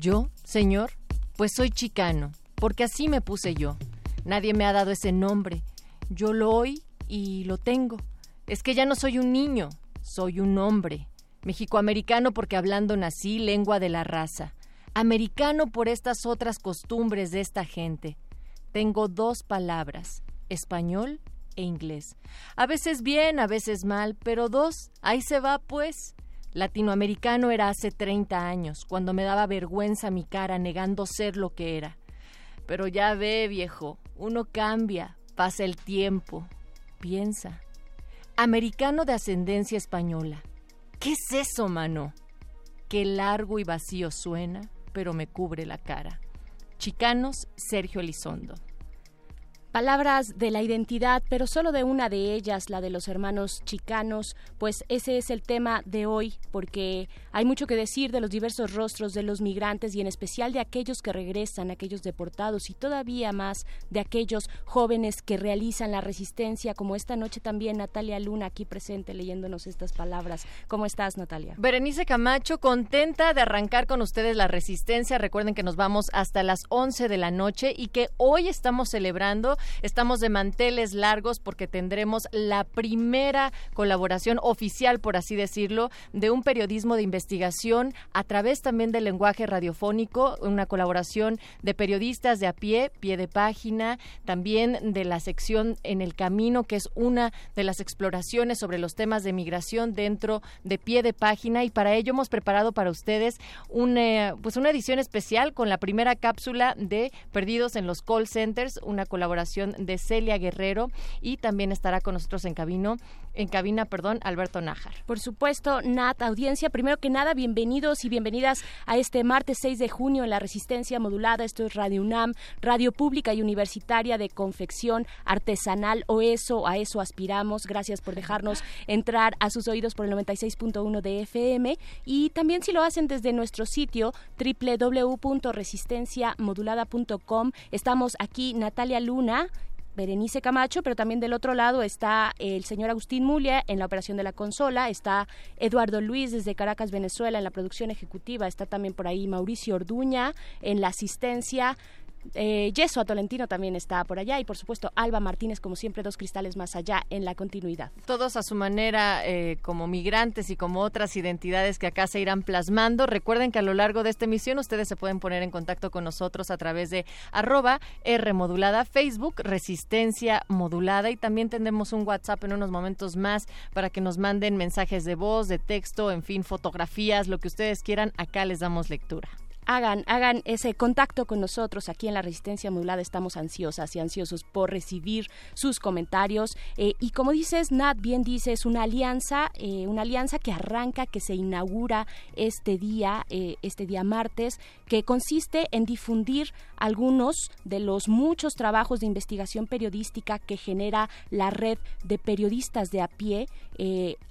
Yo, señor, pues soy chicano, porque así me puse yo. Nadie me ha dado ese nombre. Yo lo oí y lo tengo. Es que ya no soy un niño, soy un hombre. Mexicoamericano porque hablando nací lengua de la raza. Americano por estas otras costumbres de esta gente. Tengo dos palabras, español e inglés. A veces bien, a veces mal, pero dos, ahí se va pues. Latinoamericano era hace 30 años, cuando me daba vergüenza mi cara negando ser lo que era. Pero ya ve, viejo, uno cambia, pasa el tiempo, piensa. Americano de ascendencia española. ¿Qué es eso, mano? Qué largo y vacío suena, pero me cubre la cara. Chicanos, Sergio Elizondo. Palabras de la identidad, pero solo de una de ellas, la de los hermanos chicanos, pues ese es el tema de hoy, porque hay mucho que decir de los diversos rostros de los migrantes y en especial de aquellos que regresan, aquellos deportados y todavía más de aquellos jóvenes que realizan la resistencia, como esta noche también Natalia Luna aquí presente leyéndonos estas palabras. ¿Cómo estás, Natalia? Berenice Camacho, contenta de arrancar con ustedes la resistencia. Recuerden que nos vamos hasta las 11 de la noche y que hoy estamos celebrando Estamos de manteles largos porque tendremos la primera colaboración oficial, por así decirlo, de un periodismo de investigación a través también del lenguaje radiofónico, una colaboración de periodistas de a pie, pie de página, también de la sección En el Camino, que es una de las exploraciones sobre los temas de migración dentro de pie de página. Y para ello hemos preparado para ustedes una, pues una edición especial con la primera cápsula de Perdidos en los Call Centers, una colaboración de Celia Guerrero y también estará con nosotros en cabino, en cabina, perdón, Alberto Nájar. Por supuesto, Nat, audiencia, primero que nada, bienvenidos y bienvenidas a este martes 6 de junio en la Resistencia Modulada. Esto es Radio UNAM, Radio Pública y Universitaria de Confección Artesanal, o eso, a eso aspiramos. Gracias por dejarnos entrar a sus oídos por el 96.1 de FM y también si lo hacen desde nuestro sitio www.resistenciamodulada.com. Estamos aquí Natalia Luna, Berenice Camacho, pero también del otro lado está el señor Agustín Mulia en la operación de la consola, está Eduardo Luis desde Caracas, Venezuela en la producción ejecutiva, está también por ahí Mauricio Orduña en la asistencia, eh, Yeso Tolentino también está por allá y por supuesto Alba Martínez como siempre dos cristales más allá en la continuidad. Todos a su manera eh, como migrantes y como otras identidades que acá se irán plasmando. Recuerden que a lo largo de esta emisión ustedes se pueden poner en contacto con nosotros a través de arroba R Facebook Resistencia modulada y también tendremos un WhatsApp en unos momentos más para que nos manden mensajes de voz, de texto, en fin, fotografías, lo que ustedes quieran. Acá les damos lectura hagan, hagan ese contacto con nosotros aquí en la Resistencia Modulada. Estamos ansiosas y ansiosos por recibir sus comentarios. Eh, y como dices, Nat, bien dice, es una alianza, eh, una alianza que arranca, que se inaugura este día, eh, este día martes, que consiste en difundir algunos de los muchos trabajos de investigación periodística que genera la red de periodistas de a pie,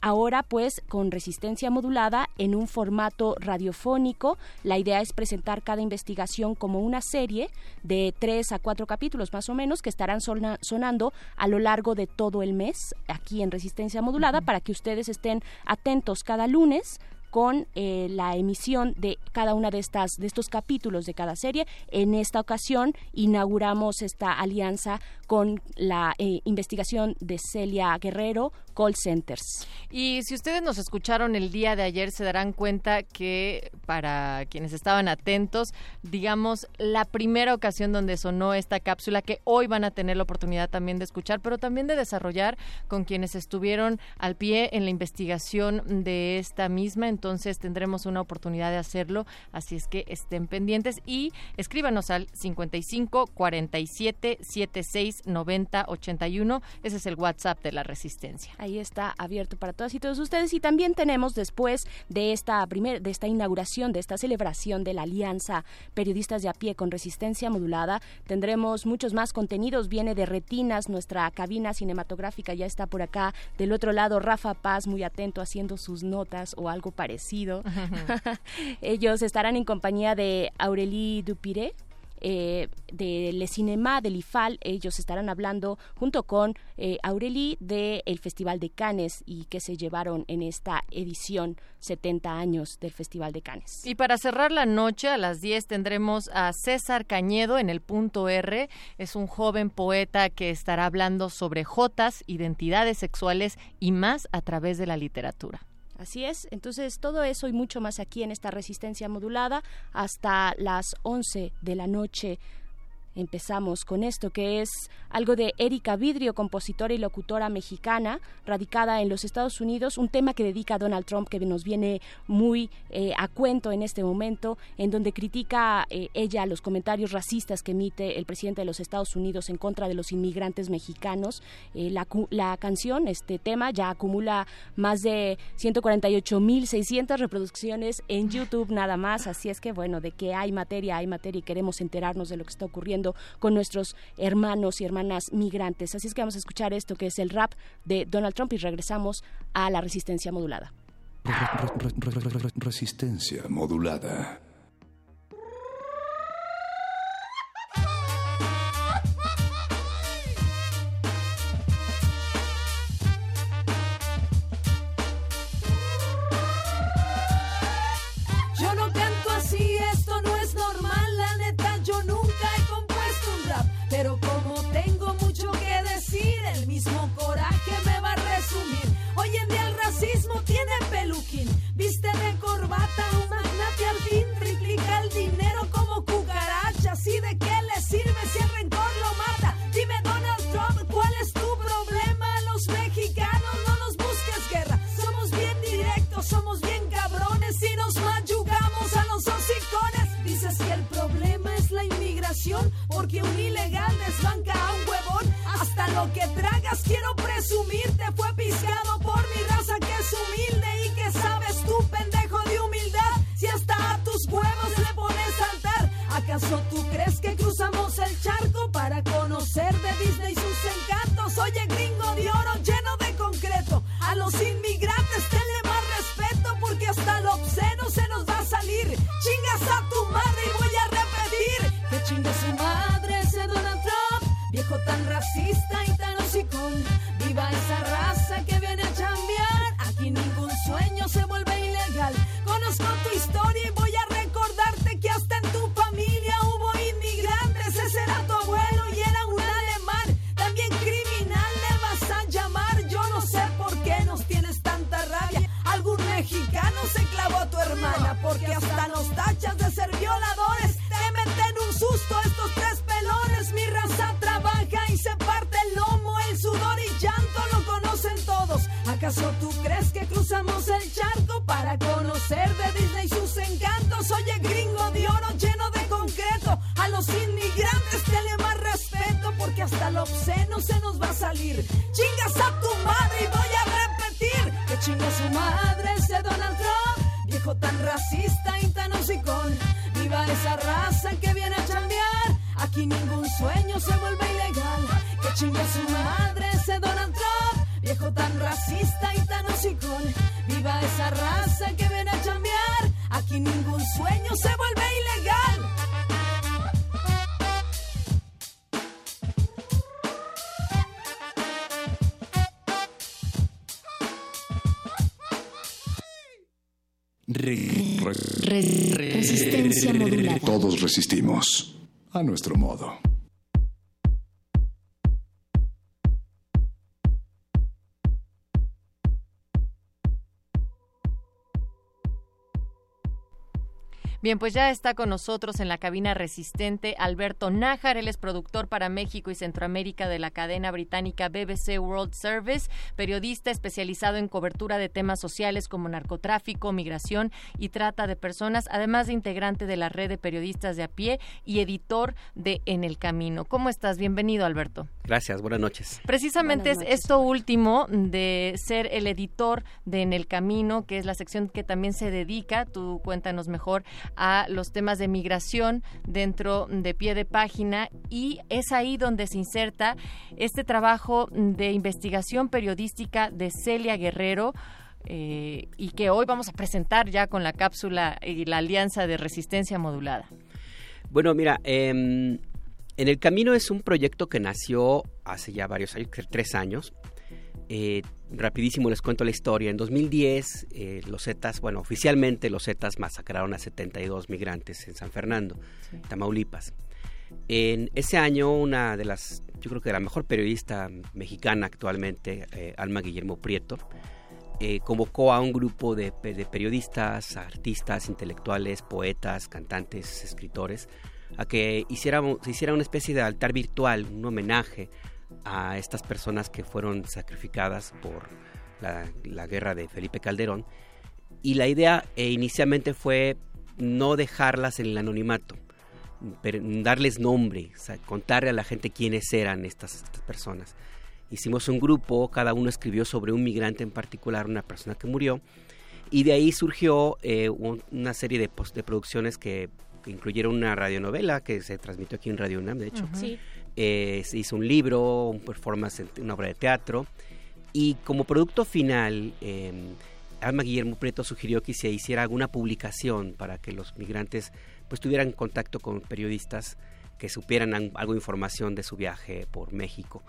ahora pues con resistencia modulada en un formato radiofónico. La idea es presentar cada investigación como una serie de tres a cuatro capítulos más o menos que estarán sonando a lo largo de todo el mes aquí en Resistencia Modulada para que ustedes estén atentos cada lunes con eh, la emisión de cada una de estas de estos capítulos de cada serie. En esta ocasión inauguramos esta alianza con la eh, investigación de Celia Guerrero, Call Centers. Y si ustedes nos escucharon el día de ayer, se darán cuenta que para quienes estaban atentos, digamos, la primera ocasión donde sonó esta cápsula que hoy van a tener la oportunidad también de escuchar, pero también de desarrollar con quienes estuvieron al pie en la investigación de esta misma. Entonces tendremos una oportunidad de hacerlo, así es que estén pendientes y escríbanos al 55 47 76 90 81. Ese es el WhatsApp de la Resistencia. Ahí está abierto para todas y todos ustedes y también tenemos después de esta primer, de esta inauguración, de esta celebración de la alianza periodistas de a pie con resistencia modulada, tendremos muchos más contenidos. Viene de Retinas, nuestra cabina cinematográfica ya está por acá. Del otro lado, Rafa Paz, muy atento haciendo sus notas o algo parecido. Ellos estarán en compañía de Aurélie Dupiré, eh, de Le Cinema, del IFAL. Ellos estarán hablando junto con eh, Aurélie del Festival de Cannes y que se llevaron en esta edición 70 años del Festival de Cannes. Y para cerrar la noche, a las 10 tendremos a César Cañedo en el punto R. Es un joven poeta que estará hablando sobre jotas, identidades sexuales y más a través de la literatura. Así es, entonces todo eso y mucho más aquí en esta resistencia modulada hasta las 11 de la noche Empezamos con esto que es algo de Erika Vidrio, compositora y locutora mexicana, radicada en los Estados Unidos, un tema que dedica a Donald Trump que nos viene muy eh, a cuento en este momento, en donde critica eh, ella los comentarios racistas que emite el presidente de los Estados Unidos en contra de los inmigrantes mexicanos. Eh, la, la, canción, este tema, ya acumula más de 148.600 reproducciones en YouTube nada más, así es que bueno, de que hay materia, hay materia y queremos enterarnos de lo que está ocurriendo con nuestros hermanos y hermanas migrantes. Así es que vamos a escuchar esto que es el rap de Donald Trump y regresamos a la resistencia modulada. Resistencia modulada. Pero como tengo mucho que decir, el mismo coraje me va a resumir. Hoy en día el racismo tiene peluquín, viste de corbata, un magnate al fin, triplica el dinero como cucaracha. ¿Y de qué le sirve porque un ilegal desbanca a un huevón. Hasta lo que tragas quiero presumirte fue piscado por mi raza que es humilde y que sabes tú, pendejo de humildad. Si hasta a tus huevos le pones altar, ¿acaso tú crees que cruzamos el charco para conocer de Disney sus encantos? Oye, gringo de oro lleno de concreto, a los inmigrantes tenle más respeto porque hasta lo obsceno se nos va a salir. Chingas a tu chingue su madre ese Donald Trump, viejo tan racista y tan hocicón. Viva esa raza que viene a chambear, aquí ningún sueño se vuelve ilegal. Conozco tu historia y voy a recordarte que hasta en tu familia hubo inmigrantes. Ese era tu abuelo y era un alemán. También criminal le vas a llamar. Yo no sé por qué nos tienes tanta rabia. Algún mexicano se clavó a tu hermana porque hasta nos tachas de ser violadores. Te meten un susto estos tres pelones. Mi raza trabaja y se parte el lomo. El sudor y llanto lo conocen todos. ¿Acaso tú crees que cruzamos el charco para conocer de Disney sus encantos? Oye, gringo de oro lleno de concreto. A los inmigrantes tenle más respeto porque hasta lo obsceno se nos va a salir. Chingas a tu madre y voy a repetir que chinga su madre ese Donald Trump. Viejo tan racista y tan hocicón. Viva esa raza que viene a chambear. Aquí ningún sueño se vuelve ilegal. Que chinga su madre ese Donald Trump. Viejo tan racista y tan hocicón. Viva esa raza que viene a chambear. Aquí ningún sueño se vuelve ilegal. Resistencia modulada. Todos resistimos a nuestro modo. Bien, pues ya está con nosotros en la cabina resistente Alberto Nájar, él es productor para México y Centroamérica de la cadena británica BBC World Service, periodista especializado en cobertura de temas sociales como narcotráfico, migración y trata de personas, además de integrante de la red de periodistas de a pie y editor de En el Camino. ¿Cómo estás? Bienvenido, Alberto. Gracias, buenas noches. Precisamente es esto último de ser el editor de En el Camino, que es la sección que también se dedica, tú cuéntanos mejor, a los temas de migración dentro de pie de página y es ahí donde se inserta este trabajo de investigación periodística de Celia Guerrero. Eh, y que hoy vamos a presentar ya con la cápsula y la alianza de resistencia modulada. Bueno, mira, em, en el camino es un proyecto que nació hace ya varios años, tres años, eh, rapidísimo les cuento la historia. En 2010, eh, los Zetas, bueno, oficialmente los Zetas masacraron a 72 migrantes en San Fernando, Tamaulipas. En ese año, una de las, yo creo que la mejor periodista mexicana actualmente, eh, Alma Guillermo Prieto, eh, convocó a un grupo de, periodistas, artistas, intelectuales, poetas, cantantes, escritores, a que hiciéramos, se hiciera una especie de altar virtual, un homenaje a estas personas que fueron sacrificadas por la, guerra de Felipe Calderón. Y la idea eh, inicialmente fue no dejarlas en el anonimato, pero darles nombre, contarle a la gente quiénes eran estas, personas. Hicimos un grupo, cada uno escribió sobre un migrante en particular, una persona que murió, y de ahí surgió eh, una serie de, producciones que, incluyeron una radionovela que se transmitió aquí en Radio UNAM, de hecho, eh, se hizo un libro, un performance, una obra de teatro. Y como producto final, eh, Alma Guillermo Prieto sugirió que se hiciera alguna publicación para que los migrantes pues tuvieran contacto con periodistas que supieran algo de información de su viaje por México.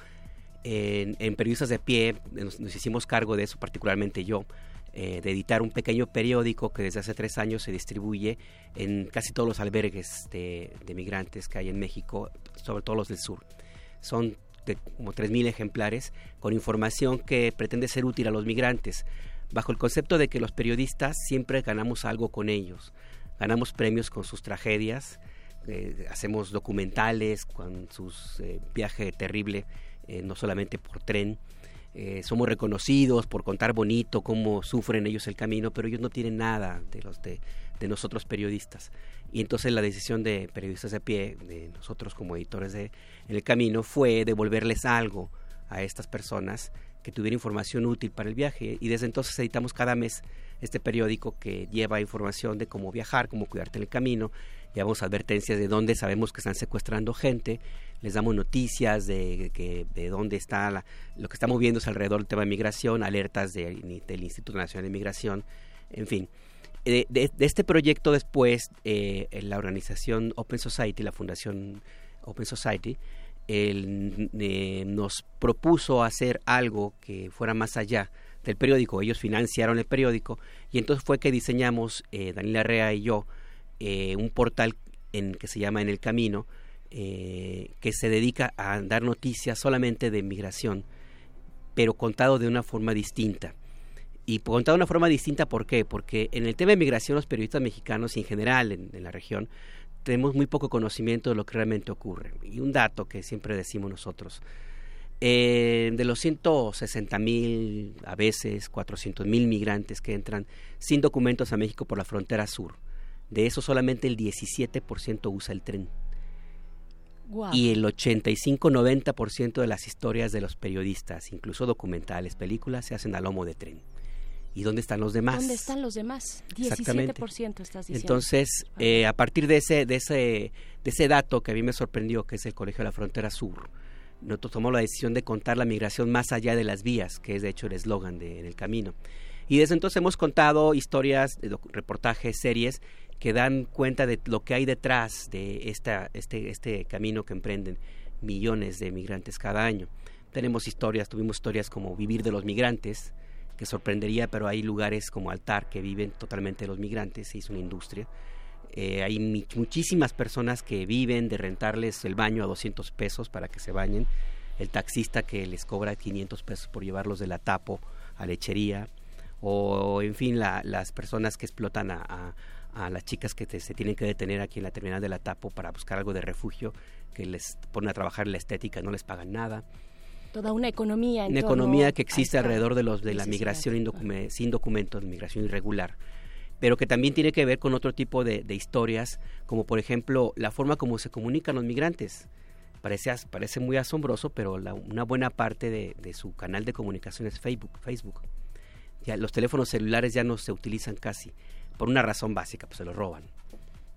En, Periodistas de Pie nos, hicimos cargo de eso, particularmente yo, eh, de editar un pequeño periódico que desde hace tres años se distribuye en casi todos los albergues de, migrantes que hay en México, sobre todo los del sur. Son de como 3.000 ejemplares con información que pretende ser útil a los migrantes, bajo el concepto de que los periodistas siempre ganamos algo con ellos. Ganamos premios con sus tragedias, eh, hacemos documentales con sus eh, viaje terrible, no solamente por tren, eh, somos reconocidos por contar bonito cómo sufren ellos el camino, pero ellos no tienen nada de los de, nosotros periodistas. Y entonces la decisión de periodistas de pie, de nosotros como editores de En el Camino, fue devolverles algo a estas personas que tuviera información útil para el viaje. Y desde entonces editamos cada mes este periódico que lleva información de cómo viajar, cómo cuidarte en el camino. Llevamos advertencias de dónde sabemos que están secuestrando gente les damos noticias de, que, de dónde está lo que estamos viendo alrededor del tema de migración, alertas del Instituto Nacional de Migración, en fin. Eh, de, este proyecto después, eh, la organización Open Society, la fundación Open Society, eh, nos propuso hacer algo que fuera más allá del periódico. Ellos financiaron el periódico y entonces fue que diseñamos, Daniela Rea y yo, un portal en, que se llama En el Camino, eh, que se dedica a dar noticias solamente de migración, pero contado de una forma distinta. Y contado de una forma distinta, ¿por qué? Porque en el tema de migración los periodistas mexicanos y en general en, la región tenemos muy poco conocimiento de lo que realmente ocurre. Y un dato que siempre decimos nosotros, eh, de los 160 mil, a veces 400 mil migrantes que entran sin documentos a México por la frontera sur, de eso solamente el 17% usa el tren. Y el 85-90% de las historias de los periodistas, incluso documentales, películas, se hacen a lomo de tren. ¿Y dónde están los demás? ¿Dónde están los demás? 17% estás diciendo. Entonces, eh, a partir de ese, de, ese, de ese dato que a mí me sorprendió, que es el Colegio de la Frontera Sur, nosotros tomamos la decisión de contar la migración más allá de las vías, que es de hecho el eslogan de En el Camino. Y desde entonces hemos contado historias, reportajes, series que dan cuenta de lo que hay detrás de esta, este, este camino que emprenden millones de migrantes cada año. Tenemos historias, tuvimos historias como Vivir de los Migrantes, que sorprendería, pero hay lugares como Altar que viven totalmente de los migrantes, se hizo una industria. Eh, hay muchísimas personas que viven de rentarles el baño a 200 pesos para que se bañen, el taxista que les cobra 500 pesos por llevarlos de la tapo a lechería, o en fin, la- las personas que explotan a- a las chicas que te- se tienen que detener aquí en la terminal de la tapo para buscar algo de refugio, que les ponen a trabajar en la estética, no les pagan nada Toda una economía. en una economía que existe alrededor de los de la migración sin documentos, migración irregular, pero que también tiene que ver con otro tipo de, de historias, como por ejemplo la forma como se comunican los migrantes. Parece, parece muy asombroso, pero la- una buena parte de, de su canal de comunicación es Facebook. Facebook. Ya, los teléfonos celulares ya no se utilizan casi, por una razón básica, pues se los roban.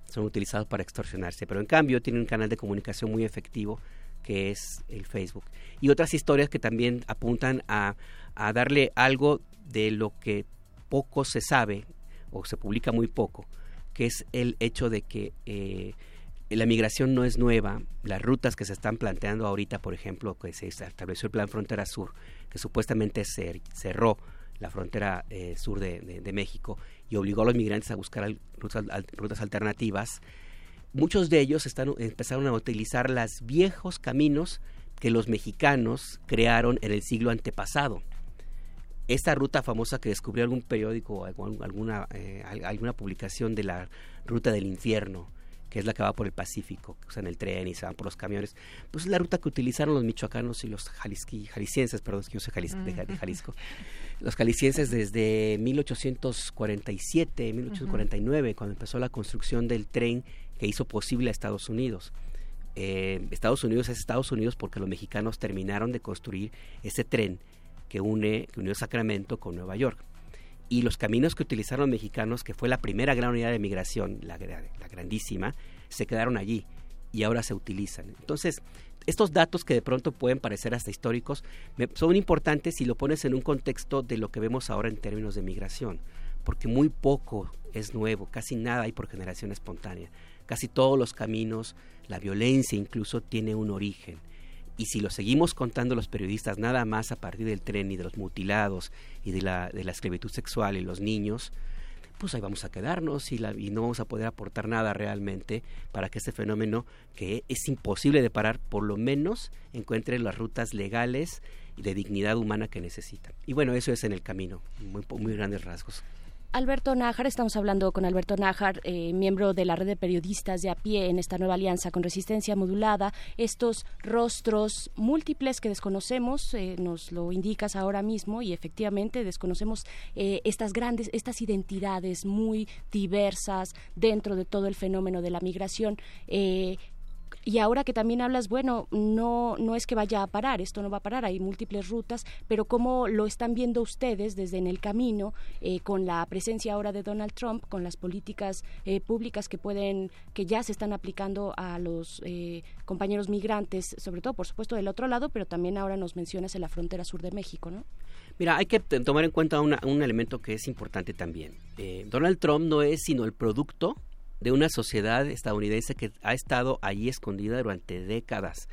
Son utilizados para extorsionarse, pero en cambio tienen un canal de comunicación muy efectivo que es el Facebook. Y otras historias que también apuntan a, a darle algo de lo que poco se sabe o se publica muy poco, que es el hecho de que eh, la migración no es nueva, las rutas que se están planteando ahorita, por ejemplo, que se estableció el Plan Frontera Sur, que supuestamente cer- cerró la frontera eh, sur de México y obligó a los migrantes a buscar al- rutas, al- rutas alternativas, muchos de ellos están, empezaron a utilizar los viejos caminos que los mexicanos crearon en el siglo antepasado. Esta ruta famosa que descubrió algún periódico o alguna, eh, al- alguna publicación de la ruta del infierno, que es la que va por el Pacífico, que usan el tren y se van por los camiones, pues es la ruta que utilizaron los michoacanos y los jalisqui- jaliscienses, perdón, que yo soy jalis- de, Ja- de Jalisco, los jaliscienses desde 1847, 1849, cuando empezó la construcción del tren que hizo posible a Estados Unidos. Eh, Estados Unidos es Estados Unidos porque los mexicanos terminaron de construir ese tren que une que unió Sacramento con Nueva York. Y los caminos que utilizaron los mexicanos, que fue la primera gran unidad de migración, la, la grandísima, se quedaron allí y ahora se utilizan. Entonces, estos datos que de pronto pueden parecer hasta históricos son importantes si lo pones en un contexto de lo que vemos ahora en términos de migración, porque muy poco es nuevo, casi nada hay por generación espontánea. Casi todos los caminos, la violencia incluso tiene un origen. Y si lo seguimos contando los periodistas nada más a partir del tren y de los mutilados y de la, de la esclavitud sexual y los niños, pues ahí vamos a quedarnos y, la- y no vamos a poder aportar nada realmente para que este fenómeno, que es imposible de parar, por lo menos encuentre las rutas legales y de dignidad humana que necesita. Y bueno, eso es en el camino, muy, muy grandes rasgos. Alberto Nájar, estamos hablando con Alberto Nájar, eh, miembro de la red de periodistas de a pie en esta nueva alianza con resistencia modulada. Estos rostros múltiples que desconocemos, eh, nos lo indicas ahora mismo y efectivamente desconocemos eh, estas grandes, estas identidades muy diversas dentro de todo el fenómeno de la migración. Y ahora que también hablas, bueno, no, no es que vaya a parar, esto no va a parar, hay múltiples rutas, pero cómo lo están viendo ustedes desde en el camino, eh, con la presencia ahora de Donald Trump, con las políticas eh, públicas que pueden, que ya se están aplicando a los eh, compañeros migrantes, sobre todo, por supuesto, del otro lado, pero también ahora nos mencionas en la frontera sur de México, ¿no? Mira, hay que tomar en cuenta una- un elemento que es importante también. Eh, Donald Trump no es sino el producto de una sociedad estadounidense que ha estado ahí escondida durante décadas,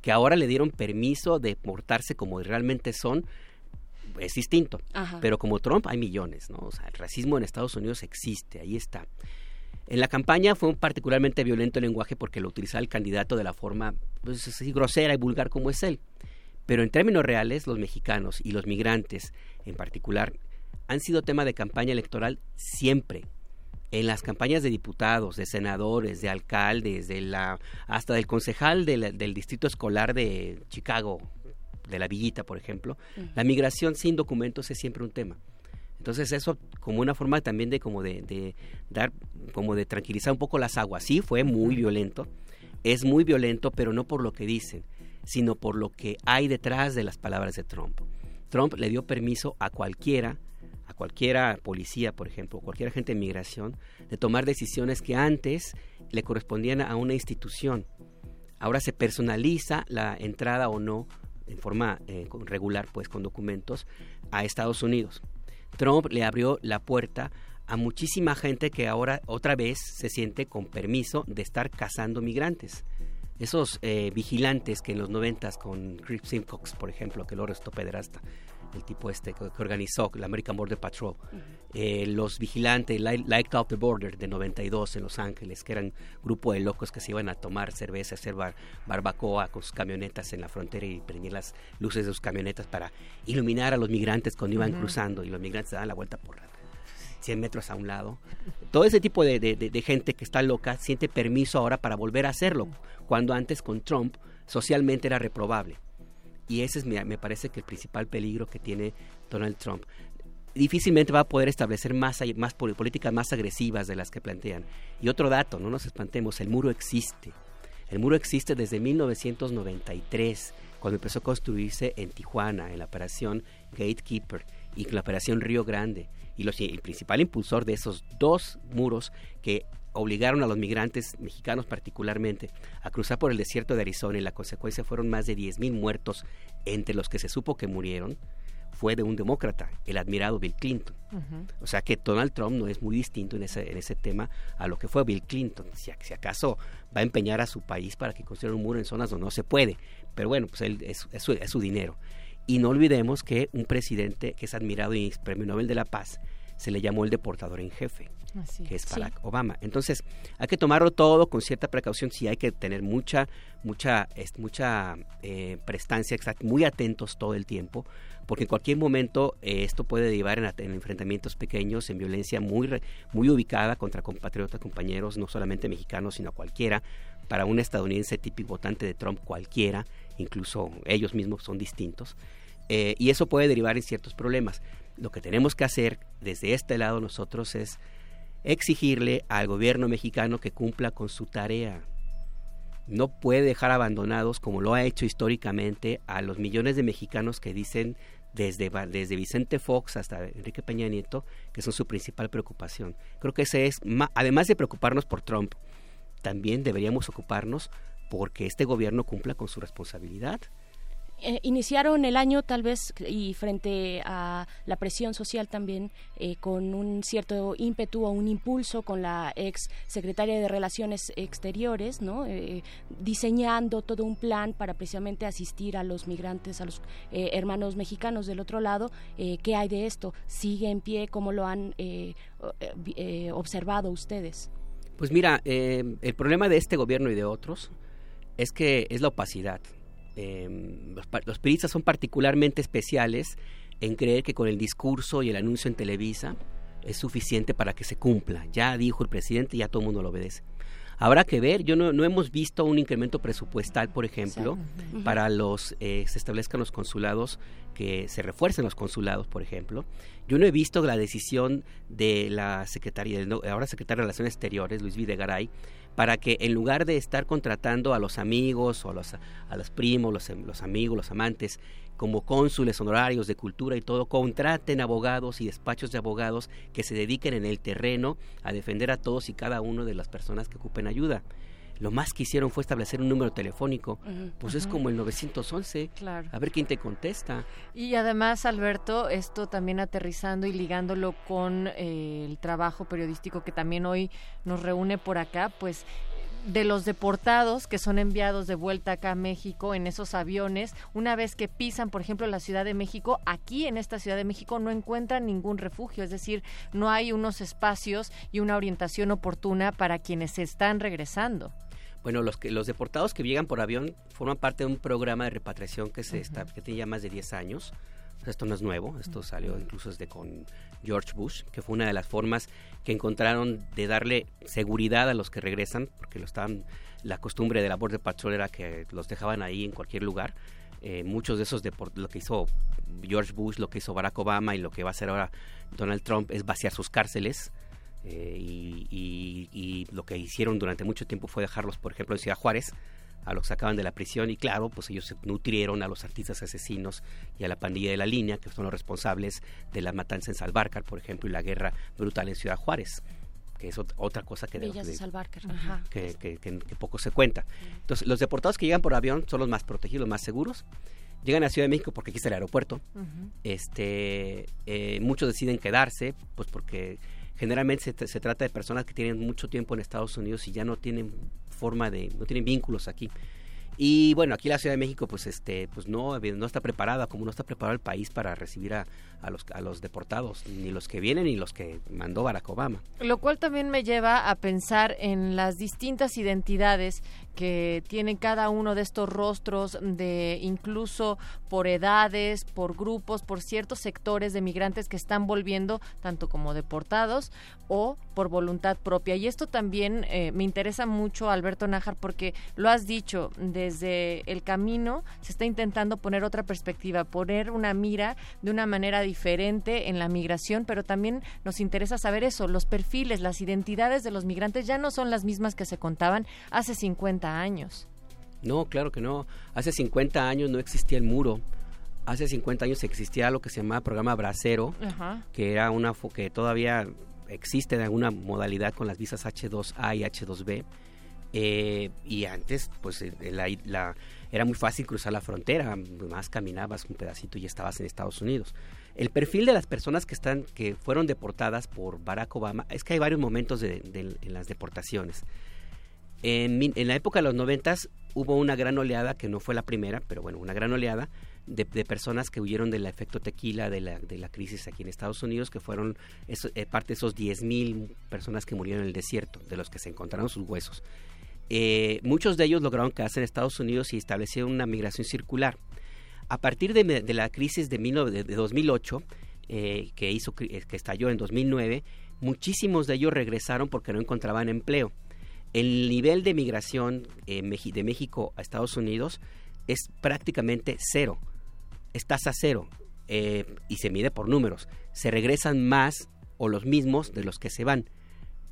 que ahora le dieron permiso de portarse como realmente son, es distinto. Ajá. Pero como Trump hay millones, ¿no? O sea, el racismo en Estados Unidos existe, ahí está. En la campaña fue un particularmente violento el lenguaje porque lo utilizaba el candidato de la forma pues, así grosera y vulgar como es él. Pero en términos reales, los mexicanos y los migrantes en particular han sido tema de campaña electoral siempre. En las campañas de diputados, de senadores, de alcaldes, de la, hasta del concejal del, del distrito escolar de Chicago, de la Villita, por ejemplo, la migración sin documentos es siempre un tema. Entonces eso como una forma también de como de, de dar, como de tranquilizar un poco las aguas. Sí, fue muy violento, es muy violento, pero no por lo que dicen, sino por lo que hay detrás de las palabras de Trump. Trump le dio permiso a cualquiera, cualquiera policía, por ejemplo, cualquier agente de migración, de tomar decisiones que antes le correspondían a una institución. Ahora se personaliza la entrada o no en forma eh, regular, pues con documentos, a Estados Unidos. Trump le abrió la puerta a muchísima gente que ahora otra vez se siente con permiso de estar cazando migrantes. Esos eh, vigilantes que en los noventas con Chris Simcox, por ejemplo, que lo arrestó pederasta, el tipo este que, que organizó la American Border Patrol, eh, los vigilantes, Light, Light Up the Border de 92 en Los Ángeles, que eran grupo de locos que se iban a tomar cerveza, hacer bar- barbacoa con sus camionetas en la frontera y prendían las luces de sus camionetas para iluminar a los migrantes cuando iban cruzando y los migrantes daban la vuelta por la 100 metros a un lado. Todo ese tipo de- de gente que está loca siente permiso ahora para volver a hacerlo, cuando antes con Trump socialmente era reprobable. Y ese es, me parece que el principal peligro que tiene Donald Trump. Difícilmente va a poder establecer más, políticas más agresivas de las que plantean. Y otro dato, no nos espantemos, el muro existe. El muro existe desde 1993, cuando empezó a construirse en Tijuana, en la operación Gatekeeper y con la operación Río Grande. Y el principal impulsor de esos dos muros que obligaron a los migrantes mexicanos particularmente a cruzar por el desierto de Arizona y la consecuencia fueron más de 10.000 muertos entre los que se supo que murieron fue de un demócrata, el admirado Bill Clinton. O sea que Donald Trump no es muy distinto en ese, en ese tema a lo que fue Bill Clinton. Si, si acaso va a empeñar a su país para que construya un muro en zonas donde no se puede. Pero bueno, pues él, es, es su, es su dinero. Y no olvidemos que un presidente que es admirado y es premio Nobel de la Paz se le llamó el deportador en jefe Así. que es Sí. Barack Obama. Entonces, hay que tomarlo todo con cierta precaución, sí hay que tener mucha, mucha, es- mucha eh, prestancia, exact- muy atentos todo el tiempo, porque en cualquier momento eh, esto puede llevar en, enfrentamientos pequeños, en violencia muy, re- muy ubicada contra compatriotas, compañeros, no solamente mexicanos, sino cualquiera, para un estadounidense típico votante de Trump cualquiera, incluso ellos mismos son distintos, eh, y eso puede derivar en ciertos problemas. Lo que tenemos que hacer desde este lado nosotros es exigirle al gobierno mexicano que cumpla con su tarea. No puede dejar abandonados, como lo ha hecho históricamente, a los millones de mexicanos que dicen desde, desde Vicente Fox hasta Enrique Peña Nieto que son su principal preocupación. Creo que ese es, además de preocuparnos por Trump, también deberíamos ocuparnos porque este gobierno cumpla con su responsabilidad. Eh, iniciaron el año tal vez y frente a la presión social también eh, con un cierto ímpetu o un impulso con la ex secretaria de Relaciones Exteriores, ¿no? Eh, diseñando todo un plan para precisamente asistir a los migrantes, a los eh, hermanos mexicanos del otro lado. ¿Qué hay de esto? ¿Sigue en pie? ¿Cómo lo han observado ustedes? Pues mira, el problema de este gobierno y de otros es que es la opacidad. Eh, los, los periodistas son particularmente especiales en creer que con el discurso y el anuncio en Televisa es suficiente para que se cumpla. Ya dijo el presidente, ya todo el mundo lo obedece. Habrá que ver, yo no, no hemos visto un incremento presupuestal, por ejemplo, para los eh, se establezcan los consulados, que se refuercen los consulados, por ejemplo. Yo no he visto la decisión de la secretaria, ahora secretaria de Relaciones Exteriores, Luis Videgaray, para que en lugar de estar contratando a los amigos o a los, a los primos, los, los amigos, los amantes, como cónsules honorarios de cultura y todo, contraten abogados y despachos de abogados que se dediquen en el terreno a defender a todos y cada uno de las personas que ocupen ayuda. Lo más que hicieron fue establecer un número telefónico. Pues es como el 911. Claro. A ver quién te contesta. Y además, Alberto, esto también aterrizando y ligándolo con eh, el trabajo periodístico que también hoy nos reúne por acá, pues de los deportados que son enviados de vuelta acá a México en esos aviones, una vez que pisan, por ejemplo, la Ciudad de México, aquí en esta Ciudad de México no encuentran ningún refugio, es decir, no hay unos espacios y una orientación oportuna para quienes se están regresando. Bueno, los, que, los deportados que llegan por avión forman parte de un programa de repatriación que, se está, que tiene ya más de 10 años. O sea, esto no es nuevo, esto salió incluso desde con George Bush, que fue una de las formas que encontraron de darle seguridad a los que regresan, porque lo estaban, la costumbre de la Border Patrol era que los dejaban ahí en cualquier lugar. Eh, muchos de esos lo que hizo George Bush, lo que hizo Barack Obama y lo que va a hacer ahora Donald Trump es vaciar sus cárceles. Eh, y, y- y lo que hicieron durante mucho tiempo fue dejarlos, por ejemplo, en Ciudad Juárez, a los que sacaban de la prisión y claro, pues ellos se nutrieron a los artistas asesinos y a la pandilla de la línea, que son los responsables de la matanza en Salvarcar, por ejemplo, y la guerra brutal en Ciudad Juárez, que es ot- otra cosa que, de- Villas de de- Salvarcar. Ajá. que, que- que- que poco se cuenta. Entonces, los deportados que llegan por avión son los más protegidos, los más seguros. Llegan a Ciudad de México porque aquí está el aeropuerto. Este, eh, muchos deciden quedarse, pues porque generalmente se, trata de personas que tienen mucho tiempo en Estados Unidos y ya no tienen forma de, no tienen vínculos aquí. Y bueno, aquí la Ciudad de México, pues este, pues no, no está preparada, como no está preparado el país para recibir a, a los, a los deportados, ni los que vienen ni los que mandó Barack Obama. Lo cual también me lleva a pensar en las distintas identidades que tienen cada uno de estos rostros de incluso por edades, por grupos, por ciertos sectores de migrantes que están volviendo tanto como deportados o por voluntad propia. Y esto también eh, me interesa mucho, Alberto Nájar, porque lo has dicho, desde el camino se está intentando poner otra perspectiva, poner una mira de una manera diferente en la migración, pero también nos interesa saber eso, los perfiles, las identidades de los migrantes ya no son las mismas que se contaban hace 50 años. No, claro que no. Hace 50 años no existía el muro. Hace 50 años existía lo que se llamaba programa Bracero, que era una que todavía existe de alguna modalidad con las visas H2A y H2B. Eh, y antes, pues la, era muy fácil cruzar la frontera, más caminabas un pedacito y estabas en Estados Unidos. El perfil de las personas que están, que fueron deportadas por Barack Obama, es que hay varios momentos de, en las deportaciones. En, la época de los noventas hubo una gran oleada, que no fue la primera, pero bueno, una gran oleada de, personas que huyeron del efecto tequila de la, de la crisis aquí en Estados Unidos, que fueron eh, parte de esos 10.000 personas que murieron en el desierto, de los que se encontraron sus huesos. Eh, muchos de ellos lograron quedarse en Estados Unidos y establecieron una migración circular. A partir de, la crisis de, de 2008, eh, que, hizo, que estalló en 2009, muchísimos de ellos regresaron porque no encontraban empleo. El nivel de migración eh, de México a Estados Unidos es prácticamente cero, es tasa cero eh, y se mide por números. Se regresan más o los mismos de los que se van.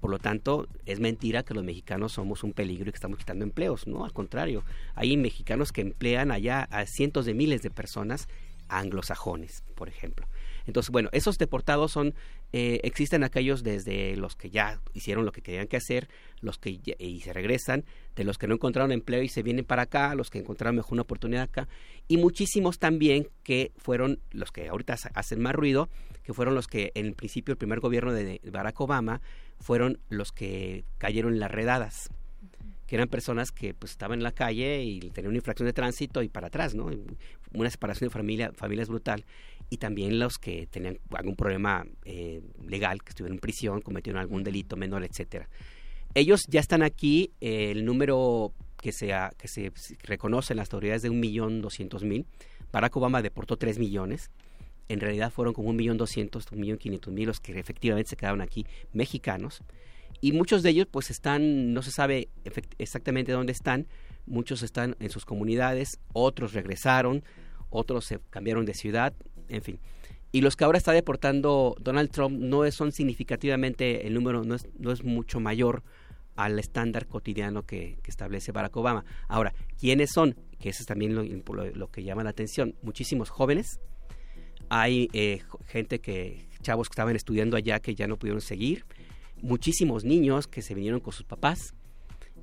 Por lo tanto, es mentira que los mexicanos somos un peligro y que estamos quitando empleos. No, al contrario, hay mexicanos que emplean allá a cientos de miles de personas anglosajones, por ejemplo. Entonces, bueno, esos deportados son, eh, existen aquellos desde los que ya hicieron lo que querían que hacer, los que y se regresan, de los que no encontraron empleo y se vienen para acá, los que encontraron mejor una oportunidad acá, y muchísimos también que fueron los que ahorita hacen más ruido, que fueron los que en principio el primer gobierno de Barack Obama fueron los que cayeron en las redadas que eran personas que pues estaban en la calle y tenían una infracción de tránsito y para atrás, ¿no? Una separación de familia, familias brutal y también los que tenían algún problema eh, legal, que estuvieron en prisión, cometieron algún delito menor, etcétera. Ellos ya están aquí, eh, el número que se, que se reconoce en las autoridades de un millón doscientos mil. Barack Obama deportó tres millones. En realidad fueron como un millón doscientos, un millón quinientos mil los que efectivamente se quedaron aquí mexicanos. Y muchos de ellos pues están, no se sabe exactamente dónde están, muchos están en sus comunidades, otros regresaron, otros se cambiaron de ciudad, en fin. Y los que ahora está deportando Donald Trump no son significativamente, el número no es, no es mucho mayor al estándar cotidiano que, establece Barack Obama. Ahora, ¿quiénes son? Que eso es también lo, que llama la atención. Muchísimos jóvenes. Hay eh, gente que, chavos que estaban estudiando allá que ya no pudieron seguir. Muchísimos niños que se vinieron con sus papás.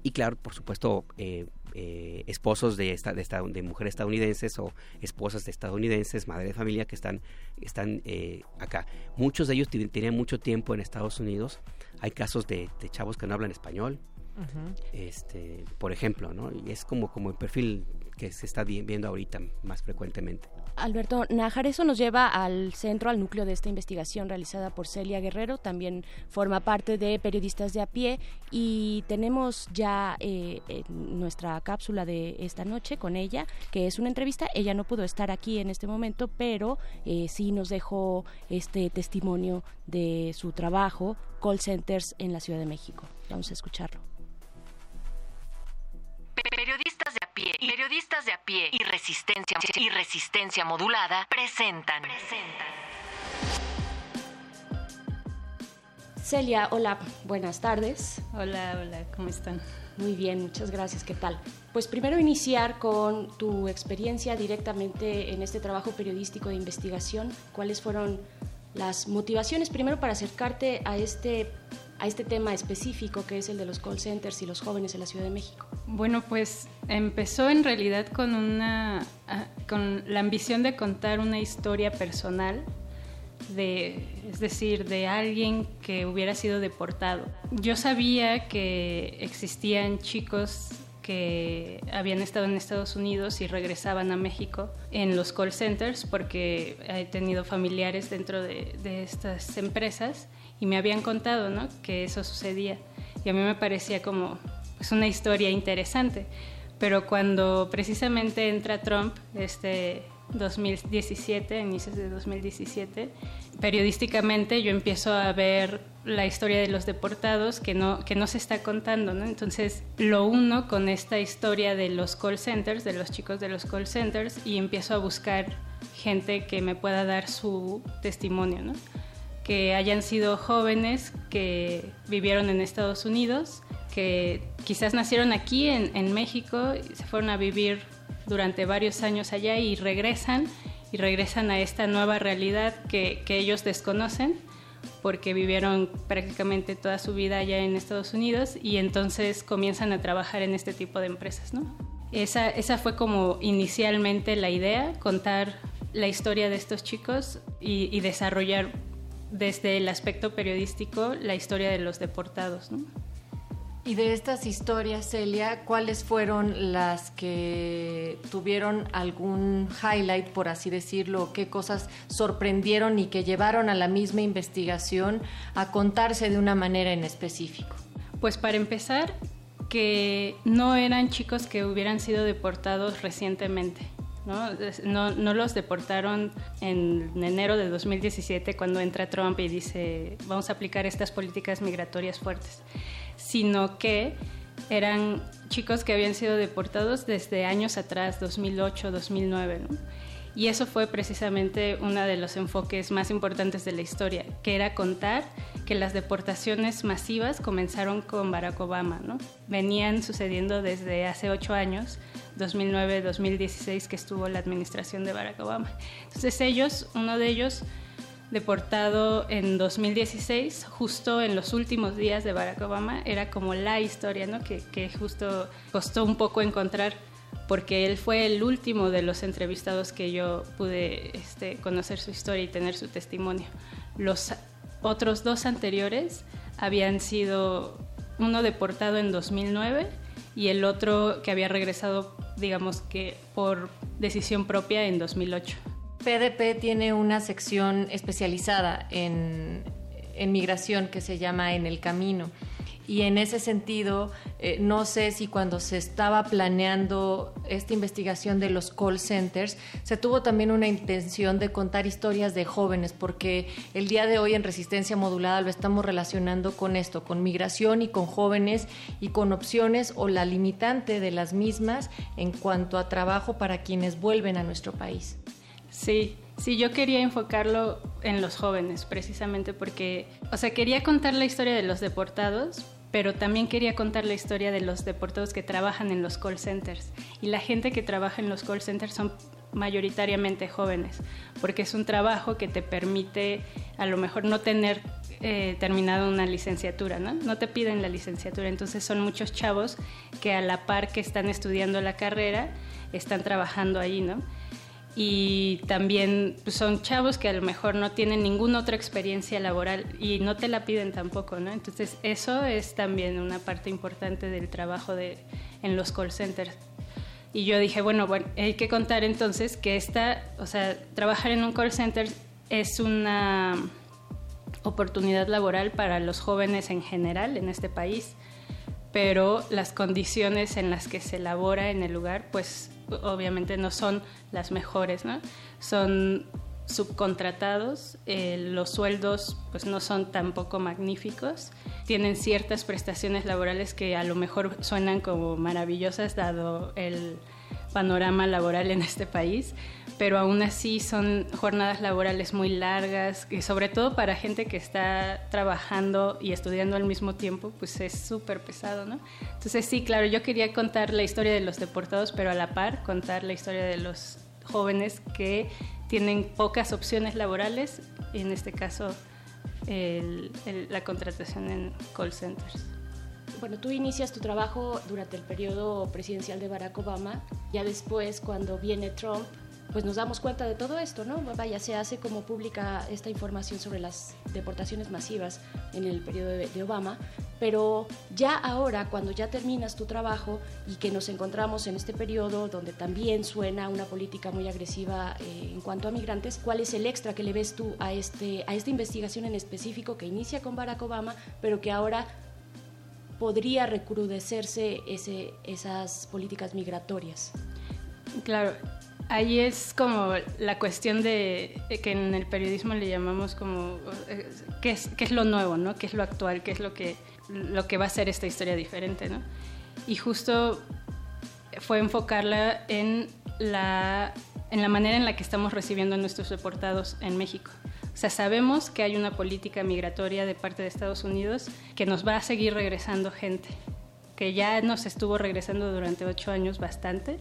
Y claro, por supuesto, eh, eh, esposos de, esta, de, de, mujeres estadounidenses o esposas de estadounidenses, madre de familia que están, están eh, acá. Muchos de ellos tenían mucho tiempo en Estados Unidos. Hay casos de, de chavos que no hablan español, este, por ejemplo, ¿no? Y es como, como el perfil que se está viendo ahorita más frecuentemente. Alberto Nájar, eso nos lleva al centro, al núcleo de esta investigación realizada por Celia Guerrero, también forma parte de Periodistas de a pie y tenemos ya eh, nuestra cápsula de esta noche con ella, que es una entrevista. Ella no pudo estar aquí en este momento, pero eh, sí nos dejó este testimonio de su trabajo, call centers en la Ciudad de México. Vamos a escucharlo. Periodistas de a pie y resistencia y resistencia modulada presentan. Celia, hola, buenas tardes. Hola, hola, ¿cómo están? Muy bien, muchas gracias. ¿Qué tal? Pues primero iniciar con tu experiencia directamente en este trabajo periodístico de investigación. ¿Cuáles fueron las motivaciones primero para acercarte a este a este tema específico que es el de los call centers y los jóvenes en la Ciudad de México? Bueno, pues empezó en realidad con una ah, con la ambición de contar una historia personal de es decir, de alguien que hubiera sido deportado. Yo sabía que existían chicos que habían estado en Estados Unidos y regresaban a México en los call centers porque he tenido familiares dentro de, de estas empresas y me habían contado ¿no? que eso sucedía. Y a mí me parecía como pues, una historia interesante. Pero cuando precisamente entra Trump, este 2017, inicios de 2017, periodísticamente yo empiezo a ver la historia de los deportados que no, que no se está contando, ¿no? Entonces lo uno con esta historia de los call centers, de los chicos de los call centers, y empiezo a buscar gente que me pueda dar su testimonio, ¿no? Que hayan sido jóvenes que vivieron en Estados Unidos, que quizás nacieron aquí en, México, y se fueron a vivir durante varios años allá y regresan y regresan a esta nueva realidad que, que, ellos desconocen porque vivieron prácticamente toda su vida allá en Estados Unidos y entonces comienzan a trabajar en este tipo de empresas, ¿no? Esa, esa fue como inicialmente la idea, contar la historia de estos chicos y desarrollar desde el aspecto periodístico la historia de los deportados, ¿no? Y de estas historias, Celia, ¿cuáles fueron las que tuvieron algún highlight, por así decirlo? ¿Qué cosas sorprendieron y que llevaron a la misma investigación a contarse de una manera en específico? Pues para empezar, que no eran chicos que hubieran sido deportados recientemente. ¿No? No, los deportaron en enero de 2017 cuando entra Trump y dice vamos a aplicar estas políticas migratorias fuertes sino que eran chicos que habían sido deportados desde años atrás, 2008, 2009. ¿no? Y eso fue precisamente uno de los enfoques más importantes de la historia, que era contar que las deportaciones masivas comenzaron con Barack Obama. ¿no? Venían sucediendo desde hace ocho años, 2009, 2016, que estuvo la administración de Barack Obama. Entonces ellos, uno de ellos deportado en 2016, justo en los últimos días de Barack Obama, era como la historia, ¿no? Que, que, justo costó un poco encontrar, porque él fue el último de los entrevistados que yo pude este, conocer su historia y tener su testimonio. Los otros dos anteriores habían sido uno deportado en 2009 y el otro que había regresado, digamos que por decisión propia en 2008. PDP tiene una sección especializada en, en, migración que se llama En el Camino. Y en ese sentido, eh, no sé si cuando se estaba planeando esta investigación de los call centers, se tuvo también una intención de contar historias de jóvenes, porque el día de hoy en Resistencia Modulada lo estamos relacionando con esto, con migración y con jóvenes y con opciones o la limitante de las mismas en cuanto a trabajo para quienes vuelven a nuestro país. Sí, sí, yo quería enfocarlo en los jóvenes, precisamente porque, o sea, quería contar la historia de los deportados, pero también quería contar la historia de los deportados que trabajan en los call centers. Y la gente que trabaja en los call centers son mayoritariamente jóvenes, porque es un trabajo que te permite a lo mejor no tener eh, terminado una licenciatura, ¿no? No te piden la licenciatura, entonces son muchos chavos que a la par que están estudiando la carrera, están trabajando ahí, ¿no? Y también pues, son chavos que a lo mejor no tienen ninguna otra experiencia laboral y no te la piden tampoco, ¿no? Entonces eso es también una parte importante del trabajo de, en los call centers. Y yo dije, bueno, bueno, hay que contar entonces que esta, o sea, trabajar en un call center es una oportunidad laboral para los jóvenes en general en este país, pero las condiciones en las que se labora en el lugar, pues obviamente no son las mejores, ¿no? Son subcontratados, eh, los sueldos pues no son tampoco magníficos, tienen ciertas prestaciones laborales que a lo mejor suenan como maravillosas dado el panorama laboral en este país, pero aún así son jornadas laborales muy largas y sobre todo para gente que está trabajando y estudiando al mismo tiempo, pues es súper pesado, ¿no? Entonces sí, claro, yo quería contar la historia de los deportados, pero a la par contar la historia de los jóvenes que tienen pocas opciones laborales, y en este caso el, el, la contratación en call centers. Bueno, tú inicias tu trabajo durante el periodo presidencial de Barack Obama, ya después cuando viene Trump, pues nos damos cuenta de todo esto, ¿no? Vaya, se hace como pública esta información sobre las deportaciones masivas en el periodo de, Obama pero ya ahora, cuando ya terminas tu trabajo y que nos encontramos en este periodo donde también suena una política muy agresiva eh, en cuanto a migrantes, ¿cuál es el extra que le ves tú a, este, a esta investigación en específico que inicia con Barack Obama, pero que ahora podría recrudecerse esas políticas migratorias? Claro, Ahí es como la cuestión de que en el periodismo le llamamos como eh, qué es, qué es lo nuevo, ¿no? ¿Qué es lo actual? ¿Qué es lo que, lo que va a ser esta historia diferente, ¿no? Y justo fue enfocarla en la, en la manera en la que estamos recibiendo a nuestros deportados en México. O sea, sabemos que hay una política migratoria de parte de Estados Unidos que nos va a seguir regresando gente, que ya nos estuvo regresando durante ocho años bastante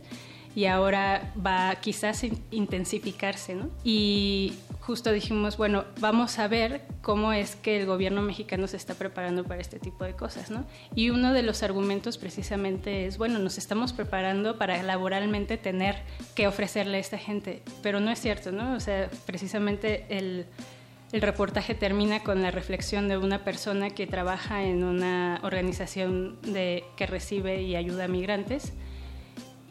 y ahora va quizás a intensificarse, ¿no? Y justo dijimos, bueno, vamos a ver cómo es que el gobierno mexicano se está preparando para este tipo de cosas, ¿no? Y uno de los argumentos precisamente es, bueno, nos estamos preparando para laboralmente tener que ofrecerle a esta gente, pero no es cierto, ¿no? O sea, precisamente el, el reportaje termina con la reflexión de una persona que trabaja en una organización de, que recibe y ayuda a migrantes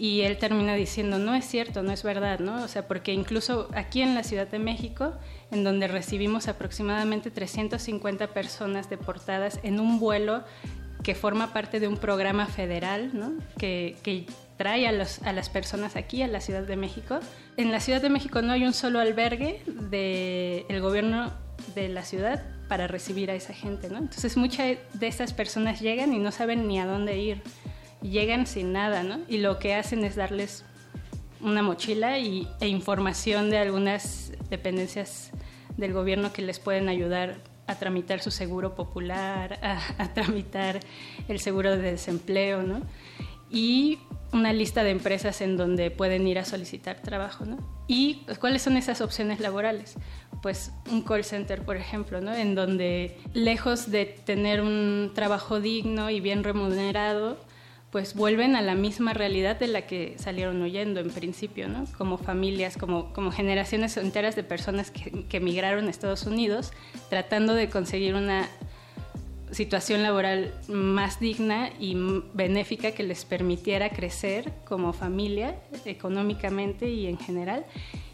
y él termina diciendo, no es cierto, no es verdad, ¿no? O sea, porque incluso aquí en la Ciudad de México, en donde recibimos aproximadamente 350 personas deportadas en un vuelo que forma parte de un programa federal, ¿no? Que, que trae a, los, a las personas aquí, a la Ciudad de México. En la Ciudad de México no hay un solo albergue del gobierno de la ciudad para recibir a esa gente, ¿no? Entonces muchas de esas personas llegan y no saben ni a dónde ir llegan sin nada, ¿no? Y lo que hacen es darles una mochila y, e información de algunas dependencias del gobierno que les pueden ayudar a tramitar su seguro popular, a, tramitar el seguro de desempleo, ¿no? Y una lista de empresas en donde pueden ir a solicitar trabajo, ¿no? ¿Y cuáles son esas opciones laborales? Pues un call center, por ejemplo, ¿no? En donde lejos de tener un trabajo digno y bien remunerado, pues vuelven a la misma realidad de la que salieron huyendo en principio, ¿no? Como familias, como, como generaciones enteras de personas que, que emigraron a Estados Unidos tratando de conseguir una situación laboral más digna y benéfica que les permitiera crecer como familia económicamente y en general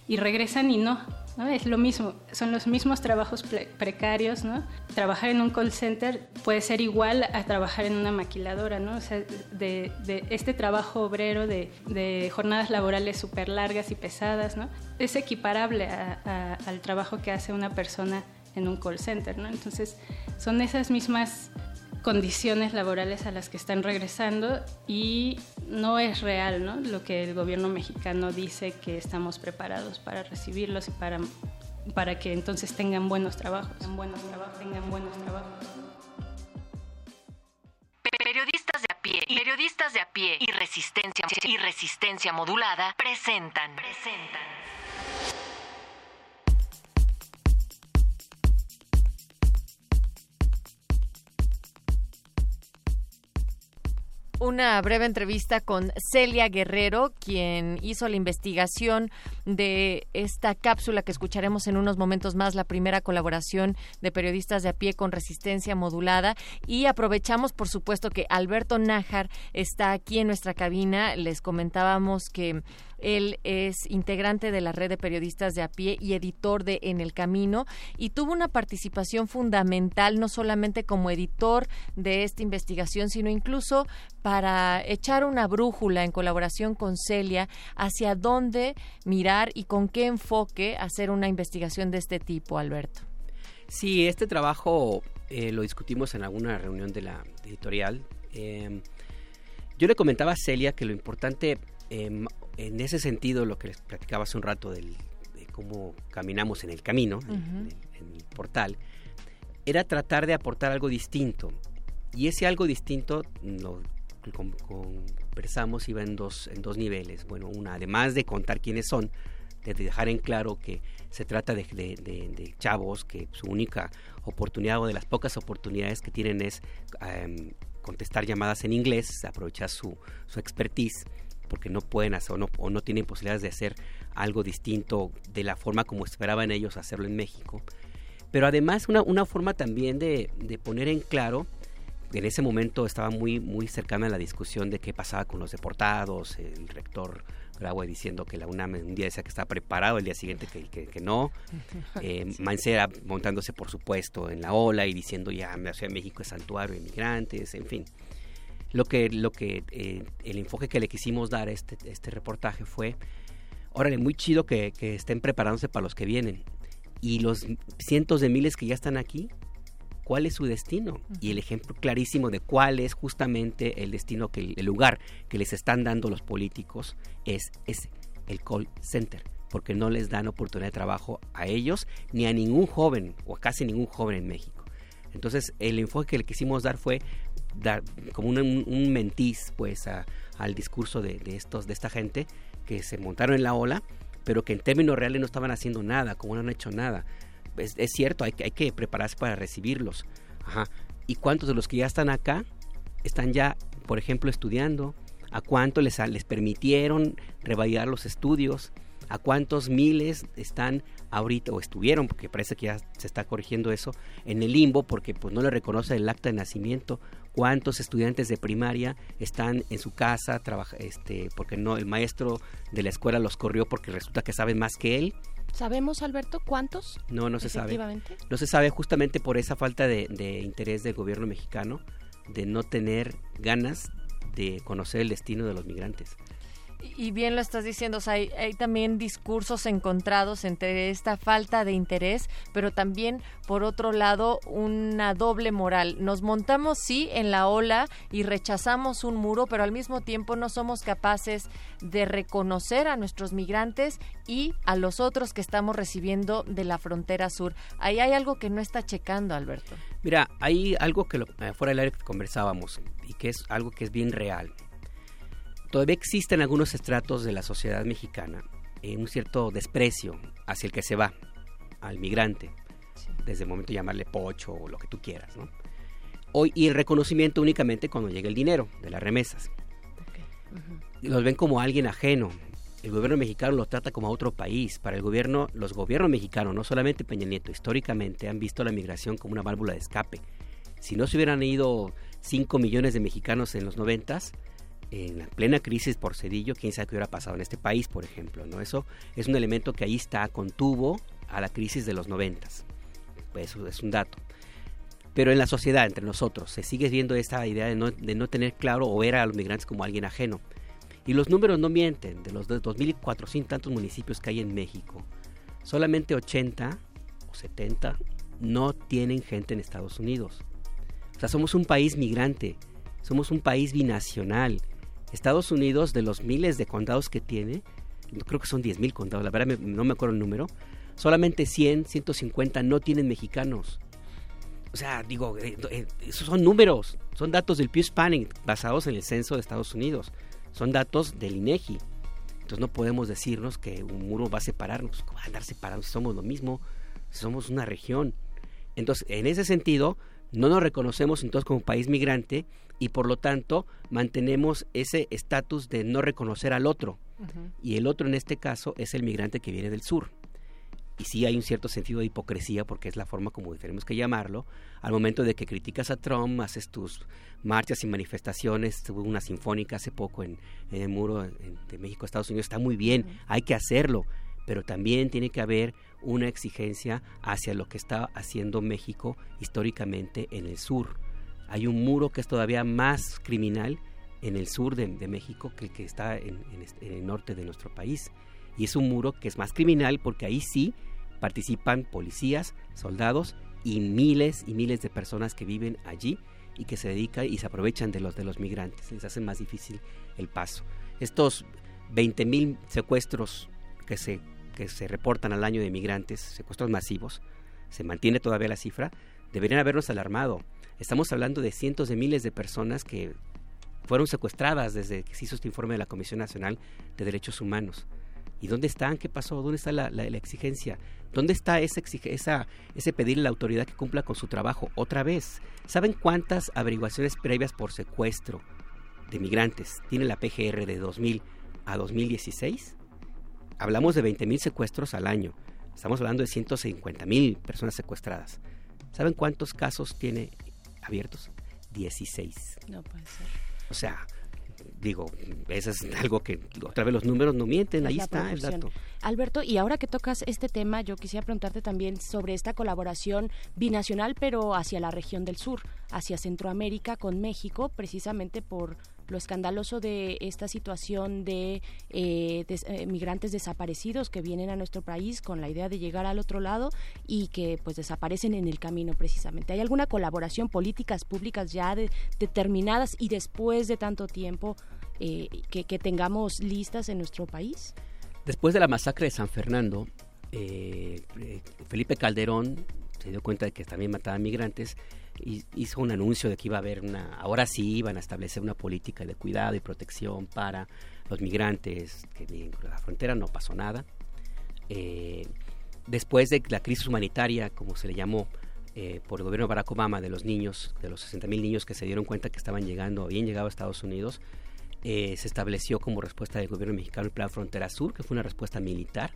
y regresan y no, es lo mismo, son los mismos trabajos precarios, ¿no? Trabajar en un call center puede ser igual a trabajar en una maquiladora, ¿no? O sea, de, este trabajo obrero de, jornadas laborales súper largas y pesadas, ¿no? Es equiparable al trabajo que hace una persona en un call center, ¿no? Entonces, son esas mismas condiciones laborales a las que están regresando y no es real ¿no? lo que el gobierno mexicano dice que estamos preparados para recibirlos y para, para que entonces tengan buenos trabajos, tengan buenos trabajos, tengan buenos trabajos. Periodistas de a pie, periodistas de a pie y resistencia y resistencia modulada presentan, presentan. Una breve entrevista con Celia Guerrero, quien hizo la investigación de esta cápsula que escucharemos en unos momentos más, la primera colaboración de periodistas de a pie con resistencia modulada. Y aprovechamos, por supuesto, que Alberto Nájar está aquí en nuestra cabina. Les comentábamos que él es integrante de la red de periodistas de a pie y editor de En el Camino y tuvo una participación fundamental no solamente como editor de esta investigación, sino incluso para echar una brújula en colaboración con Celia hacia dónde mirar y con qué enfoque hacer una investigación de este tipo, Alberto. Sí, este trabajo eh, lo discutimos en alguna reunión de la editorial. Em, yo le comentaba a Celia que lo importante em, en ese sentido, lo que les platicaba hace un rato del, de cómo caminamos en el camino, en, el portal, era tratar de aportar algo distinto. Y ese algo distinto lo conversamos iba en dos, en dos niveles. Bueno, una, además de contar quiénes son, de dejar en claro que se trata de, de, chavos que su única oportunidad o de las pocas oportunidades que tienen es em, contestar llamadas en inglés, aprovechar su, su expertise porque no pueden hacer o no, tienen posibilidades de hacer algo distinto de la forma como esperaban ellos hacerlo en México. Pero además una, una forma también de, poner en claro en ese momento estaba muy, muy cercana la discusión de qué pasaba con los deportados, el rector Graue diciendo que la UNAM un día decía que estaba preparado, el día siguiente que, que, no, eh, Mancera montándose por supuesto en la ola y diciendo ya la Ciudad de México es santuario de inmigrantes, en fin. Lo que, lo que eh, el enfoque que le quisimos dar a este, este reportaje fue, órale, muy chido que, que estén preparándose para los que vienen. Y los cientos de miles que ya están aquí, cuál es su destino y el ejemplo clarísimo de cuál es justamente el destino que el lugar que les están dando los políticos es ese, el call center, porque no les dan oportunidad de trabajo a ellos ni a ningún joven o a casi ningún joven en México. Entonces el enfoque que le quisimos dar fue dar como un, un mentiz pues al discurso de, estos de esta gente que se montaron en la ola pero que en términos reales no estaban haciendo nada, como no han hecho nada es, cierto, hay, hay que prepararse para recibirlos. ¿Y cuántos de los que ya están acá están ya, por ejemplo, estudiando? ¿A cuántos les, les permitieron revalidar los estudios? ¿A cuántos miles están ahorita, o estuvieron, porque parece que ya se está corrigiendo eso, en el limbo porque pues no le reconoce el acta de nacimiento? ¿Cuántos estudiantes de primaria están en su casa, trabaja, este, porque no, el maestro de la escuela los corrió porque resulta que saben más que él? ¿Sabemos, Alberto, cuántos? No, no se sabe. No se sabe justamente por esa falta de, de interés del gobierno mexicano de no tener ganas de conocer el destino de los migrantes. Y bien lo estás diciendo, hay, también discursos encontrados entre esta falta de interés, pero también, por otro lado, una doble moral. Nos montamos, sí, en la ola y rechazamos un muro, pero al mismo tiempo no somos capaces de reconocer a nuestros migrantes y a los otros que estamos recibiendo de la frontera sur. Ahí hay algo que no está checando, Alberto. Mira, hay algo que lo, eh, fuera del aire conversábamos y que es algo que es bien real todavía existen algunos estratos de la sociedad mexicana en un cierto desprecio hacia el que se va, al migrante, desde el momento de llamarle pocho o lo que tú quieras, ¿no? Hoy, y el reconocimiento únicamente cuando llega el dinero de las remesas. Los ven como alguien ajeno. El gobierno mexicano lo trata como a otro país. Para el gobierno, los gobiernos mexicanos, no solamente Peña Nieto, históricamente han visto la migración como una válvula de escape. Si no se hubieran ido 5 millones de mexicanos en los noventas, en la plena crisis por Cedillo, quién sabe qué hubiera pasado en este país, por ejemplo, ¿no? Eso es un elemento que ahí está, contuvo a la crisis de los noventas. Pues eso es un dato. Pero en la sociedad, entre nosotros, se sigue viendo esta idea de no, de no tener claro o ver a los migrantes como alguien ajeno. Y los números no mienten, de los 2.400 tantos municipios que hay en México, solamente 80 o 70 no tienen gente en Estados Unidos. O sea, somos un país migrante, somos un país binacional Estados Unidos, de los miles de condados que tiene, creo que son 10 mil condados, la verdad no me acuerdo el número, solamente 100, 150 no tienen mexicanos. O sea, digo, eh, eh, esos son números, son datos del Pew Spanning basados en el censo de Estados Unidos, son datos del INEGI. Entonces no podemos decirnos que un muro va a separarnos, va a andar separados si somos lo mismo, somos una región. Entonces, en ese sentido, no nos reconocemos entonces como país migrante y por lo tanto mantenemos ese estatus de no reconocer al otro. Y el otro en este caso es el migrante que viene del sur. Y sí hay un cierto sentido de hipocresía, porque es la forma como tenemos que llamarlo, al momento de que criticas a Trump, haces tus marchas y manifestaciones, hubo una sinfónica hace poco en, el muro de México, Estados Unidos, está muy bien, hay que hacerlo, pero también tiene que haber una exigencia hacia lo que está haciendo México históricamente en el sur hay un muro que es todavía más criminal en el sur de, México que el que está en, el norte de nuestro país. Y es un muro que es más criminal porque ahí sí participan policías, soldados y miles y miles de personas que viven allí y que se dedican y se aprovechan de los de los migrantes, les hacen más difícil el paso. Estos 20 mil secuestros que se, que se reportan al año de migrantes, secuestros masivos, se mantiene todavía la cifra, deberían habernos alarmado. Estamos hablando de cientos de miles de personas que fueron secuestradas desde que se hizo este informe de la Comisión Nacional de Derechos Humanos. ¿Y dónde están? ¿Qué pasó? ¿Dónde está la, exigencia? ¿Dónde está esa, esa, ese pedirle a la autoridad que cumpla con su trabajo? Otra vez, ¿saben cuántas averiguaciones previas por secuestro de migrantes tiene la PGR de 2000 a 2016? Hablamos de 20.000 secuestros al año. Estamos hablando de 150.000 personas secuestradas. ¿Saben cuántos casos tiene abiertos, 16. No puede ser. O sea, digo, eso es algo que otra vez los números no mienten, ahí la está el dato. Alberto, y ahora que tocas este tema, yo quisiera preguntarte también sobre esta colaboración binacional, pero hacia la región del sur, hacia Centroamérica con México, precisamente por lo escandaloso de esta situación de, eh, eh, migrantes desaparecidos que vienen a nuestro país con la idea de llegar al otro lado y que pues desaparecen en el camino precisamente. ¿Hay alguna colaboración, políticas públicas ya de- determinadas y después de tanto tiempo eh, que, tengamos listas en nuestro país? Después de la masacre de San Fernando, Felipe Calderón se dio cuenta de que también mataban migrantes y hizo un anuncio de que iba a haber una, ahora sí iban a establecer una política de cuidado y protección para los migrantes que vienen la frontera, no pasó nada. Eh, después de la crisis humanitaria, como se le llamó eh, por el gobierno de Barack Obama, de los niños, de los 60 mil niños que se dieron cuenta que estaban llegando, habían llegado a Estados Unidos, eh, se estableció como respuesta del gobierno mexicano el Plan Frontera Sur, que fue una respuesta militar.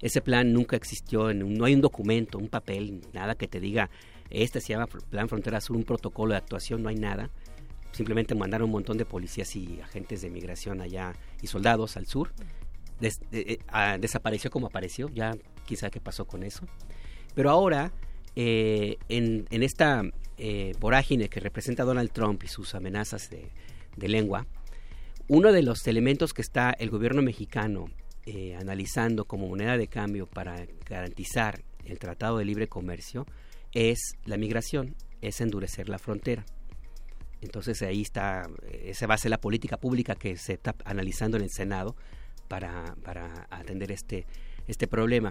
Ese plan nunca existió, no hay un documento, un papel, nada que te diga, este se llama Plan Frontera Sur, un protocolo de actuación, no hay nada. Simplemente mandaron un montón de policías y agentes de migración allá y soldados al sur. Des- eh, eh, desapareció como apareció, ya quizá qué pasó con eso. Pero ahora, eh, en, en esta eh, vorágine que representa Donald Trump y sus amenazas de, de lengua, uno de los elementos que está el gobierno mexicano eh, analizando como moneda de cambio para garantizar el Tratado de Libre Comercio es la migración, es endurecer la frontera. Entonces ahí está, esa va a ser la política pública que se está analizando en el Senado para, para atender este, este problema.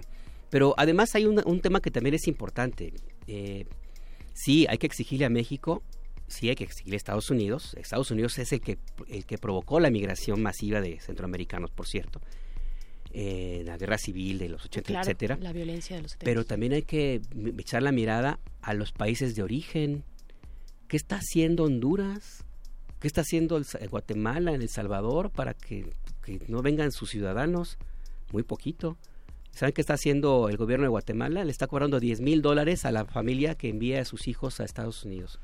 Pero además hay un, un tema que también es importante. Eh, sí, hay que exigirle a México, sí hay que exigirle a Estados Unidos. Estados Unidos es el que, el que provocó la migración masiva de centroamericanos, por cierto. Eh, la guerra civil de los 80, Claro, etcétera. la violencia de los 70. Pero también hay que echar la mirada a los países de origen. ¿Qué está haciendo Honduras? ¿Qué está haciendo el Guatemala, El Salvador para que, que no vengan sus ciudadanos? Muy poquito. ¿Saben qué está haciendo el gobierno de Guatemala? Le está cobrando 10 mil dólares a la familia que envía a sus hijos a Estados Unidos.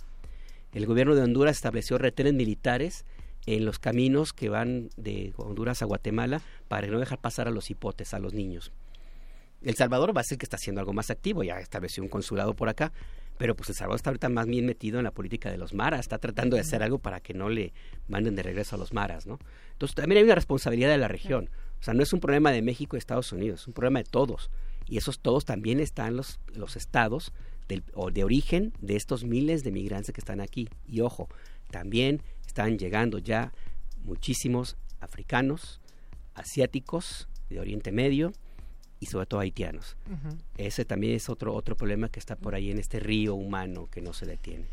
El gobierno de Honduras estableció retenes militares en los caminos que van de Honduras a Guatemala para no dejar pasar a los hipotes, a los niños. El Salvador va a ser que está haciendo algo más activo, ya estableció un consulado por acá, pero pues El Salvador está ahorita más bien metido en la política de los maras, está tratando de hacer algo para que no le manden de regreso a los maras, ¿no? Entonces también hay una responsabilidad de la región, o sea, no es un problema de México y Estados Unidos, es un problema de todos, y esos todos también están los, los estados del, o de origen de estos miles de migrantes que están aquí, y ojo, también están llegando ya muchísimos africanos, asiáticos, de Oriente Medio, y sobre todo haitianos. Ese también es otro, otro problema que está por ahí en este río humano que no se detiene.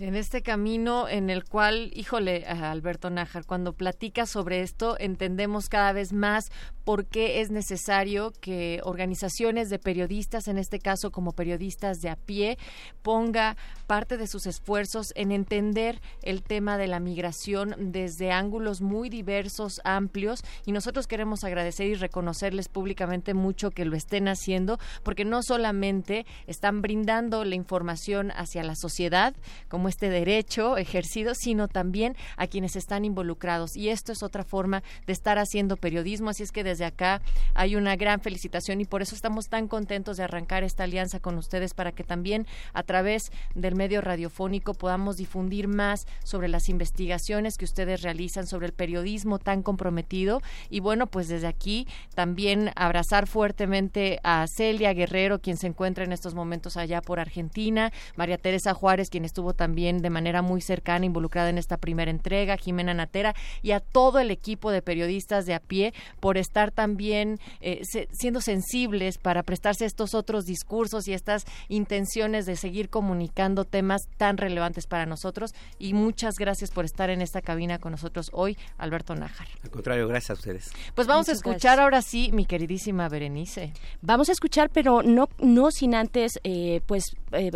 En este camino en el cual, híjole, a Alberto Nájar, cuando platica sobre esto, entendemos cada vez más por qué es necesario que organizaciones de periodistas, en este caso como periodistas de a pie, ponga parte de sus esfuerzos en entender el tema de la migración desde ángulos muy diversos, amplios, y nosotros queremos agradecer y reconocerles públicamente mucho que lo estén haciendo, porque no solamente están brindando la información hacia la sociedad, como este derecho ejercido, sino también a quienes están involucrados. Y esto es otra forma de estar haciendo periodismo, así es que desde acá hay una gran felicitación y por eso estamos tan contentos de arrancar esta alianza con ustedes para que también a través del medio radiofónico podamos difundir más sobre las investigaciones que ustedes realizan, sobre el periodismo tan comprometido. Y bueno, pues desde aquí también abrazar fuertemente a Celia Guerrero, quien se encuentra en estos momentos allá por Argentina, María Teresa Juárez, quien estuvo también de manera muy cercana involucrada en esta primera entrega, Jimena Natera y a todo el equipo de periodistas de a pie por estar también eh, se- siendo sensibles para prestarse estos otros discursos y estas intenciones de seguir comunicando temas tan relevantes para nosotros. Y muchas gracias por estar en esta cabina con nosotros hoy, Alberto Nájar. Al contrario, gracias a ustedes. Pues vamos Muchas a escuchar gracias. ahora sí, mi queridísima Berenice. Vamos a escuchar, pero no, no sin antes, eh, pues, eh,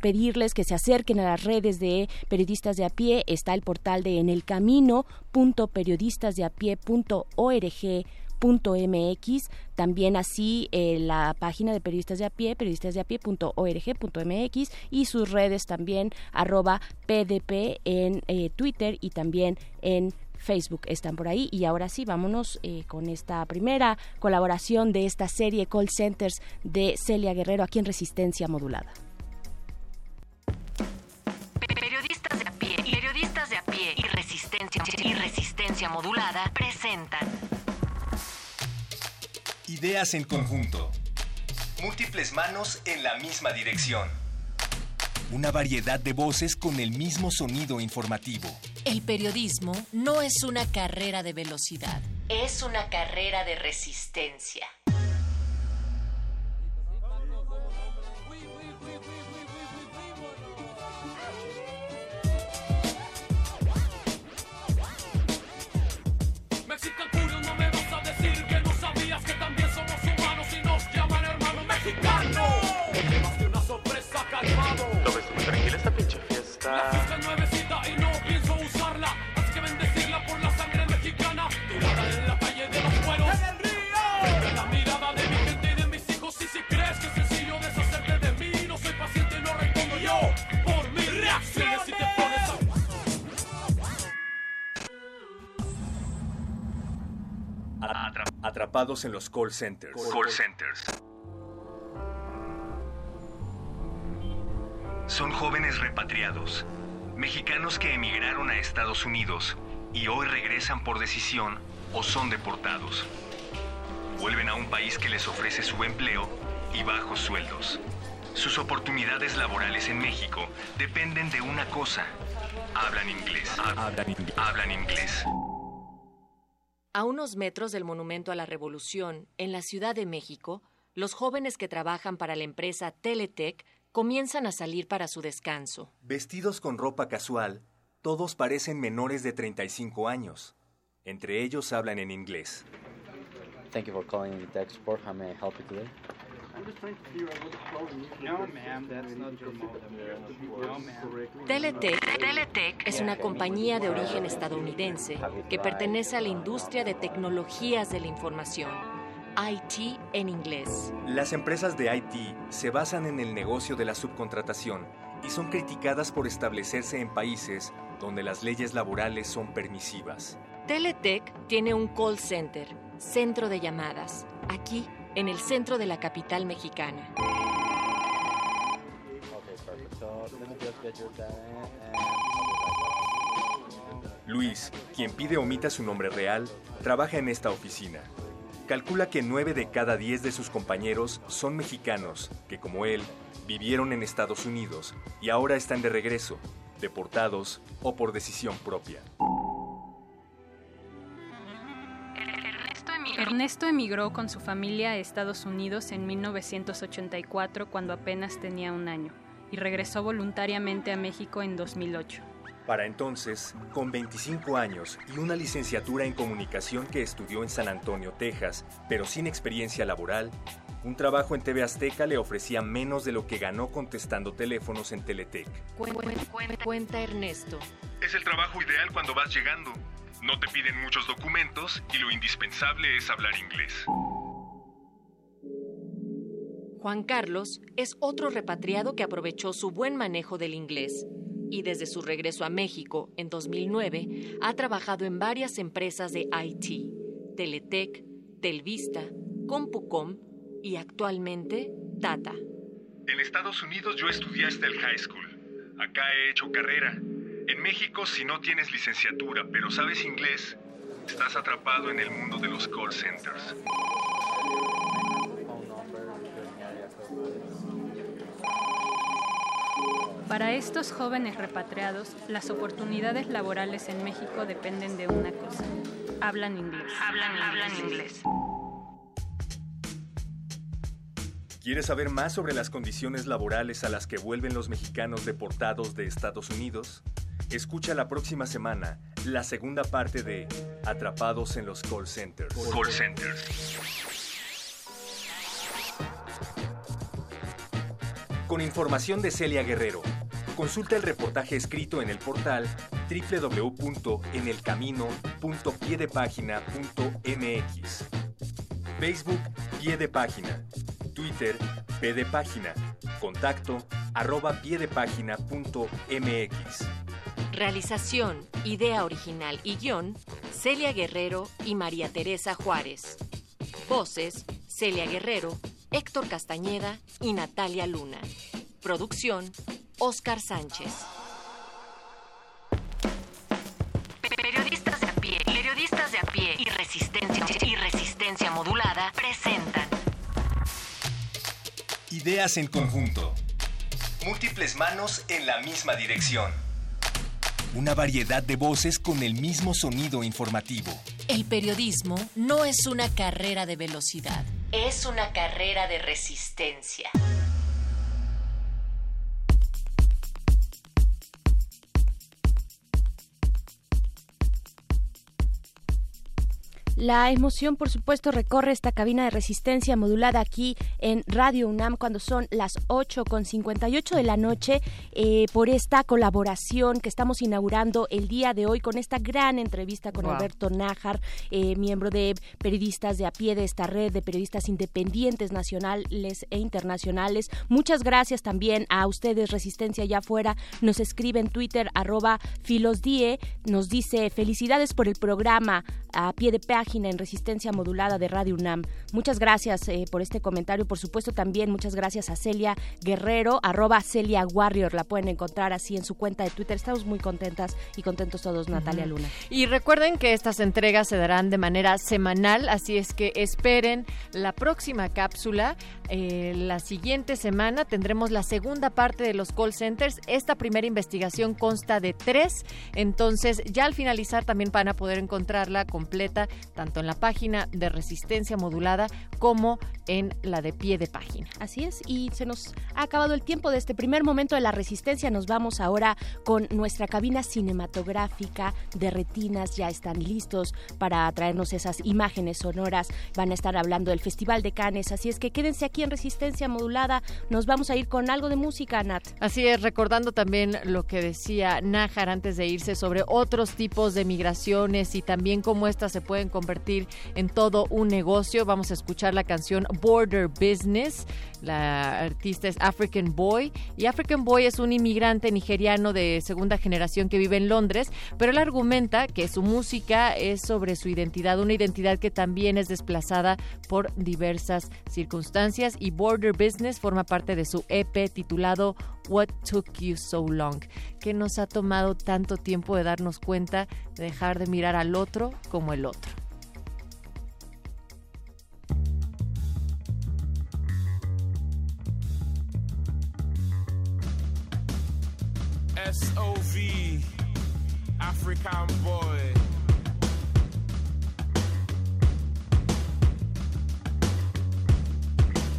pedirles que se acerquen a las redes de periodistas de a pie. Está el portal de periodistasdeapie.mx, también así eh, la página de Periodistas de a pie, periodistasdeapie.org.mx y sus redes también arroba pdp en eh, Twitter y también en Facebook están por ahí. Y ahora sí, vámonos eh, con esta primera colaboración de esta serie Call Centers de Celia Guerrero aquí en Resistencia Modulada. Resistencia modulada presentan Ideas en conjunto. Múltiples manos en la misma dirección. Una variedad de voces con el mismo sonido informativo. El periodismo no es una carrera de velocidad, es una carrera de resistencia. La fiesta? es nuevecita y no pienso usarla. Así que bendecirla por la sangre mexicana. Tirada en la calle de los cueros. ¡En el río! La mirada de mi gente y de mis hijos. Y si crees que es sencillo deshacerte de mí, no soy paciente y no respondo yo. Por mis reacciones si te pones a. Atra- Atrapados en los call centers. Call centers. Son jóvenes repatriados, mexicanos que emigraron a Estados Unidos y hoy regresan por decisión o son deportados. Vuelven a un país que les ofrece su empleo y bajos sueldos. Sus oportunidades laborales en México dependen de una cosa. Hablan inglés. Hablan inglés. A unos metros del Monumento a la Revolución, en la Ciudad de México, los jóvenes que trabajan para la empresa Teletech comienzan a salir para su descanso. Vestidos con ropa casual, todos parecen menores de 35 años. Entre ellos hablan en inglés. Thank you for calling the tech support. How may I help you today? I'm just trying to figure out what's calling you. No, ma'am, that's not your modem. No, ma'am. Teletech, Teletech es una compañía de origen estadounidense que pertenece a la industria de tecnologías de la información, IT en inglés. Las empresas de IT se basan en el negocio de la subcontratación y son criticadas por establecerse en países donde las leyes laborales son permisivas. Teletech tiene un call center, centro de llamadas, aquí, en el centro de la capital mexicana. Luis, quien pide omita su nombre real, trabaja en esta oficina. Calcula que 9 de cada 10 de sus compañeros son mexicanos que, como él, vivieron en Estados Unidos y ahora están de regreso, deportados o por decisión propia. Ernesto emigró con su familia a Estados Unidos en 1984 cuando apenas tenía un año y regresó voluntariamente a México en 2008. Para entonces, con 25 años y una licenciatura en comunicación que estudió en San Antonio, Texas, pero sin experiencia laboral, un trabajo en TV Azteca le ofrecía menos de lo que ganó contestando teléfonos en Teletec. Cuenta Ernesto. Es el trabajo ideal cuando vas llegando. No te piden muchos documentos y lo indispensable es hablar inglés. Juan Carlos es otro repatriado que aprovechó su buen manejo del inglés y desde su regreso a México en 2009 ha trabajado en varias empresas de IT, Teletec, Telvista, Compucom y actualmente Tata. En Estados Unidos yo estudié hasta el high school. Acá he hecho carrera. En México, si no tienes licenciatura pero sabes inglés, estás atrapado en el mundo de los call centers. Para estos jóvenes repatriados, las oportunidades laborales en México dependen de una cosa. Hablan inglés. Hablan, hablan inglés. ¿Quieres saber más sobre las condiciones laborales a las que vuelven los mexicanos deportados de Estados Unidos? Escucha la próxima semana la segunda parte de Atrapados en los call centers. Call centers. Con información de Celia Guerrero. Consulta el reportaje escrito en el portal www.enelcamino.piedepagina.mx. Facebook, pie de página. Twitter, pie de página. Contacto, arroba piedepágina.mx. Realización, idea original y guion, Celia Guerrero y María Teresa Juárez. Voces, Celia Guerrero, Héctor Castañeda y Natalia Luna. Producción, Oscar Sánchez. Periodistas de a pie, periodistas de a pie y resistencia y resistencia modulada presentan Ideas en conjunto. Múltiples manos en la misma dirección. Una variedad de voces con el mismo sonido informativo. El periodismo no es una carrera de velocidad, es una carrera de resistencia. La emoción, por supuesto, recorre esta cabina de resistencia modulada aquí en Radio UNAM cuando son las 8 con 58 de la noche eh, por esta colaboración que estamos inaugurando el día de hoy con esta gran entrevista con Wow. Alberto Nájar, eh, miembro de periodistas de a pie de esta red de periodistas independientes nacionales e internacionales. Muchas gracias también a ustedes, Resistencia allá afuera. Nos escribe en Twitter, arroba filosdie, nos dice felicidades por el programa a pie de página en Resistencia Modulada de Radio UNAM. Muchas gracias eh, por este comentario. Por supuesto, también muchas gracias a Celia Guerrero, arroba Celia Warrior. La pueden encontrar así en su cuenta de Twitter. Estamos muy contentas y contentos todos, Natalia Luna. Y recuerden que estas entregas se darán de manera semanal, así es que esperen la próxima cápsula. Eh, la siguiente semana tendremos la segunda parte de los call centers. Esta primera investigación consta de tres, entonces ya al finalizar también van a poder encontrarla completa tanto en la página de Resistencia Modulada como en la de pie de página. Así es, y se nos ha acabado el tiempo de este primer momento de la resistencia. Nos vamos ahora con nuestra cabina cinematográfica de retinas. Ya están listos para traernos esas imágenes sonoras. Van a estar hablando del Festival de Cannes. Así es que quédense aquí en Resistencia Modulada. Nos vamos a ir con algo de música, Nat. Así es, recordando también lo que decía Nájar antes de irse sobre otros tipos de migraciones y también cómo estas se pueden convertir en todo un negocio. Vamos a escuchar la canción Border Business. La artista es African Boy y African Boy es un inmigrante nigeriano de segunda generación que vive en Londres, pero él argumenta que su música es sobre su identidad, una identidad que también es desplazada por diversas circunstancias y Border Business forma parte de su EP titulado What Took You So Long, que nos ha tomado tanto tiempo de darnos cuenta de dejar de mirar al otro como el otro. SOV, African boy.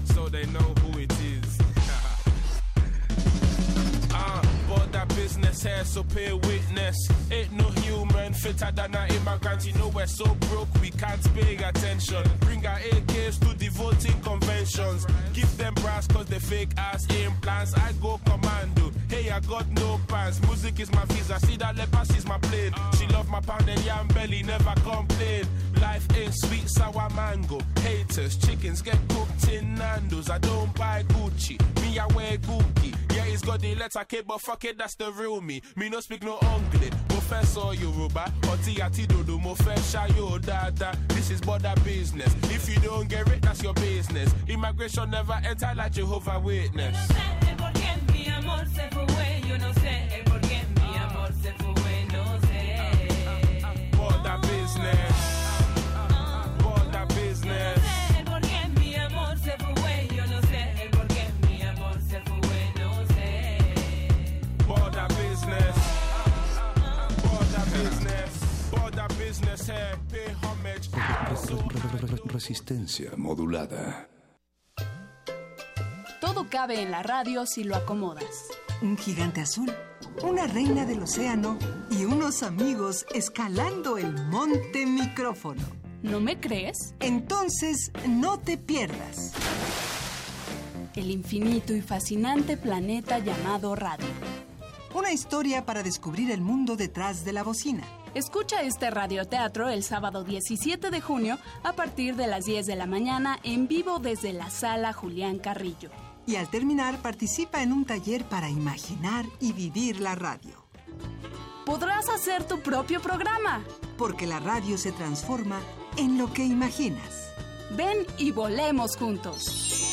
So they know here, so pay witness. Ain't no human fitter than an immigrant. You know we're so broke, we can't pay attention. Bring our AKs to the voting conventions. Give them brass cause they fake ass implants. I go commando. Hey, I got no pants. Music is my visa. See that leper, she's my plane. She love my pound and yam belly, never complain. Life ain't sweet, sour mango. Haters, chickens get cooked in Nando's. I don't buy Gucci, me I wear Gucci. Yeah, he's got the letter K, but fuck it, that's the real me. Me no speak no English. Professor Yoruba, or Tiati Dodo, mo fẹ́ ṣayó dáadáa. This is border business. If you don't get it, that's your business. Immigration never enter like Jehovah Witness. Resistencia modulada. Todo cabe en la radio si lo acomodas. Un gigante azul, una reina del océano y unos amigos escalando el monte micrófono. ¿No me crees? Entonces, no te pierdas. El infinito y fascinante planeta llamado radio. Una historia para descubrir el mundo detrás de la bocina. Escucha este radioteatro el sábado 17 de junio a partir de las 10 de la mañana en vivo desde la sala Julián Carrillo. Y al terminar participa en un taller para imaginar y vivir la radio. Podrás hacer tu propio programa. Porque la radio se transforma en lo que imaginas. Ven y volemos juntos.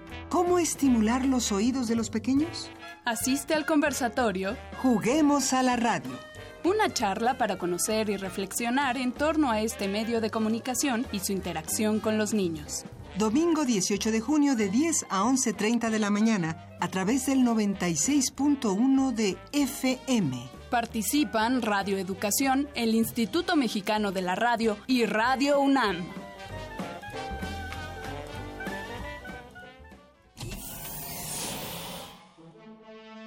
¿cómo estimular los oídos de los pequeños? Asiste al conversatorio. Juguemos a la radio. Una charla para conocer y reflexionar en torno a este medio de comunicación y su interacción con los niños. Domingo 18 de junio de 10 a 11.30 de la mañana a través del 96.1 de FM. Participan Radio Educación, el Instituto Mexicano de la Radio y Radio UNAM.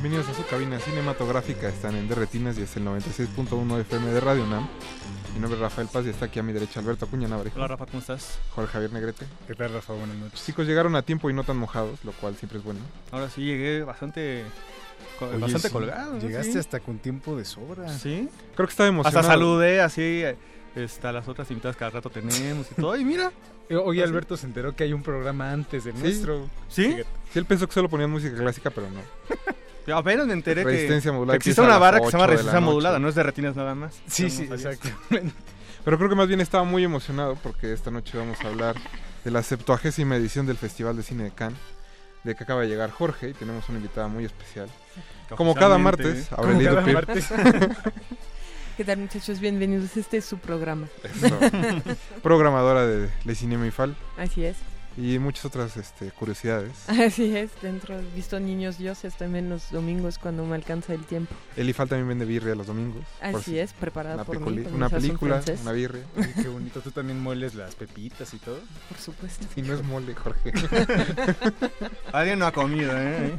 Bienvenidos a su cabina cinematográfica. Están en Derretinas y es el 96.1 FM de Radio UNAM. Mi nombre es Rafael Paz y está aquí a mi derecha Alberto Acuña Navarro. Hola Rafa, ¿cómo estás? Jorge Javier Negrete. ¿Qué tal Rafa? Buenas noches. Chicos, llegaron a tiempo y no tan mojados, lo cual siempre es bueno. Ahora sí llegué bastante, Oye, bastante sí, colgado. Llegaste Sí. hasta con tiempo de sobra. Sí. Creo que estaba emocionado. Hasta saludé así eh, a las otras invitadas que al rato tenemos y todo. Y mira. Hoy Así. Alberto se enteró que hay un programa antes del Sí. nuestro. ¿Sí? Sí, él pensó que solo ponían música clásica, pero no. Yo apenas me enteré que, Resistencia modulada que existe una barra que se llama 8 de la resistencia modulada, no es de retinas nada más. Sí, sí, exacto. Pero creo que más bien estaba muy emocionado porque esta noche vamos a hablar de la 70 edición del Festival de Cine de Cannes, de que acaba de llegar Jorge y tenemos una invitada muy especial. Como cada martes, como Aurelio cada Dupir. martes. ¿Qué tal muchachos? Bienvenidos. Este es su programa. Eso. Programadora de Le Cinema y Fal. Así es. Y muchas otras este, curiosidades. Así es. Dentro, visto niños Dios, estoy menos domingos cuando me alcanza el tiempo. El IFAL también vende birria los domingos. por Así si- es, preparada una por mí, con Una película, una birria. Oye, qué bonito. Tú también mueles las pepitas y todo. Por supuesto. Si no es mole, Jorge. Alguien no ha comido, ¿eh?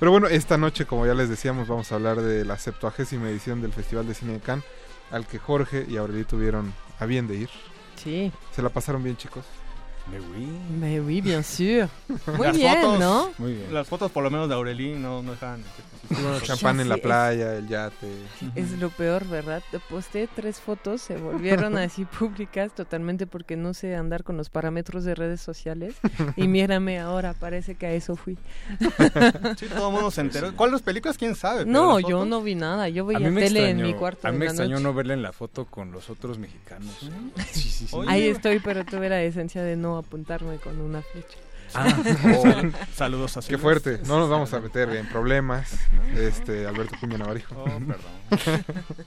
Pero bueno, esta noche, como ya les decíamos, vamos a hablar de la 70 edición del Festival de Cine de Cannes, al que Jorge y Aurelio tuvieron a bien de ir. Sí. ¿Se la pasaron bien, chicos? Me oui. Mais oui, bien sûr. Muy Las bien, fotos, ¿no? Muy bien. Las fotos por lo menos de Aurelí no, no dejan... champán en la playa, el yate. Es lo peor, ¿verdad? Te Posté tres fotos, se volvieron así públicas totalmente porque no sé andar con los parámetros de redes sociales. Y mírame ahora, parece que a eso fui. Sí, todo el mundo se enteró. ¿Cuáles películas? ¿Quién sabe? No, las yo no vi nada. Yo A veía tele en extrañó- mi cuarto. A mí en me extrañó noche. no verla en la foto con los otros mexicanos. Sí, sí, sí. Ahí estoy, pero tuve la esencia de no apuntarme con una flecha. Ah, Oh, Saludos a Qué Silvia. fuerte. No nos vamos a meter en problemas. Este, Alberto Piña Navarijo. Oh, perdón.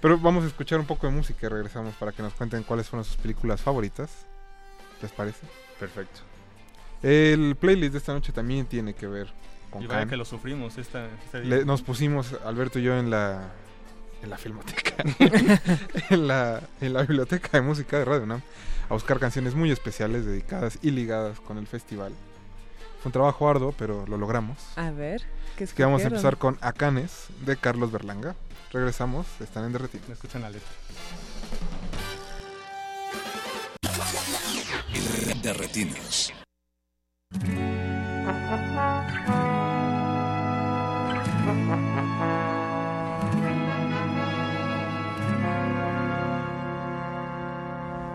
Pero vamos a escuchar un poco de música y regresamos para que nos cuenten cuáles fueron sus películas favoritas. ¿Les parece? Perfecto. El playlist de esta noche también tiene que ver con Y vaya Cannes. que lo sufrimos esta, día. Le- nos pusimos, Alberto y yo, en la en la filmoteca, en, la, en la biblioteca de música de Radio UNAM, a buscar canciones muy especiales dedicadas y ligadas con el festival. Fue un trabajo arduo, pero lo logramos. A ver, ¿qué Así que vamos a empezar con Acanes de Carlos Berlanga. Regresamos, están en derretido. Escuchan la letra. Derretinos.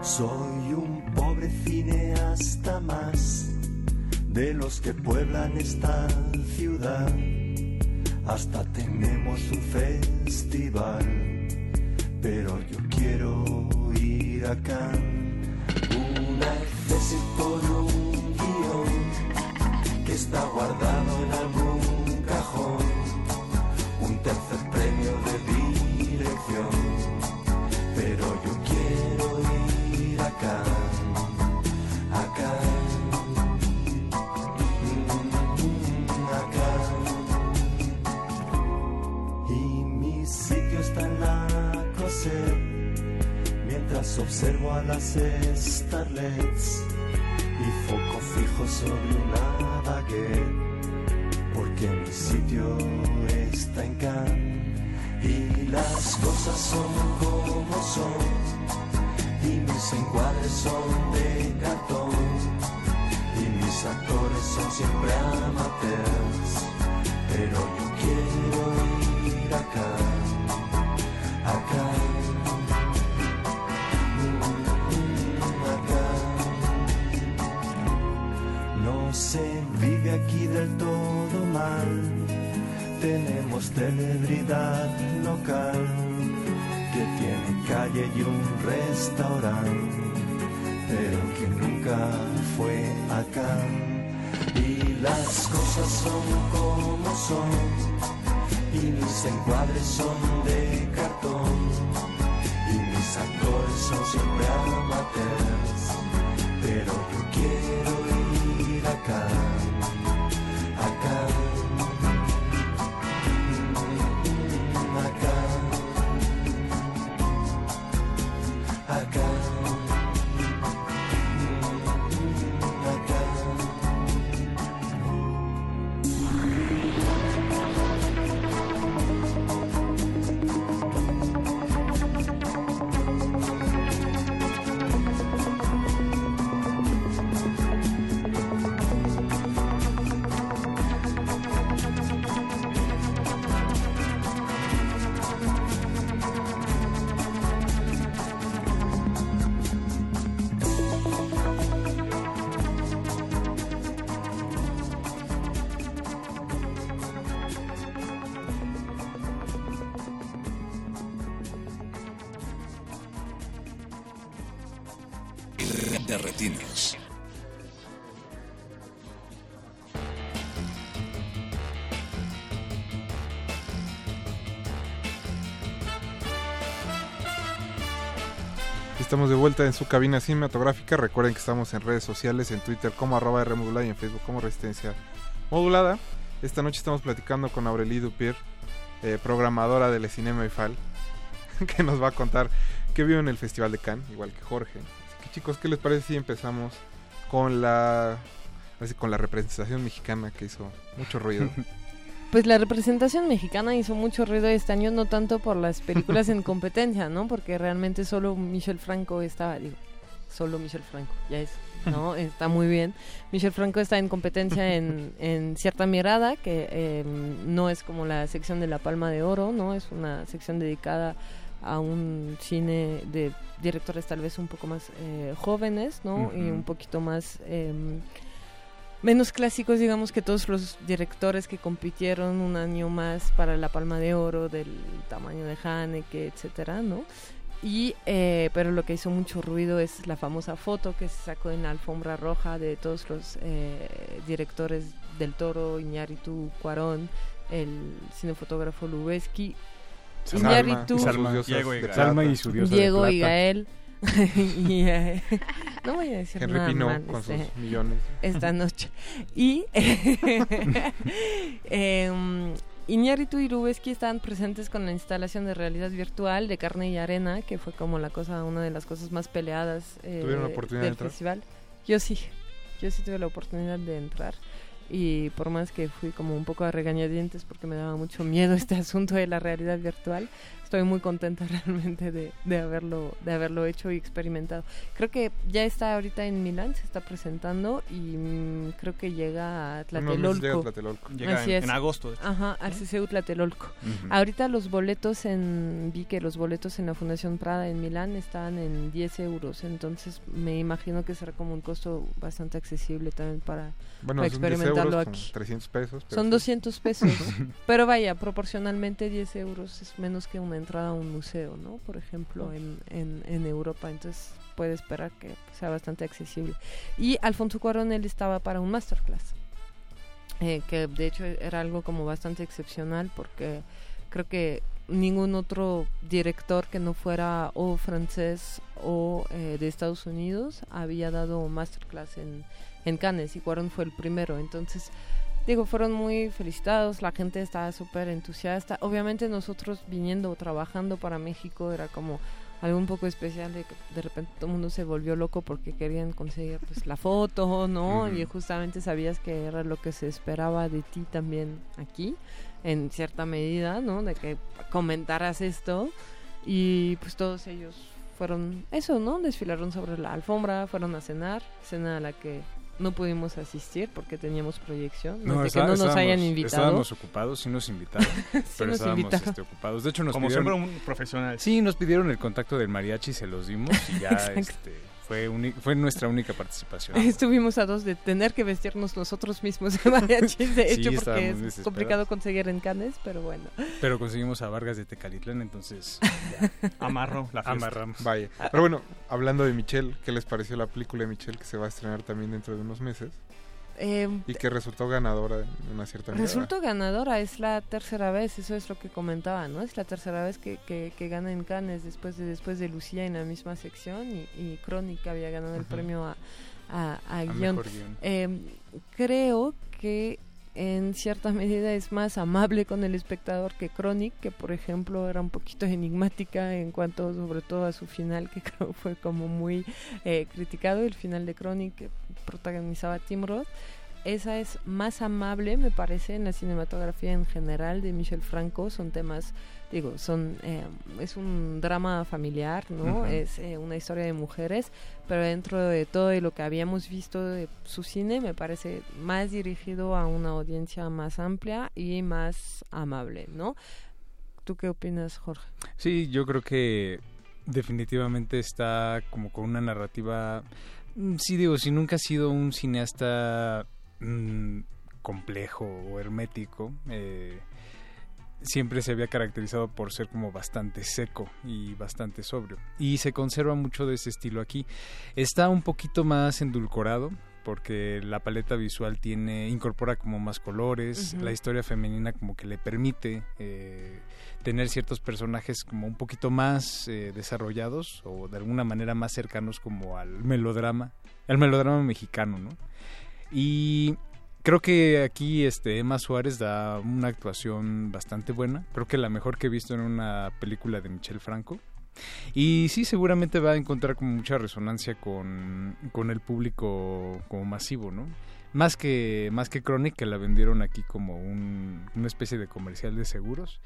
Soy pobre cineasta más de los que pueblan esta ciudad. Hasta tenemos un festival, pero yo quiero ir a Cannes. Una tesis por un guion que está guardado en algún starlets y foco fijo sobre una baguette, porque mi sitio está en Cannes y las cosas son como son y mis encuadres son de cartón celebridad local que tiene calle y un restaurante, pero que nunca fue acá. Y las cosas son como son, y mis encuadres son de Estamos de vuelta en su cabina cinematográfica. Recuerden que estamos en redes sociales, en Twitter como arroba R modulada y en Facebook como Resistencia Modulada. Esta noche estamos platicando con Aurelie Dupier, eh, programadora de Le Cinema IFAL, que nos va a contar qué vio en el Festival de Cannes, igual que Jorge. Así que chicos, ¿qué les parece si empezamos con la, así, con la representación mexicana que hizo mucho ruido? Pues la representación mexicana hizo mucho ruido este año, no tanto por las películas en competencia, ¿no? Porque realmente solo Michel Franco estaba, digo, solo Michel Franco, ya es, ¿no? está muy bien. Michel Franco está en competencia en, en Cierta Mirada, que eh, no es como la sección de La Palma de Oro, ¿no? Es una sección dedicada a un cine de directores tal vez un poco más eh, jóvenes, ¿no? Y un poquito más... em, menos clásicos, digamos, que todos los directores que compitieron un año más para la Palma de Oro del tamaño de Haneke, etcétera, ¿no? Y, eh, pero lo que hizo mucho ruido es la famosa foto que se sacó en la alfombra roja de todos los eh, directores del Toro, Iñárritu, Cuarón, el cinefotógrafo Lubeski, Salma Iñárritu, y Salma. Diego y Gael. y, eh, no voy a decir Henry nada Pino mal, con este, sus millones. esta noche. Y eh, Iñárritu y Lubeski estaban presentes con la instalación de realidad virtual de Carne y Arena, que fue como la cosa, una de las cosas más peleadas eh, ¿Tuvieron la oportunidad de del entrar? festival. Yo sí, yo sí tuve la oportunidad de entrar. Y por más que fui como un poco a regañadientes porque me daba mucho miedo este asunto de la realidad virtual, estoy muy contenta realmente de, de haberlo de haberlo hecho y experimentado. Creo que ya está ahorita en Milán, se está presentando y mm, creo que llega a meses llega a Tlatelolco. Tlatelolco. Llega Así en- es. en agosto, de hecho. Ajá, al CCU Tlatelolco. Ahorita los boletos en vi que los boletos en la Fundación Prada en Milán están en 10 euros, entonces me imagino que será como un costo bastante accesible también para, Bueno, para son 10 experimentarlo euros, aquí. son 300 pesos. pero Son sí. 200 pesos. pero vaya, proporcionalmente 10 euros es menos que una entrada a un museo, ¿no? Por ejemplo, en, en, en Europa. Entonces puede esperar que sea bastante accesible. Y Alfonso Cuarón, él estaba para un masterclass. eh, que de hecho era algo como bastante excepcional porque creo que ningún otro director que no fuera o francés o eh, de Estados Unidos había dado masterclass en, en Cannes y Cuarón fue el primero. Entonces, digo, fueron muy felicitados, la gente estaba súper entusiasta. Obviamente nosotros viniendo, trabajando para México, era como algo un poco especial de que de repente todo el mundo se volvió loco porque querían conseguir pues la foto, ¿no? Y justamente sabías que era lo que se esperaba de ti también aquí, en cierta medida, ¿no? De que comentaras esto y pues todos ellos fueron eso, ¿no? Desfilaron sobre la alfombra, fueron a cenar, cena a la que no pudimos asistir porque teníamos proyección, no, de que no nos hayan invitado. Estábamos ocupados, sí nos invitaron. pero nos estábamos invitaron. este, ocupados. De hecho, nos Como pidieron... siempre, un profesional. Sí, nos pidieron el contacto del mariachi, se los dimos y ya Exacto. este, fue, fue nuestra única participación. Estuvimos a dos de tener que vestirnos nosotros mismos de mariachis, de Sí, hecho, porque es complicado conseguir en Cannes, pero bueno. Pero conseguimos a Vargas de Tecalitlán, entonces ya. Amarró la fiesta. Amarramos. Vaya. Pero bueno, hablando de Michelle, ¿qué les pareció la película de Michelle que se va a estrenar también dentro de unos meses? Eh, Y que resultó ganadora en una cierta medida. Resultó ganadora, es la tercera vez, eso es lo que comentaba, ¿no? Es la tercera vez que, que, que gana en Cannes después de después de Lucía en la misma sección y, y Crónica había ganado el premio a, a, a A guion. mejor guion. Eh, creo que en cierta medida es más amable con el espectador que Chronic, que por ejemplo era un poquito enigmática en cuanto sobre todo a su final, que creo fue como muy eh, criticado, el final de Chronic que protagonizaba Tim Roth. Esa es más amable, me parece, en la cinematografía en general de Michel Franco. Son temas, digo, son eh, es un drama familiar, ¿no? Es eh, una historia de mujeres, pero dentro de todo de lo que habíamos visto de su cine, me parece más dirigido a una audiencia más amplia y más amable, ¿no? ¿Tú qué opinas, Jorge? Sí, yo creo que definitivamente está como con una narrativa. Mm, Sí, digo, si nunca ha sido un cineasta mm, complejo o hermético, eh, siempre se había caracterizado por ser como bastante seco y bastante sobrio. Y se conserva mucho de ese estilo aquí. Está un poquito más endulcorado porque la paleta visual tiene incorpora como más colores, la historia femenina como que le permite eh, tener ciertos personajes como un poquito más eh, desarrollados o de alguna manera más cercanos como al melodrama, al melodrama mexicano, ¿no? Y creo que aquí este Emma Suárez da una actuación bastante buena, creo que la mejor que he visto en una película de Michel Franco. Y sí, seguramente va a encontrar como mucha resonancia con, el público como masivo, ¿no? Más que, más que Chronic, que la vendieron aquí como un- una especie de comercial de seguros,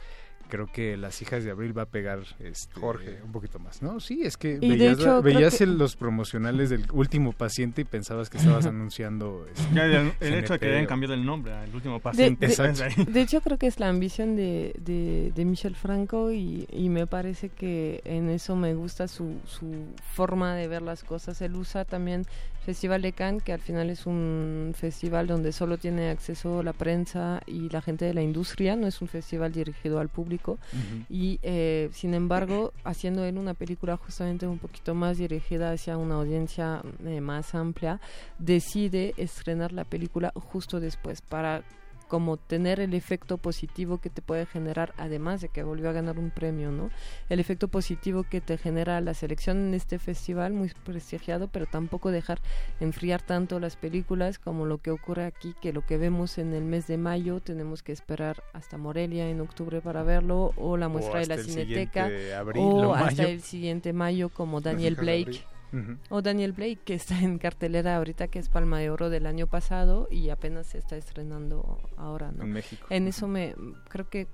creo que Las hijas de Abril va a pegar este, Jorge. un poquito más, ¿no? Sí, es que Y veías, hecho, veías que- el- los promocionales del último paciente y pensabas que estabas anunciando... este, Ya, el, el hecho de que hayan cambiado el nombre al último paciente. de hecho, creo que es la ambición de, de, de Michel Franco y, y me parece que en eso me gusta su, su forma de ver las cosas. Él usa también Festival de Cannes, que al final es un festival donde solo tiene acceso la prensa y la gente de la industria, no es un festival dirigido al público. Y eh, sin embargo, haciendo él una película justamente un poquito más dirigida hacia una audiencia eh, más amplia, decide estrenar la película justo después para como tener el efecto positivo que te puede generar, además de que volvió a ganar un premio, ¿no? El efecto positivo que te genera la selección en este festival, muy prestigiado, pero tampoco dejar enfriar tanto las películas como lo que ocurre aquí, que lo que vemos en el mes de mayo tenemos que esperar hasta Morelia en octubre para verlo, o la muestra de la Cineteca, abril o o hasta el siguiente mayo como Daniel Blake. O Daniel Blake, que está en cartelera ahorita, que es Palma de Oro del año pasado y apenas se está estrenando ahora, ¿no? En México. En eso me creo que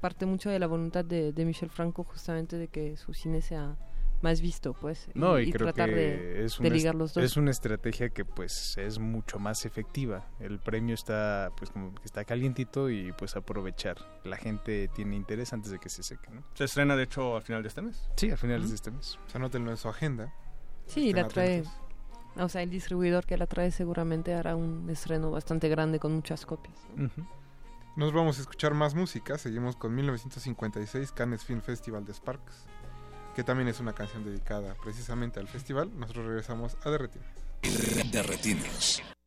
parte mucho de la voluntad de, de Michel Franco justamente de que su cine sea más visto, pues. No, y, creo tratar que de, es, de ligar los dos. es una estrategia que pues es mucho más efectiva. El premio está pues como que está calientito y pues aprovechar. La gente tiene interés antes de que se seque, ¿no? Se estrena, de hecho, al final de este mes. Sí, a finales de este mes. O sea, anótenlo en su agenda. Sí, Estén la trae. atentos. O sea, el distribuidor que la trae seguramente hará un estreno bastante grande con muchas copias. Nos vamos a escuchar más música. Seguimos con 1956 Cannes Film Festival de Sparks, que también es una canción dedicada precisamente al festival. Nosotros regresamos a Derretir. De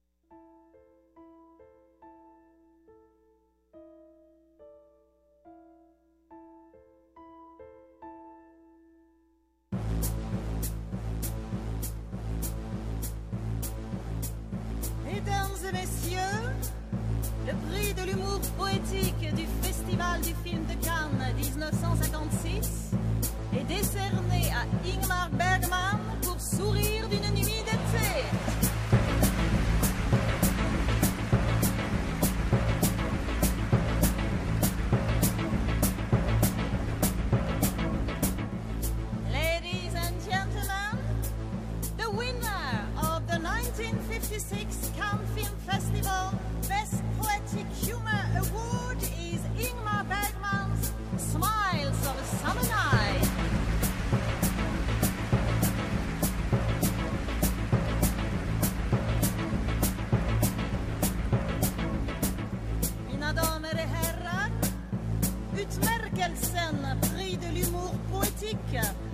Du film de Cannes 1956 est décerné à Ingmar Bergman pour Sourire d'une nuit d'été. Ladies and gentlemen, the winner of the 1956 Cannes Film Festival Best Poetic Humor Award Yeah.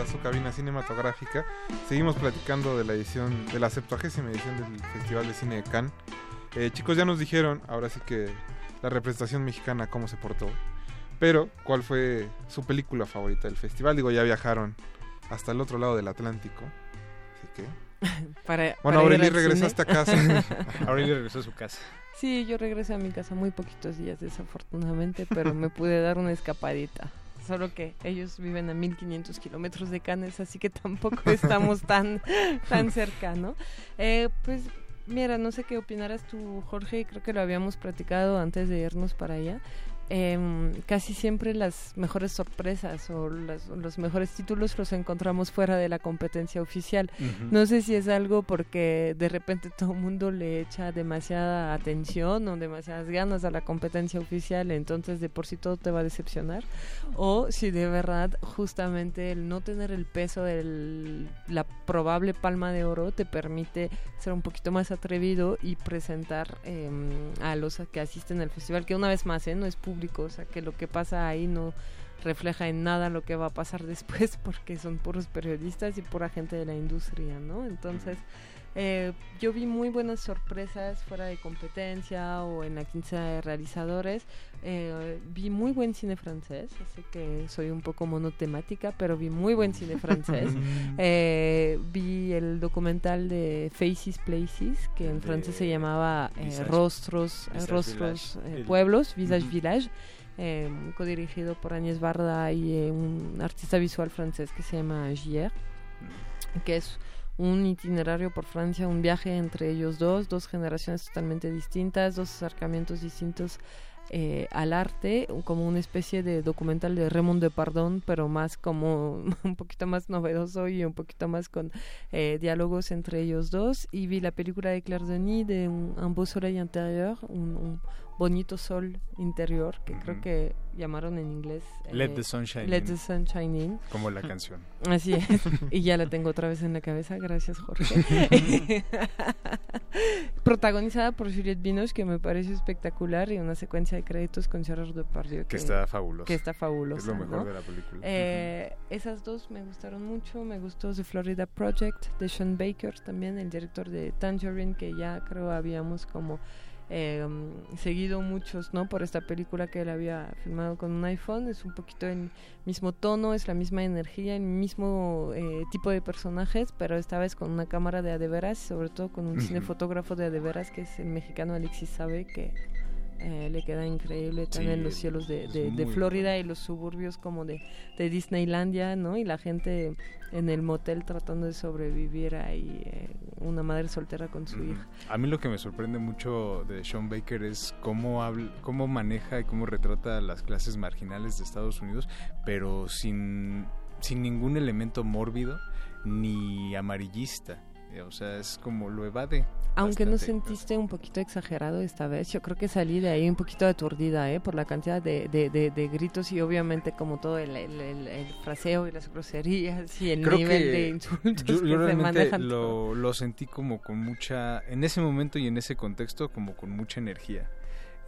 A su cabina cinematográfica. Seguimos platicando de la edición, de la 70 edición del Festival de Cine de Cannes. Eh, chicos, ya nos dijeron, ahora sí que la representación mexicana, cómo se portó. Pero, ¿cuál fue su película favorita del festival? Digo, ya viajaron hasta el otro lado del Atlántico. Así que. Para- bueno, Aureli al regresaste a cine. casa. Aureli regresó a su casa. Sí, yo regresé a mi casa muy poquitos días, desafortunadamente, pero me pude dar una escapadita. Solo que ellos viven a 1500 kilómetros de Cannes, así que tampoco estamos tan, tan cerca, ¿no? Eh, pues, mira, no sé qué opinarás tú, Jorge, creo que lo habíamos platicado antes de irnos para allá. Em, casi siempre las mejores sorpresas o las- los mejores títulos los encontramos fuera de la competencia oficial. Ujú. No sé si es algo porque de repente todo el mundo le echa demasiada atención o demasiadas ganas a la competencia oficial, entonces de por sí todo te va a decepcionar, o si de verdad justamente el no tener el peso de la probable palma de oro te permite ser un poquito más atrevido y presentar em, a los que asisten al festival, que una vez más ¿eh? no es público o sea, que lo que pasa ahí no refleja en nada lo que va a pasar después porque son puros periodistas y pura gente de la industria, ¿no? Entonces, eh, yo vi muy buenas sorpresas fuera de competencia o en la quincena de realizadores. Eh, vi muy buen cine francés, así que soy un poco monotemática, pero vi muy buen cine francés. Eh, vi el documental de Faces Places, que en francés se llamaba eh, Rostros, eh, Visage Rostros Village. eh, Pueblos, Visage Ujú. Village. eh, codirigido por Agnès Barda y un artista visual francés que se llama Gier, que es un itinerario por Francia, un viaje entre ellos dos, dos generaciones totalmente distintas, dos acercamientos distintos eh, al arte, como una especie de documental de Raymond Depardon, pero más como un poquito más novedoso y un poquito más con eh, diálogos entre ellos dos. Y vi la película de Claire Denis de Un, un beau soleil intérieur, un, un bonito sol interior, que creo que llamaron en inglés. Let the sunshine Let in. the sunshine in. Como la canción. Así es. y ya la tengo otra vez en la cabeza. Gracias, Jorge. Protagonizada por Juliette Binoche, que me parece espectacular, y una secuencia de créditos con Gerard Depardieu. Que está fabulosa. Que está fabulosa. Es lo mejor ¿no? de la película. Eh, Esas dos me gustaron mucho. Me gustó The Florida Project de Sean Baker, también el director de Tangerine, que ya creo habíamos como eh, seguido muchos, ¿no? Por esta película que él había filmado con un iPhone. Es un poquito el mismo tono, es la misma energía, el mismo eh, tipo de personajes, pero esta vez con una cámara de adeveras, sobre todo con un cinefotógrafo de adeveras, que es el mexicano Alexis Sabe, que eh, le queda increíble también Sí, los cielos de, de- de Florida y los suburbios como de, de Disneylandia, ¿no? Y la gente en el motel tratando de sobrevivir ahí, eh, una madre soltera con su hija. A mí lo que me sorprende mucho de Sean Baker es cómo, habla, cómo maneja y cómo retrata las clases marginales de Estados Unidos, pero sin, sin ningún elemento mórbido ni amarillista. Eh, O sea, es como lo evade. Aunque no sentiste un poquito exagerado esta vez, yo creo que salí de ahí un poquito aturdida, ¿eh? Por la cantidad de, de, de- de gritos y obviamente como todo el, el, el- el fraseo y las groserías y el Creo nivel que de insultos yo, que yo se manejan. lo, lo sentí como con mucha, en ese momento y en ese contexto, como con mucha energía.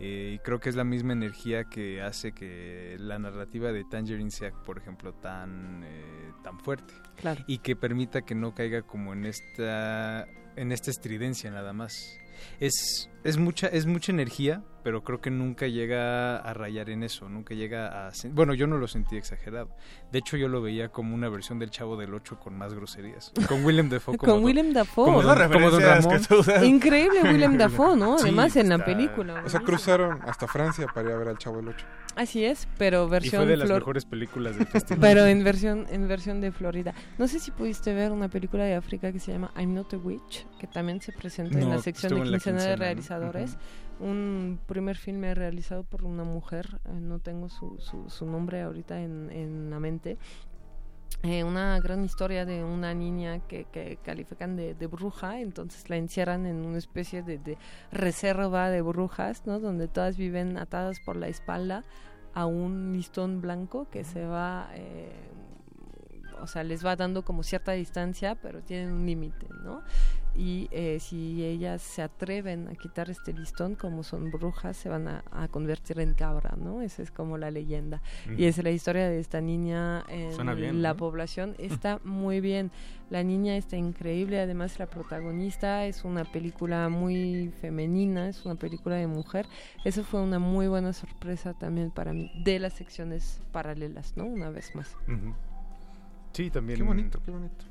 Eh, y creo que es la misma energía que hace que la narrativa de Tangerine sea, por ejemplo, tan, eh, tan fuerte. Claro. Y que permita que no caiga como en esta, en esta estridencia nada más. Es, es, mucha, es mucha energía, pero creo que nunca llega a rayar en eso, nunca llega a... Bueno, yo no lo sentí exagerado. De hecho, yo lo veía como una versión del Chavo del Ocho con más groserías. Con Willem Dafoe como... Con don- Willem Dafoe. Como, don- como don Ramón. Increíble Willem Dafoe, ¿no? Sí, Además en la película. O sea, cruzaron hasta Francia para ir a ver al Chavo del Ocho. Así es, pero Y versión fue de las Flor- mejores películas del festival. Pero en versión en versión de Florida. No sé si pudiste ver una película de África que se llama I'm Not a Witch, que también se presenta en la sección de quincena de quincena, ¿no? realizadores. Un primer filme realizado por una mujer, eh, no tengo su, su, su nombre ahorita en, en la mente. Eh, una gran historia de una niña que, que califican de, de bruja, entonces la encierran en una especie de, de reserva de brujas, ¿no? Donde todas viven atadas por la espalda a un listón blanco que se va, eh, o sea, les va dando como cierta distancia, pero tienen un límite, ¿no? Y eh, si ellas se atreven a quitar este listón, como son brujas, se van a, a convertir en cabra, ¿no? Esa es como la leyenda. Mm. Y es la historia de esta niña en bien, la ¿no? población. Está muy bien. La niña está increíble, además la protagonista es una película muy femenina, es una película de mujer. Eso fue una muy buena sorpresa también para mí, de las secciones paralelas, ¿no? Una vez más. Sí, también. Qué bonito, qué bonito.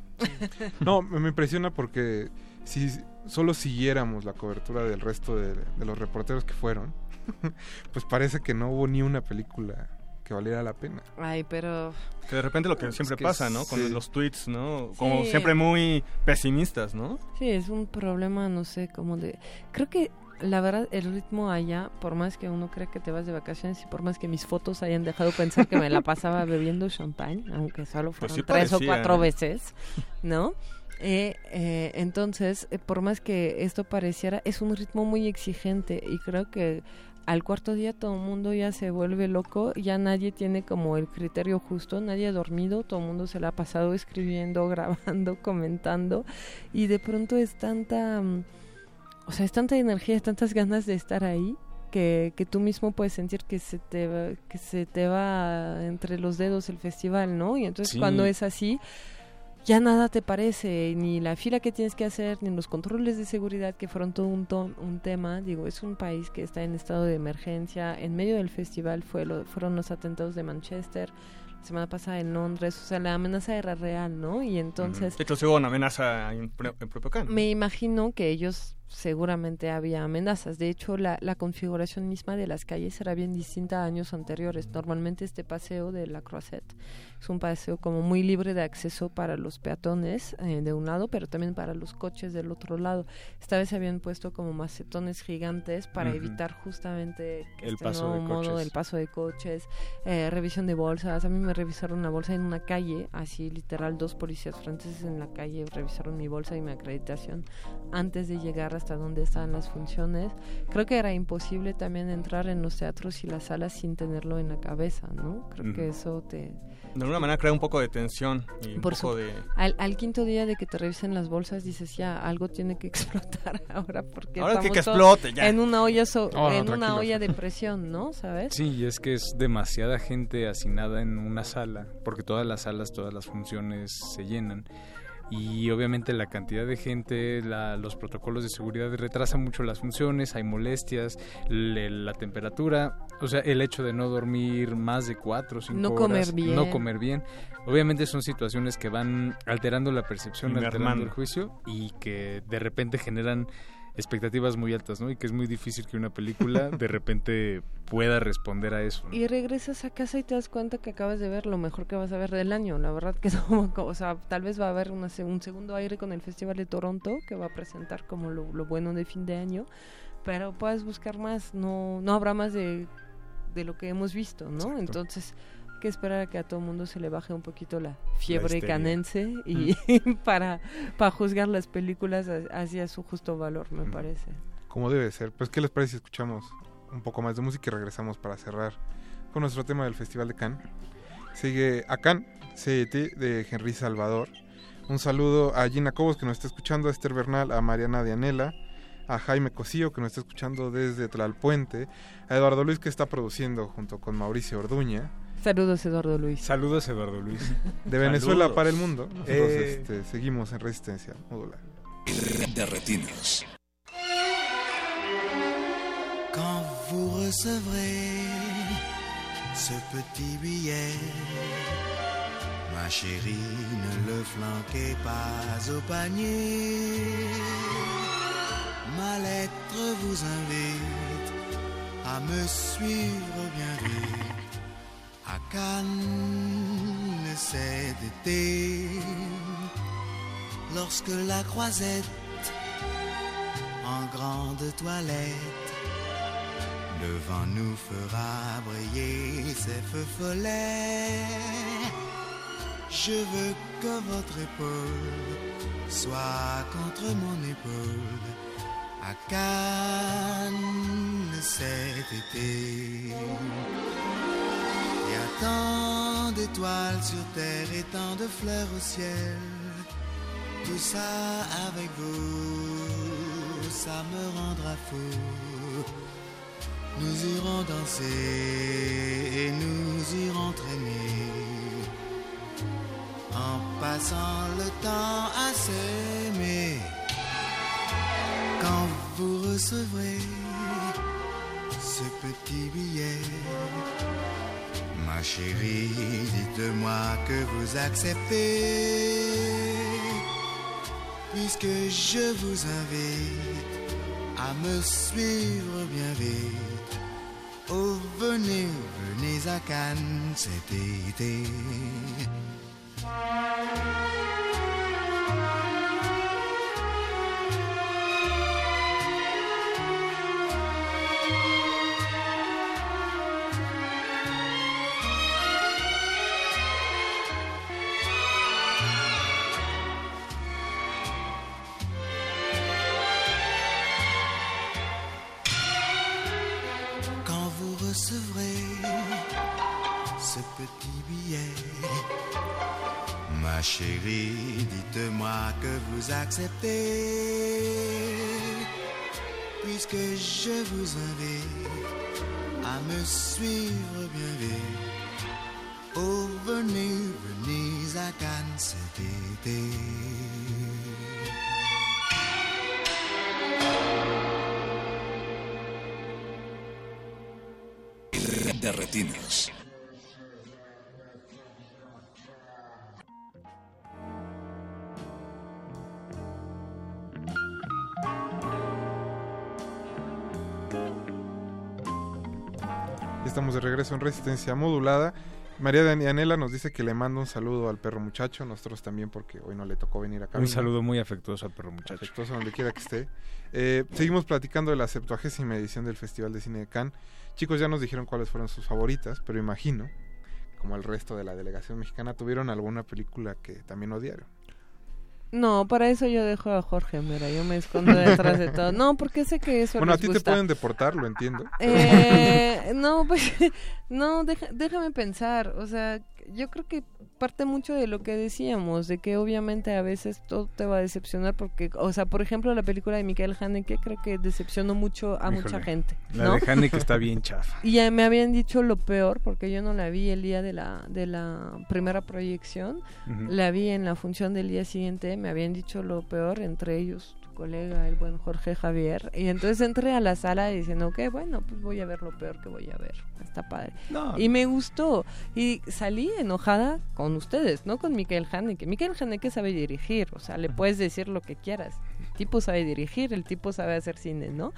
No, me me impresiona porque si solo siguiéramos la cobertura del resto de, de los reporteros que fueron, pues parece que no hubo ni una película que valiera la pena. Ay, pero... Que de repente lo que siempre que pasa, ¿no? sí. Con los tweets, ¿no? Como Sí. siempre muy pesimistas, ¿no? Sí, es un problema, no sé, como de... Creo que la verdad el ritmo allá, por más que uno cree que te vas de vacaciones y por más que mis fotos hayan dejado pensar que me la pasaba bebiendo champán, aunque solo fueron sí tres o cuatro veces, ¿no? Eh, eh, entonces, eh, por más que esto pareciera, es un ritmo muy exigente y creo que al cuarto día todo el mundo ya se vuelve loco, ya nadie tiene como el criterio justo, nadie ha dormido, todo el mundo se la ha pasado escribiendo, grabando, comentando y de pronto es tanta, mm, o sea, es tanta energía, es tantas ganas de estar ahí que, que tú mismo puedes sentir que se te va, que se te va entre los dedos el festival, ¿no? Y entonces Sí. cuando es así, ya nada te parece, ni la fila que tienes que hacer, ni los controles de seguridad que fueron todo un, to- un tema. Digo, es un país que está en estado de emergencia. En medio del festival fue lo- fueron los atentados de Manchester, la semana pasada en Londres, o sea, la amenaza era real, ¿no? Y entonces... De hecho, una amenaza en, en propio Cannes. Me imagino que ellos seguramente había amenazas. De hecho, la, la configuración misma de las calles era bien distinta a años anteriores. Normalmente este paseo de la Croisette es un paseo como muy libre de acceso para los peatones eh, de un lado, pero también para los coches del otro lado. Esta vez habían puesto como macetones gigantes para evitar justamente que El este paso nuevo de modo el paso de coches, eh, revisión de bolsas. A mí me revisaron una bolsa en una calle, así literal, dos policías franceses en la calle revisaron mi bolsa y mi acreditación antes de llegar hasta donde estaban las funciones. Creo que era imposible también entrar en los teatros y las salas sin tenerlo en la cabeza, ¿no? Creo que Ujú. eso te... De alguna manera crea un poco de tensión y un Por poco su- de... al, al quinto día de que te revisen las bolsas dices ya algo tiene que explotar ahora porque Ahora que- estamos que todos explote, ya. en una olla so- Oh, no, en una tranquilos. olla de presión, ¿no? ¿Sabes? Sí, y es que es demasiada gente hacinada en una sala, porque todas las salas, todas las funciones se llenan. Y obviamente la cantidad de gente, la- los protocolos de seguridad retrasan mucho las funciones, hay molestias, le- la temperatura, o sea, el hecho de no dormir más de cuatro o cinco No horas, comer bien. no comer bien. Obviamente son situaciones que van alterando la percepción, Y alterando el juicio y que de repente generan expectativas muy altas, ¿no? Y que es muy difícil que una película de repente pueda responder a eso. ¿no? Y regresas a casa y te das cuenta que acabas de ver lo mejor que vas a ver del año. La verdad que no, o sea, tal vez va a haber una, un segundo aire con el Festival de Toronto que va a presentar como lo, lo bueno de fin de año, pero puedes buscar más, no, no habrá más de, de lo que hemos visto, ¿no? Exacto. Entonces, que esperar a que a todo mundo se le baje un poquito la fiebre histeria. canense y para, para juzgar las películas a- hacia su justo valor, me parece. Como debe ser. Pues, ¿qué les parece si escuchamos un poco más de música y regresamos para cerrar con nuestro tema del Festival de Cannes? Sigue Acan, CET de Henry Salvador. Un saludo a Gina Cobos que nos está escuchando, a Esther Bernal, a Mariana Dianela, a Jaime Cosío que nos está escuchando desde Tlalpuente, a Eduardo Luis que está produciendo junto con Mauricio Orduña. Saludos, Eduardo Luis. Saludos, Eduardo Luis. De Venezuela Saludos. para el mundo. Nosotros Eh. este, seguimos en resistencia modular. De retinas. Quand vous recevrez ce petit billet, ma chérie, ne le flanquez pas au panier. Ma lettre vous invite à me suivre bien vite à Cannes cet été. Lorsque la croisette en grande toilette devant nous fera briller ses feux follets. Je veux que votre épaule soit contre mon épaule à Cannes cet été. Tant d'étoiles sur terre et tant de fleurs au ciel. Tout ça avec vous, ça me rendra fou. Nous irons danser et nous irons traîner en passant le temps à s'aimer. Quand vous recevrez ce petit billet, ma chérie, dites-moi que vous acceptez, puisque je vous invite à me suivre bien vite. Oh, venez, venez à Cannes cet été. Acceptez, puisque je vous invite à me suivre bien vite. Oh, venez, venez à Cannes cet été. de retinas. Estamos de regreso en Resistencia Modulada. María Daniela nos dice que le manda un saludo al perro muchacho, nosotros también porque hoy no le tocó venir acá. Un saludo muy afectuoso al perro muchacho. Afectuoso donde quiera que esté. Eh, seguimos platicando de la 70 edición del Festival de Cine de Cannes. Chicos ya nos dijeron cuáles fueron sus favoritas, pero imagino, como el resto de la delegación mexicana, tuvieron alguna película que también odiaron. No, para eso yo dejo a Jorge, mira, yo me escondo detrás de todo. No, porque sé que eso Bueno, les a ti te pueden deportar, lo entiendo. Eh, no, pues, no, deja- déjame pensar, o sea, yo creo que parte mucho de lo que decíamos, de que obviamente a veces todo te va a decepcionar porque, o sea, por ejemplo, la película de Miguel Haneke creo que decepcionó mucho a mucha gente, La de Haneke está bien chafa. Y ya me habían dicho lo peor, porque yo no la vi el día de la, de la primera proyección, la vi en la función del día siguiente, me habían dicho lo peor, entre ellos colega, el buen Jorge Javier, y entonces entré a la sala diciendo, ok, bueno, pues voy a ver lo peor que voy a ver, está padre. No. Y me gustó, y salí enojada con ustedes, no con Michael Haneke. Michael Haneke sabe dirigir, o sea, le puedes decir lo que quieras. El tipo sabe dirigir, el tipo sabe hacer cine, ¿no?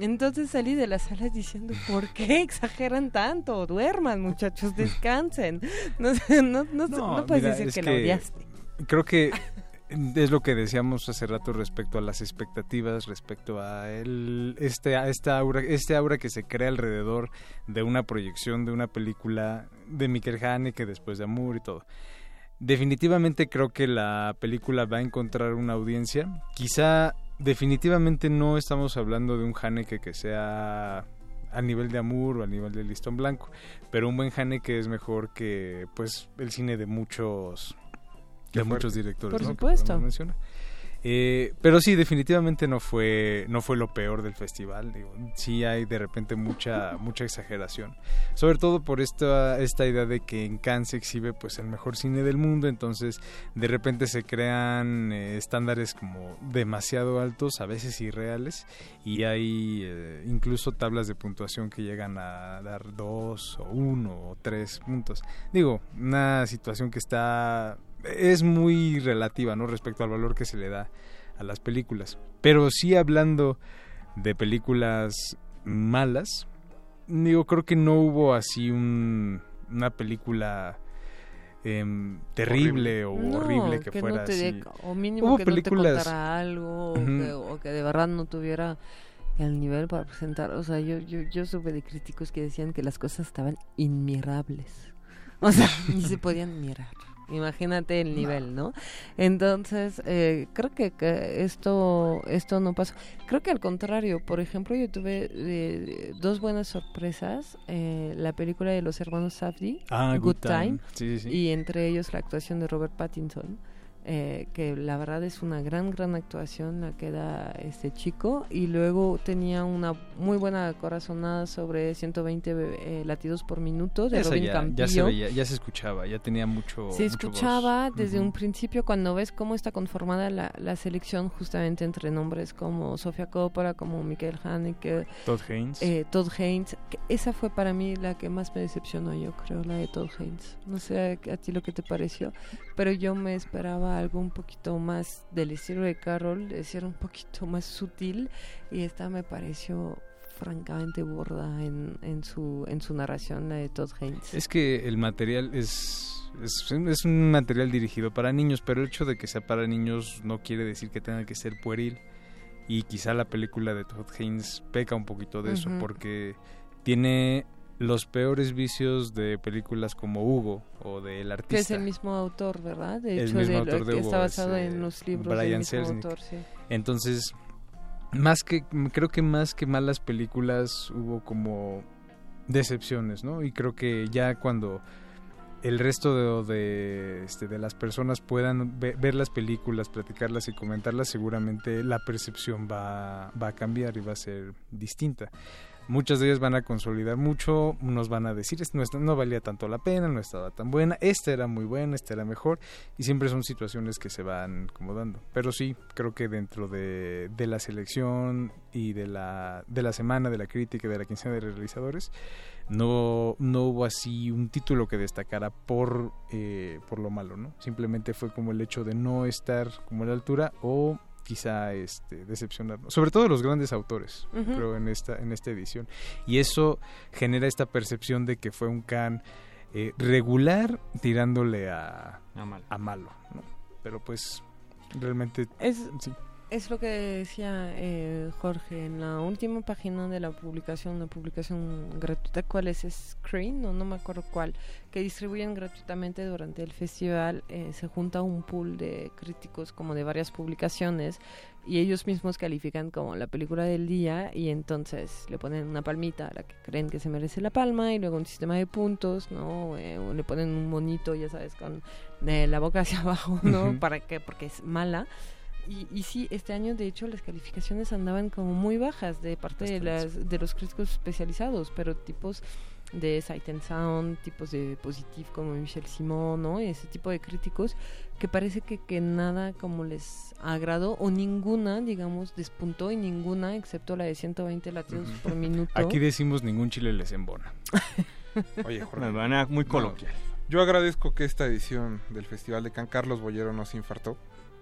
Entonces salí de la sala diciendo, ¿por qué exageran tanto? Duerman, muchachos, descansen. No, sé, no, no, no puedes mira, decir es que, la odiaste. Creo que es lo que decíamos hace rato respecto a las expectativas, respecto a el, este, esta aura, este aura que se crea alrededor de una proyección de una película de Mikel Haneke después de Amour y todo. Definitivamente creo que la película va a encontrar una audiencia. Quizá definitivamente no estamos hablando de un Haneke que sea a nivel de Amour o a nivel de Listón Blanco, pero un buen Haneke es mejor que pues el cine de muchos de fuerte. muchos directores, Por supuesto. podemos mencionar. Eh, pero sí, definitivamente no fue no fue lo peor del festival. Digo, sí hay de repente mucha mucha exageración, sobre todo por esta esta idea de que en Cannes se exhibe pues el mejor cine del mundo, entonces de repente se crean eh, estándares como demasiado altos, a veces irreales, y hay eh, incluso tablas de puntuación que llegan a dar dos o uno o tres puntos. Digo, una situación que está es muy relativa, ¿no? Respecto al valor que se le da a las películas. Pero sí hablando de películas malas, digo, creo que no hubo así un, una película em, terrible o No, horrible que, fuera te así. o mínimo Hubo que películas- no te contara algo o, Ujú. que, o que de verdad no tuviera el nivel para presentar o sea yo, yo yo supe de críticos que decían que las cosas estaban inmirables o sea ni se podían mirar imagínate el nivel no entonces eh, creo que, que esto esto no pasó creo que al contrario por ejemplo yo tuve eh, dos buenas sorpresas eh, la película de los hermanos Safdie Ah, Good Good Time. Time Sí, sí. y entre ellos la actuación de Robert Pattinson eh, que la verdad es una gran gran actuación la que da este chico y luego tenía una muy buena corazonada sobre 120 eh, latidos por minuto de Esa Robin ya, Campillo ya se veía, ya se escuchaba, ya tenía mucho. se mucho escuchaba voz. desde Ujú. un principio cuando ves cómo está conformada la, la selección justamente entre nombres como Sofía Coppola, como Michael Haneke, Todd Haynes. eh, Todd Haynes. esa fue para mí la que más me decepcionó, yo creo, la de Todd Haynes. No sé a, a ti lo que te pareció, pero yo me esperaba algo un poquito más del estilo de Carol, de ser un poquito más sutil y esta me pareció francamente burda en, en su en su narración la de Todd Haynes. Es que el material es, es, es un material dirigido para niños, pero el hecho de que sea para niños no quiere decir que tenga que ser pueril. Y quizá la película de Todd Haynes peca un poquito de eso, Ujú. porque tiene los peores vicios de películas como Hugo o de El Artista. Que es el mismo autor, ¿verdad? De El hecho, mismo de autor de Hugo está es, basado eh, en los libros del Brian mismo Selznick. autor, sí. Entonces, más que creo que más que malas películas hubo como decepciones, ¿no? Y creo que ya cuando el resto de, de, este, de las personas puedan ve- ver las películas, platicarlas y comentarlas, seguramente la percepción va, va a cambiar y va a ser distinta. Muchas de ellas van a consolidar mucho, unos van a decir, "Es- no, no valía tanto la pena, no estaba tan buena, esta era muy buena, esta era mejor, y siempre son situaciones que se van como dando. Pero sí, creo que dentro de, de la selección y de la, de la semana, de la crítica de la quincena de realizadores, no, no hubo así un título que destacara por, eh, por lo malo, ¿no? Simplemente fue como el hecho de no estar como a la altura o quizá este decepcionarnos sobre todo los grandes autores creo en esta en esta edición y eso genera esta percepción de que fue un can eh, regular tirándole a, A malo ¿no? pero pues realmente Es, sí. Es lo que decía eh, Jorge en la última página de la publicación, una publicación gratuita, ¿cuál es? Screen, no, no me acuerdo cuál, que distribuyen gratuitamente durante el festival. eh, se junta un pool de críticos como de varias publicaciones y ellos mismos califican como la película del día y entonces le ponen una palmita a la que creen que se merece la palma y luego un sistema de puntos, ¿no? Eh, o le ponen un monito, ya sabes, con eh, la boca hacia abajo, ¿no? ¿Para qué? Porque es mala. Y, y sí, este año de hecho las calificaciones andaban como muy bajas de parte de, las, de los críticos especializados, pero tipos de Sight and Sound, tipos de Positive como Michel Simon, ¿no? Ese tipo de críticos que parece que, que nada como les agradó o ninguna, digamos, despuntó y ninguna, excepto la de 120 latidos por minuto. aquí decimos ningún chile les embona Oye, Jorge. De manera muy No, coloquial. yo agradezco que esta edición del Festival de Can Carlos Bollero no se infartó.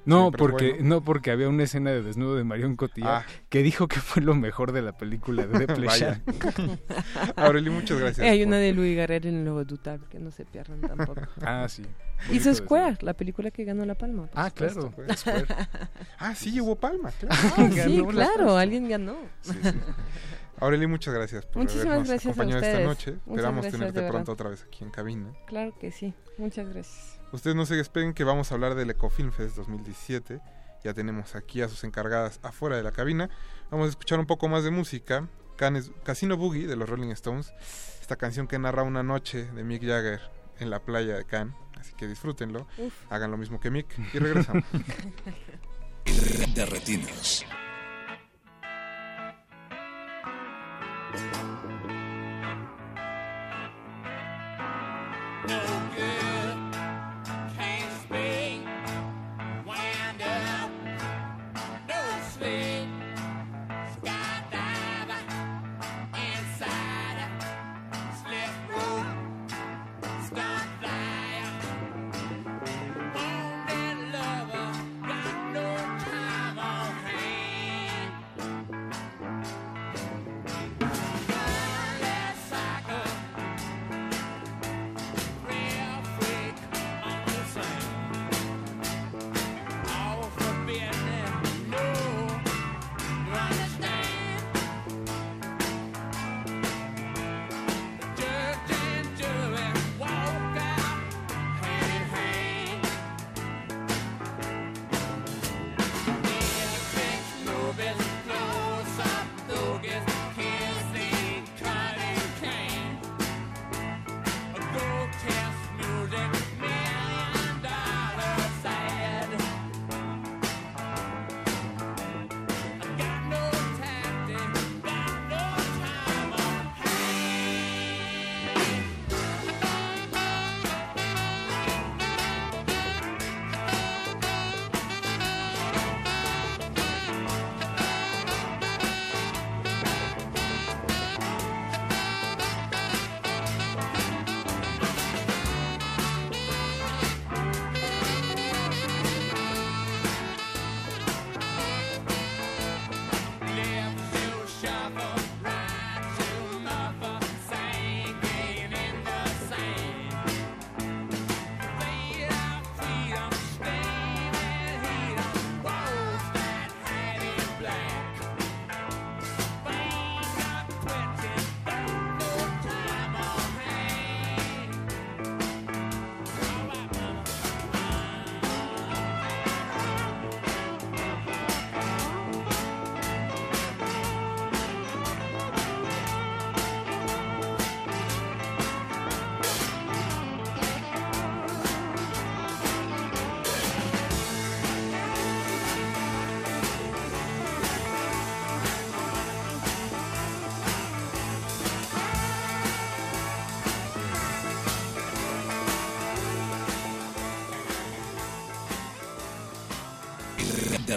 No, porque bueno. no porque había una escena de desnudo de Marion Cotillard Ah. que dijo que fue lo mejor de la película de. Desplechan. Aureli, muchas gracias. Eh, hay una de Louis Garrel en Dutal, que no se pierdan tampoco. Ah, sí. Hizo Square, la película que ganó la palma. Ah, supuesto. claro, Square. Ah, sí, hubo palma, claro. Ah, sí, claro, alguien ganó. Sí, sí. Aureli, muchas gracias por Muchísimas habernos gracias a acompañado esta noche. Muchas Esperamos gracias, tenerte pronto otra vez aquí en cabina. Claro que sí. Muchas gracias. Ustedes no se despeguen que vamos a hablar del Ecofilm Fest 2017. Ya tenemos aquí a sus encargadas afuera de la cabina. Vamos a escuchar un poco más de música. Canes- Casino Boogie de los Rolling Stones. Esta canción que narra una noche de Mick Jagger en la playa de Cannes. Así que disfrútenlo. Uf. Hagan lo mismo que Mick y regresamos. De retinas.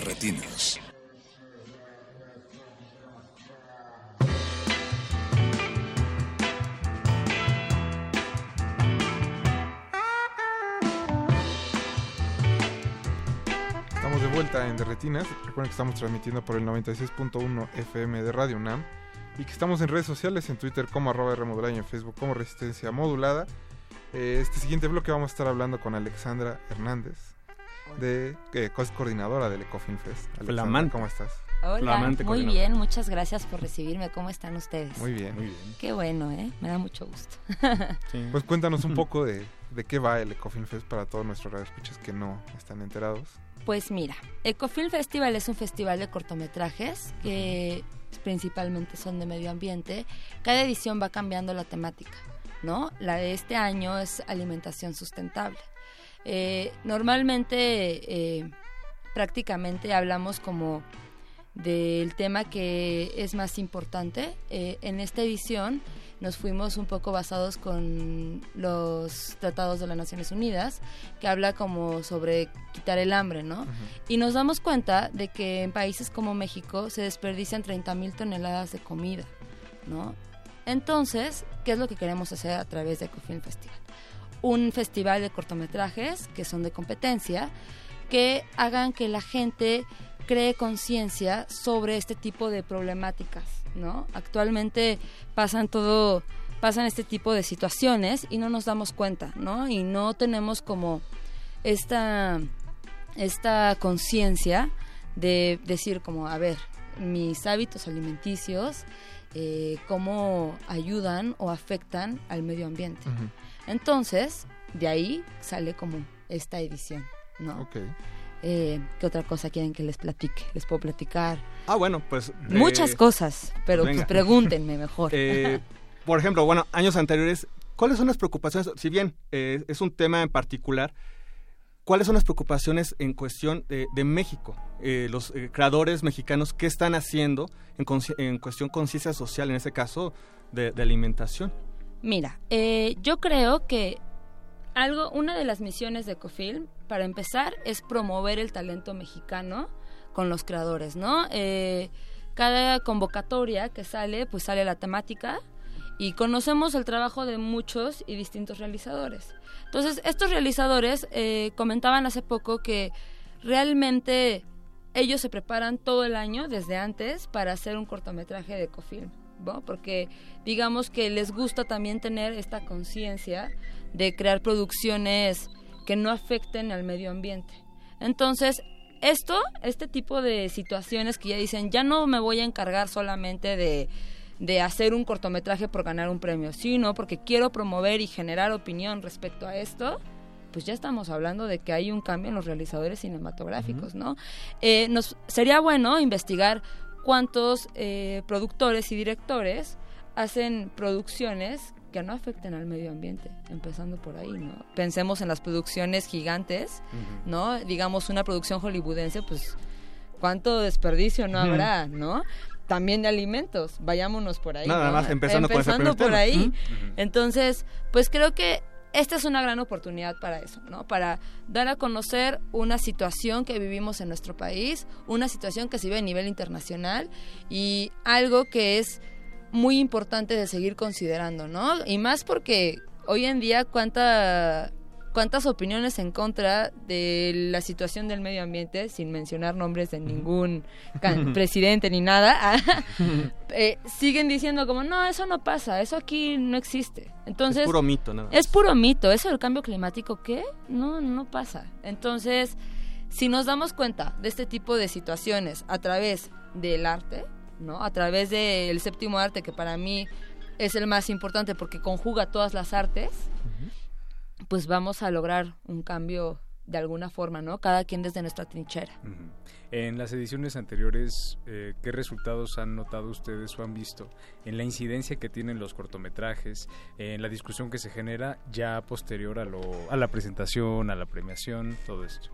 Retinas. Estamos de vuelta en Derretinas. Recuerden que estamos transmitiendo por el 96.1 FM de Radio UNAM y que estamos en redes sociales, en Twitter como arroba y en Facebook como Resistencia Modulada. Eh, este siguiente bloque vamos a estar hablando con Alexandra Hernández, de, es coordinadora del Ecofilm Fest. Alexandra, Flamante. ¿Cómo estás? Hola, Flamante muy bien, muchas gracias por recibirme. ¿Cómo están ustedes? Muy bien. Muy bien. Qué bueno, ¿eh? Me da mucho gusto. Pues cuéntanos un poco de, de qué va el Ecofilm Fest para todos nuestros radioescuchas que no están enterados. Pues mira, Ecofilm Festival es un festival de cortometrajes que principalmente son de medio ambiente. Cada edición va cambiando la temática, ¿no? La de este año es alimentación sustentable. Eh, normalmente, eh, prácticamente hablamos como del tema que es más importante. Eh, en esta edición nos fuimos un poco basados con los tratados de las Naciones Unidas, que habla como sobre quitar el hambre, ¿no? Y nos damos cuenta de que en países como México se desperdician 30 mil toneladas de comida, ¿no? Entonces, ¿qué es lo que queremos hacer a través de Ecofilm Festival? Un festival de cortometrajes que son de competencia, que hagan que la gente cree conciencia sobre este tipo de problemáticas, ¿no? Actualmente pasan todo, pasan este tipo de situaciones y no nos damos cuenta, ¿no? Y no tenemos como esta, esta conciencia de decir como, a ver, mis hábitos alimenticios, eh, cómo ayudan o afectan al medio ambiente. Entonces, de ahí sale como esta edición, ¿no? Ok. Eh, ¿Qué otra cosa quieren que les platique? Les puedo platicar. Ah, bueno, pues... eh, Muchas cosas, pero pues venga. pregúntenme mejor. Eh, por ejemplo, bueno, años anteriores, ¿cuáles son las preocupaciones? Si bien eh, es un tema en particular, ¿cuáles son las preocupaciones en cuestión de, de México? Eh, los eh, creadores mexicanos, ¿qué están haciendo en, en cuestión conciencia social, en este caso, de, de alimentación? Mira, eh, yo creo que algo, una de las misiones de Ecofilm, para empezar, es promover el talento mexicano con los creadores, ¿no? Eh, cada convocatoria que sale, pues sale la temática y conocemos el trabajo de muchos y distintos realizadores. Entonces, estos realizadores eh, comentaban hace poco que realmente ellos se preparan todo el año desde antes para hacer un cortometraje de Ecofilm, ¿no? Porque digamos que les gusta también tener esta conciencia de crear producciones que no afecten al medio ambiente. Entonces, esto, este tipo de situaciones que ya dicen, ya no me voy a encargar solamente de, de hacer un cortometraje por ganar un premio, sino porque quiero promover y generar opinión respecto a esto, pues ya estamos hablando de que hay un cambio en los realizadores cinematográficos, ¿no? Eh, nos sería bueno investigar cuántos eh, productores y directores hacen producciones que no afecten al medio ambiente, empezando por ahí, ¿no? Pensemos en las producciones gigantes, ¿no? Digamos una producción hollywoodense, pues cuánto desperdicio no habrá, ¿no? También de alimentos, vayámonos por ahí. Nada ¿no? más, empezando con ese Empezando por tema. ahí. Entonces, pues creo que esta es una gran oportunidad para eso, ¿no? Para dar a conocer una situación que vivimos en nuestro país, una situación que se vive a nivel internacional y algo que es muy importante de seguir considerando, ¿no? Y más porque hoy en día cuánta cuántas opiniones en contra de la situación del medio ambiente, sin mencionar nombres de ningún presidente ni nada, eh, siguen diciendo como, no, eso no pasa, eso aquí no existe. Entonces, Es puro mito, nada más. Es puro mito, eso del cambio climático, ¿qué? No, no pasa. Entonces, si nos damos cuenta de este tipo de situaciones a través del arte, ¿no? A través del séptimo arte, que para mí es el más importante porque conjuga todas las artes, pues vamos a lograr un cambio de alguna forma, ¿no? Cada quien desde nuestra trinchera. En las ediciones anteriores, eh, ¿qué resultados han notado ustedes o han visto en la incidencia que tienen los cortometrajes, en la discusión que se genera ya posterior a, lo, a la presentación, a la premiación, todo esto?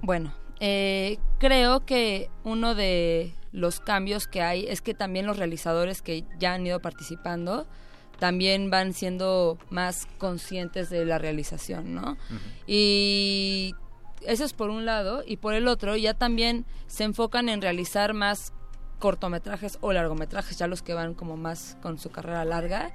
Bueno, eh, creo que uno de los cambios que hay es que también los realizadores que ya han ido participando también van siendo más conscientes de la realización, ¿no? Y eso es por un lado, y por el otro ya también se enfocan en realizar más cortometrajes o largometrajes, ya los que van como más con su carrera larga,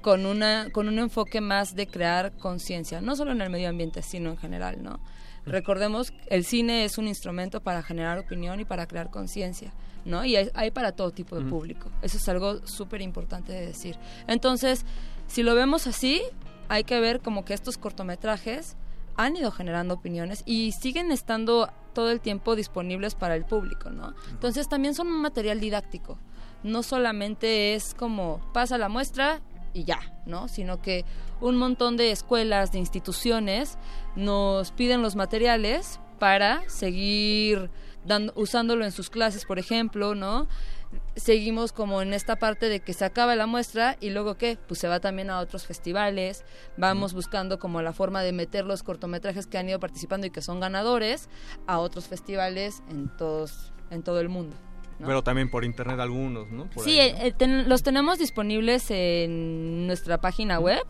con una con un enfoque más de crear conciencia, no solo en el medio ambiente, sino en general, ¿no? Recordemos, el cine es un instrumento para generar opinión y para crear conciencia, ¿no? Y hay, hay para todo tipo de público. Eso es algo súper importante de decir. Entonces, si lo vemos así, hay que ver como que estos cortometrajes han ido generando opiniones y siguen estando todo el tiempo disponibles para el público, ¿no? Entonces también son un material didáctico. No solamente es como pasa la muestra y ya, ¿no? Sino que un montón de escuelas, de instituciones nos piden los materiales para seguir dando, usándolo en sus clases, por ejemplo, ¿no? Seguimos como en esta parte de que se acaba la muestra y luego qué, pues se va también a otros festivales, vamos buscando como la forma de meter los cortometrajes que han ido participando y que son ganadores a otros festivales en todos en todo el mundo. ¿No? Pero también por internet algunos, ¿no? Por Sí, ahí, eh, eh, ten- los tenemos disponibles en nuestra página web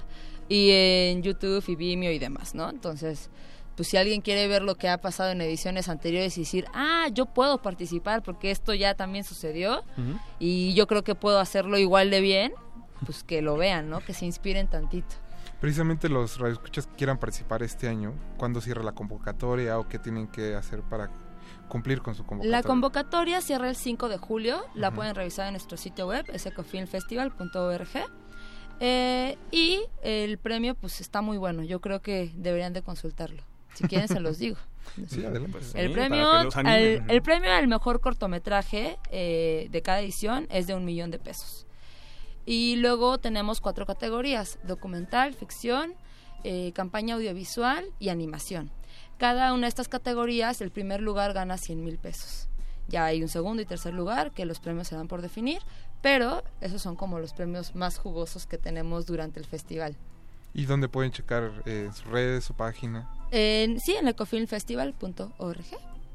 y en YouTube y Vimeo y demás, ¿no? Entonces, pues si alguien quiere ver lo que ha pasado en ediciones anteriores y decir, ah, yo puedo participar porque esto ya también sucedió y yo creo que puedo hacerlo igual de bien, pues que lo vean, ¿no? Que se inspiren tantito. Precisamente los radioescuchas que quieran participar este año, ¿cuándo cierra la convocatoria o qué tienen que hacer para cumplir con su convocatoria? La convocatoria cierra el 5 de julio, la pueden revisar en nuestro sitio web, es ecofilmfestival.org. Eh, y el premio pues está muy bueno, yo creo que deberían de consultarlo. Si quieren se los digo. Sí, adelante. Pues el sí, premio al, el premio al mejor cortometraje eh, de cada edición es de un millón de pesos. Y luego tenemos cuatro categorías, documental, ficción, eh, campaña audiovisual y animación. Cada una de estas categorías, el primer lugar gana 100 mil pesos. Ya hay un segundo y tercer lugar, que los premios se dan por definir, pero esos son como los premios más jugosos que tenemos durante el festival. ¿Y dónde pueden checar eh, sus redes, su página? En, sí, en ecofilmfestival.org.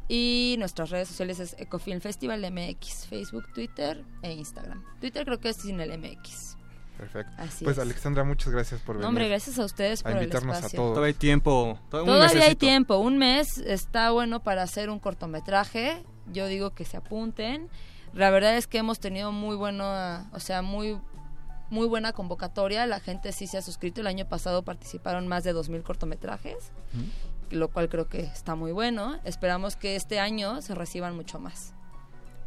Y nuestras redes sociales es Ecofilm Festival MX, Facebook, Twitter e Instagram. Twitter creo que es sin el MX. Perfecto. Así pues es. Alexandra, muchas gracias por venir. No, hombre, gracias a ustedes por a el invitarnos espacio. a todos. Todavía hay tiempo. to- un Todavía hay tiempo, un mes está bueno para hacer un cortometraje. Yo digo que se apunten. La verdad es que hemos tenido muy bueno, o sea, muy muy buena convocatoria. La gente sí se ha suscrito. El año pasado participaron más de 2000 cortometrajes, lo cual creo que está muy bueno. Esperamos que este año se reciban mucho más.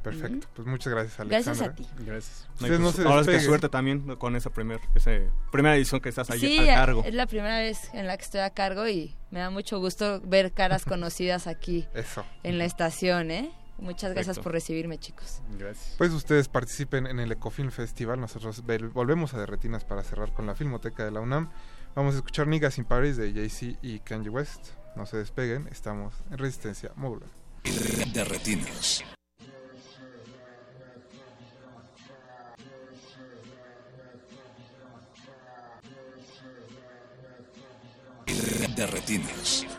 Perfecto. Pues muchas gracias, Gracias Alexandra. a ti. Gracias. No, no pues, se ahora es que suerte también con esa primer, ese primera edición que estás ahí Sí, al cargo. es la primera vez en la que estoy a cargo y me da mucho gusto ver caras conocidas aquí Eso. en la estación, ¿eh? Muchas gracias Perfecto. por recibirme, chicos. Gracias. Pues ustedes participen en el Ecofilm Festival. Nosotros volvemos a de retinas para cerrar con la Filmoteca de la UNAM. Vamos a escuchar Niggas in Paris de Jay-Z y Kanye West. No se despeguen, estamos en Resistencia Móvil. De retinas.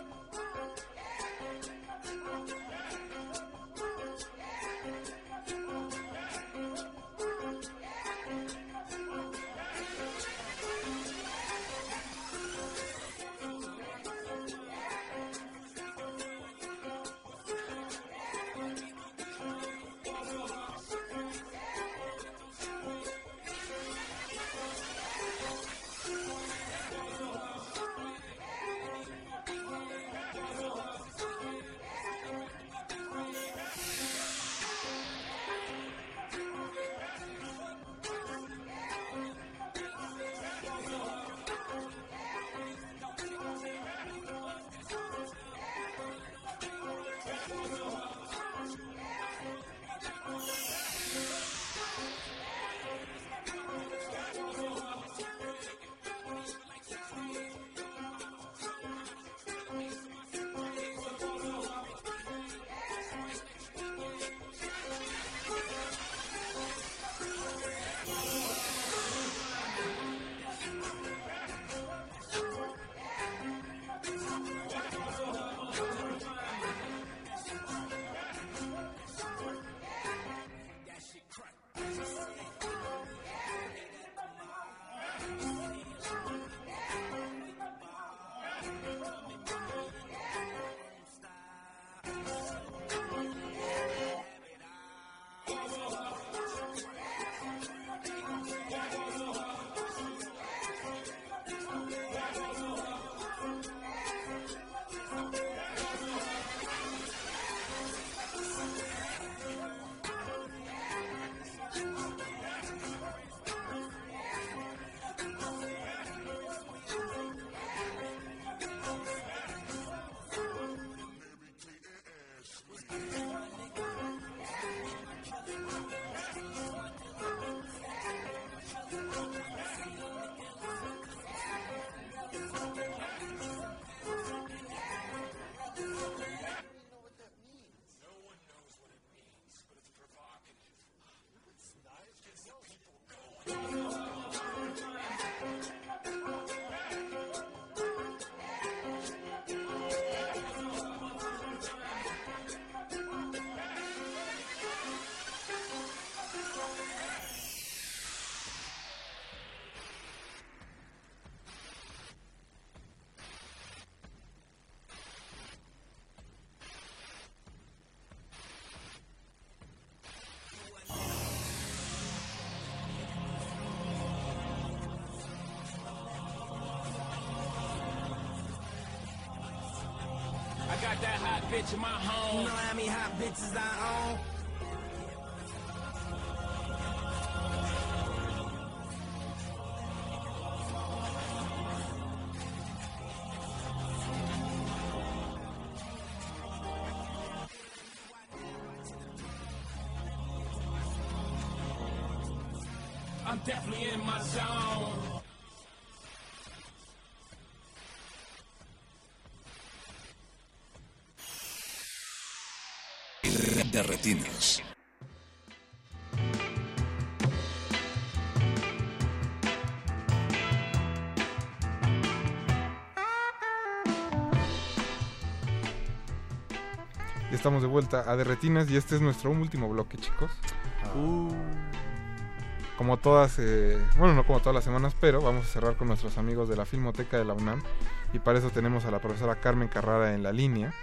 Bitch in my home. You know how many hot bitches I own? De retinas. Ya estamos de vuelta a Derretinas y este es nuestro último bloque, chicos. Uh. Como todas, eh, bueno, no como todas las semanas, pero vamos a cerrar con nuestros amigos de la Filmoteca de la UNAM. Y para eso tenemos a la profesora Carmen Carrara en la línea,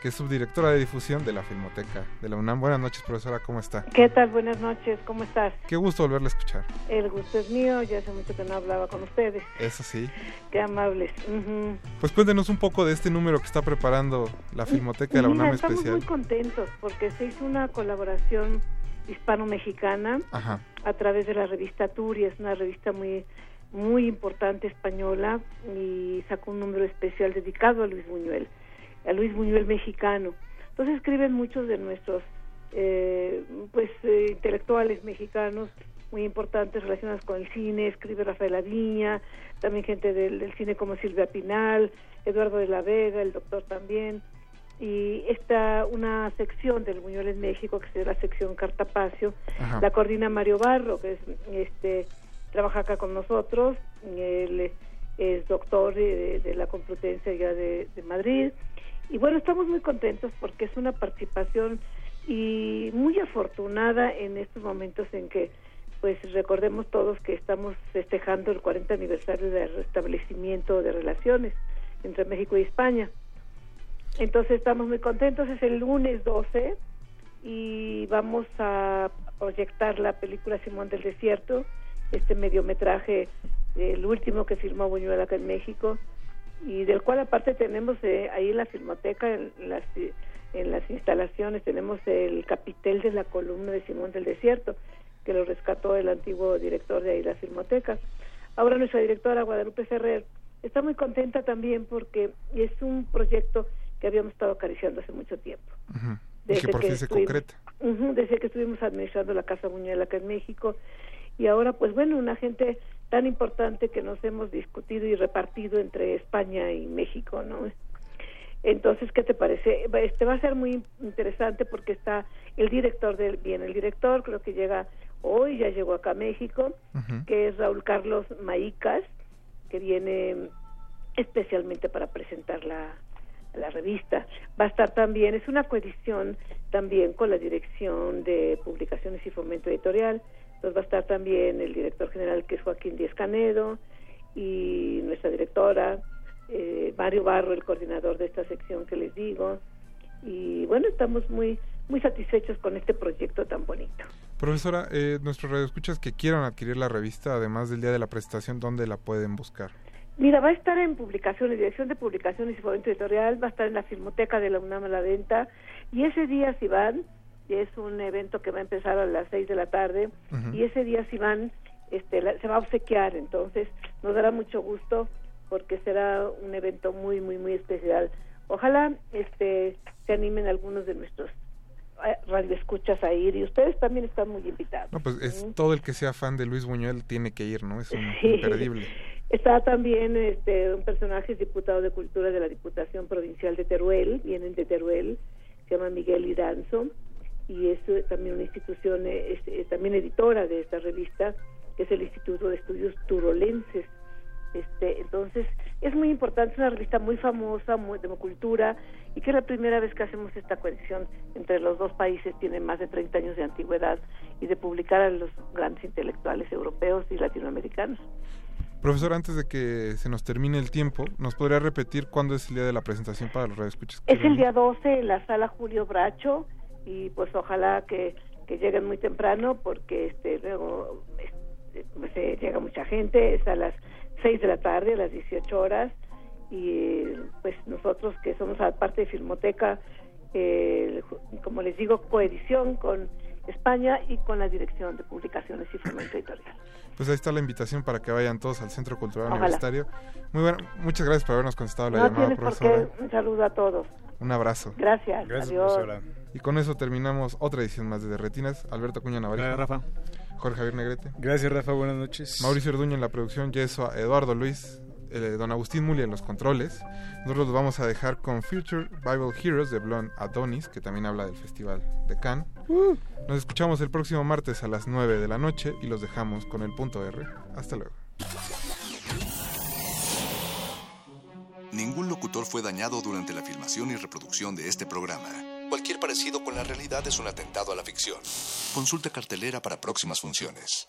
que es subdirectora de difusión de la Filmoteca de la UNAM. Buenas noches, profesora, ¿cómo está? ¿Qué tal? Buenas noches, ¿cómo estás? Qué gusto volverle a escuchar. El gusto es mío, ya hace mucho que no hablaba con ustedes. Eso sí. Qué amables. Ujú. Pues cuéntenos un poco de este número que está preparando la Filmoteca de la Mira, UNAM estamos especial. muy contentos porque se hizo una colaboración hispano-mexicana a través de la revista Turi, es una revista muy muy importante española y sacó un número especial dedicado a Luis Buñuel, a Luis Buñuel mexicano. Entonces escriben muchos de nuestros eh, pues eh, intelectuales mexicanos muy importantes relacionados con el cine, escribe Rafael Aviña, también gente del, del cine como Silvia Pinal, Eduardo de la Vega, el doctor también, y está una sección del Buñuel en México, que es la sección Cartapacio, Ajá. la coordina Mario Barro, que es este trabaja acá con nosotros, él es doctor de, de la Complutense ya de, de Madrid, y bueno, estamos muy contentos porque es una participación y muy afortunada en estos momentos en que pues recordemos todos que estamos festejando el 40 aniversario del restablecimiento de relaciones entre México y España. Entonces estamos muy contentos, es el lunes 12 y vamos a proyectar la película Simón del Desierto, este mediometraje, el último que filmó Buñuel acá en México y del cual aparte tenemos eh, ahí en la filmoteca, en las, en las instalaciones, tenemos el capitel de la columna de Simón del Desierto, que lo rescató el antiguo director de ahí la filmoteca. Ahora nuestra directora Guadalupe Ferrer está muy contenta también porque es un proyecto que habíamos estado acariciando hace mucho tiempo. Ujú. Y que por fin se concreta. Desde que estuvimos administrando la Casa Buñuel acá en México y ahora pues bueno, una gente tan importante que nos hemos discutido y repartido entre España y México, ¿no? Entonces, ¿qué te parece? Este va a ser muy interesante porque está el director del bien, el director creo que llega hoy, ya llegó acá a México, que es Raúl Carlos Maicas, que viene especialmente para presentar la, la revista. Va a estar también, es una coedición también con la Dirección de Publicaciones y Fomento Editorial. Entonces va a estar también el director general que es Joaquín Díez Canedo y nuestra directora, eh, Mario Barro, el coordinador de esta sección que les digo. Y bueno, estamos muy, muy satisfechos con este proyecto tan bonito. Profesora, eh, nuestros radioescuchas que quieran adquirir la revista, además del día de la presentación, ¿dónde la pueden buscar? Mira, va a estar en publicaciones, Dirección de Publicaciones y Fomento Editorial, va a estar en la Filmoteca de la UNAM a la venta, y ese día si van, es un evento que va a empezar a las seis de la tarde, y ese día si van, este, la- se va a obsequiar, entonces nos dará mucho gusto porque será un evento muy, muy, muy especial. Ojalá este, se animen algunos de nuestros eh, radioescuchas a ir, y ustedes también están muy invitados. No, pues es todo el que sea fan de Luis Buñuel tiene que ir, ¿no? Es un Sí. imperdible. Está también este, un personaje, es diputado de Cultura de la Diputación Provincial de Teruel, vienen de Teruel, se llama Miguel Iranzo, y es eh, también una institución, eh, es, eh, también editora de esta revista, que es el Instituto de Estudios Turolenses. Este, entonces, es muy importante, es una revista muy famosa, muy de cultura, y que es la primera vez que hacemos esta conexión entre los dos países, tiene más de 30 años de antigüedad, y de publicar a los grandes intelectuales europeos y latinoamericanos. Profesor, antes de que se nos termine el tiempo, ¿nos podría repetir cuándo es el día de la presentación para los radioescuchas? Es el día 12 en la sala Julio Bracho y pues ojalá que, que lleguen muy temprano porque este luego este, pues, eh, llega mucha gente, es a las 6 de la tarde, a las 18 horas y pues nosotros que somos parte de Filmoteca, eh, como les digo, coedición con España y con la Dirección de Publicaciones y Fomento Editorial. Pues ahí está la invitación para que vayan todos al Centro Cultural Ojalá. Universitario. Muy bueno, muchas gracias por habernos contestado la no llamada, por profesora. qué. Un saludo a todos. Un abrazo. Gracias. Adiós. Y con eso terminamos otra edición más de Derretinas. Alberto Cuña Navarro. Gracias, Rafa. Jorge Javier Negrete. Gracias, Rafa. Buenas noches. Mauricio Orduño en la producción, Yeso, Eduardo Luis, eh, Don Agustín Muli en los controles. Nosotros los vamos a dejar con Future Bible Heroes de Blond Adonis, que también habla del Festival de Cannes. Nos escuchamos el próximo martes a las 9 de la noche y los dejamos con el punto R. Hasta luego. Ningún locutor fue dañado durante la filmación y reproducción de este programa. Cualquier parecido con la realidad es un atentado a la ficción. Consulta cartelera para próximas funciones.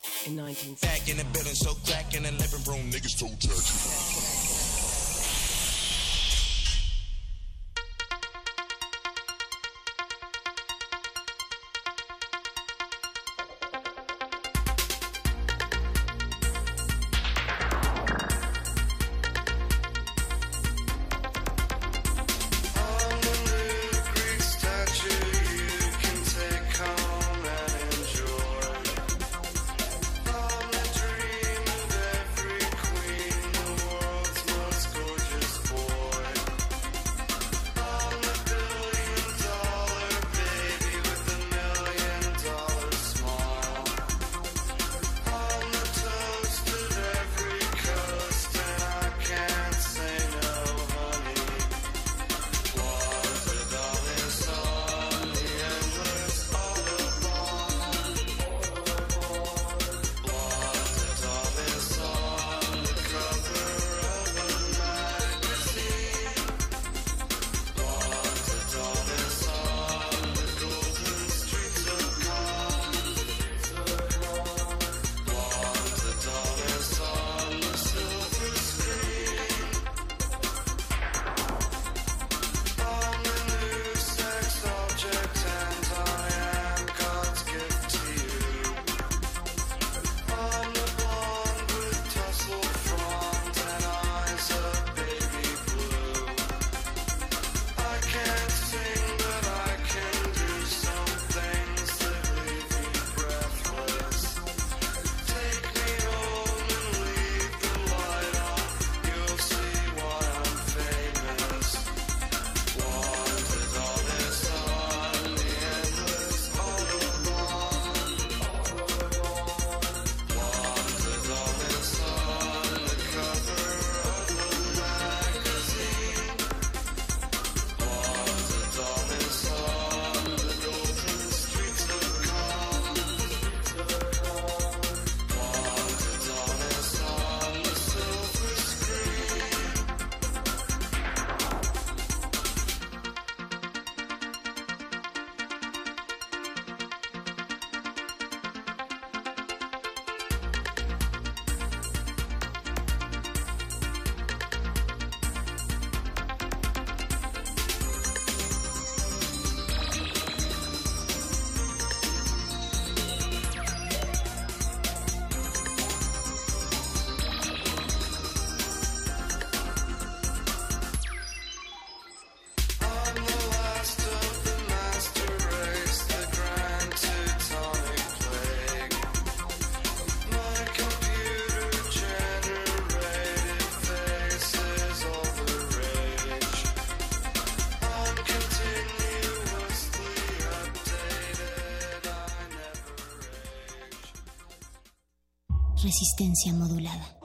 Resistencia modulada.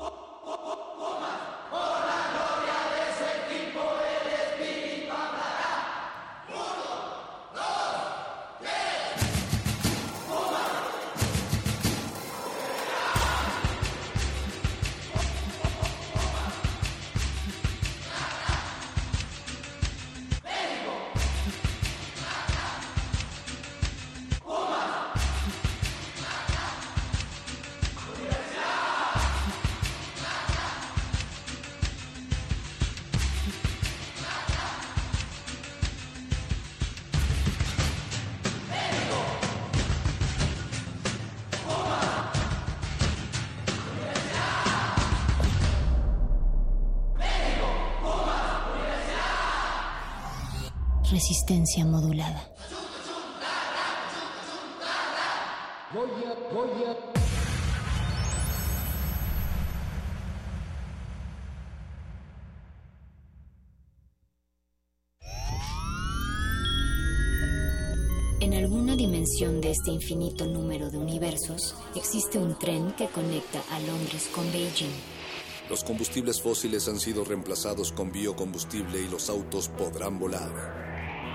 Resistencia modulada. En alguna dimensión de este infinito número de universos existe un tren que conecta a Londres con Beijing. Los combustibles fósiles han sido reemplazados con biocombustible y los autos podrán volar.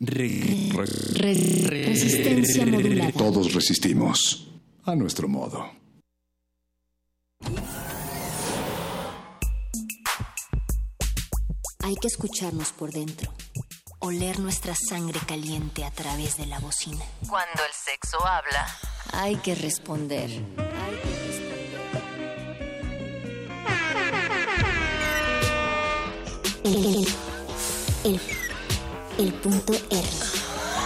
Resistencia modulada. Todos resistimos. A nuestro modo. Hay que escucharnos por dentro. Oler nuestra sangre caliente a través de la bocina. Cuando el sexo habla. Hay que responder. Hay que El, el, el punto R.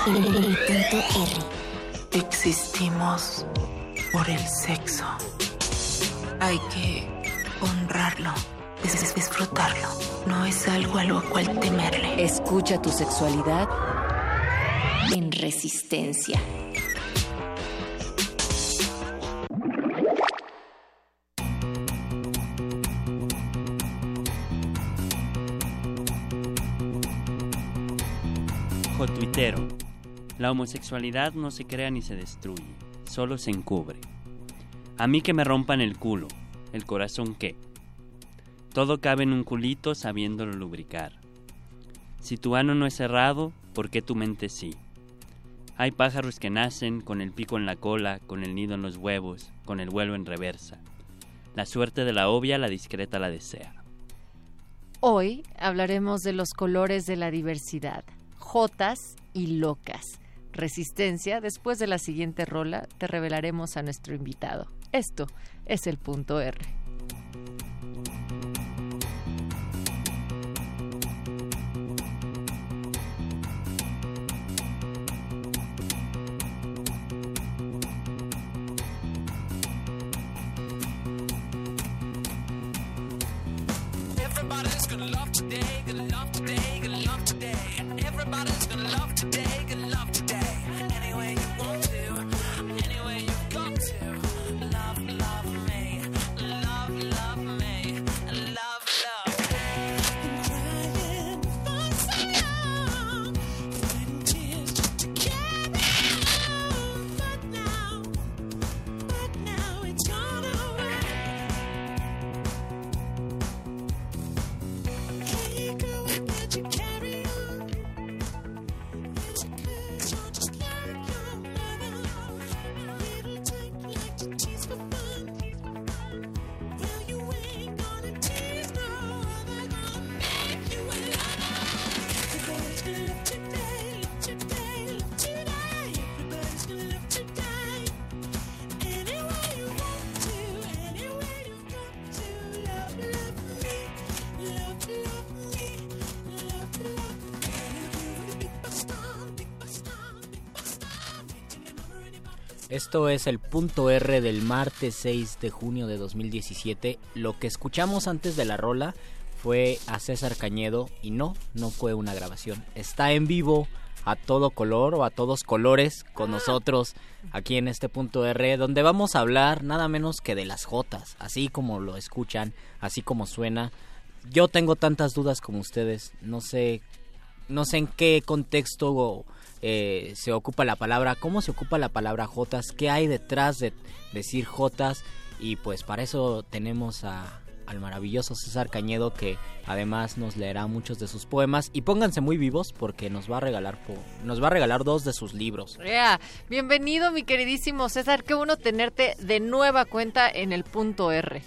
El, el punto R. Existimos por el sexo. Hay que honrarlo, dis- disfrutarlo. No es algo a lo cual temerle. Escucha tu sexualidad en resistencia. La homosexualidad no se crea ni se destruye, solo se encubre. A mí que me rompan el culo, el corazón qué. Todo cabe en un culito sabiéndolo lubricar. Si tu ano no es cerrado, ¿por qué tu mente sí? Hay pájaros que nacen con el pico en la cola, con el nido en los huevos, con el vuelo en reversa. La suerte de la obvia, la discreta la desea. Hoy hablaremos de los colores de la diversidad, jotas y locas. Resistencia, después de la siguiente rola te revelaremos a nuestro invitado. Esto es el punto R. Everybody's gonna love today, gonna love today. Everybody's gonna love today, gonna love today. Esto es el punto R del martes 6 de junio de 2017. Lo que escuchamos antes de la rola fue a César Cañedo y no, no fue una grabación. Está en vivo a todo color o a todos colores con nosotros aquí en este punto R donde vamos a hablar nada menos que de las Jotas, así como lo escuchan, así como suena. Yo tengo tantas dudas como ustedes, no sé no sé en qué contexto eh, se ocupa la palabra, cómo se ocupa la palabra jotas, qué hay detrás de decir jotas y pues para eso tenemos a, al maravilloso César Cañedo que además nos leerá muchos de sus poemas y pónganse muy vivos porque nos va a regalar nos va a regalar dos de sus libros. Bienvenido, mi queridísimo César. Qué bueno tenerte de nueva cuenta en el punto R.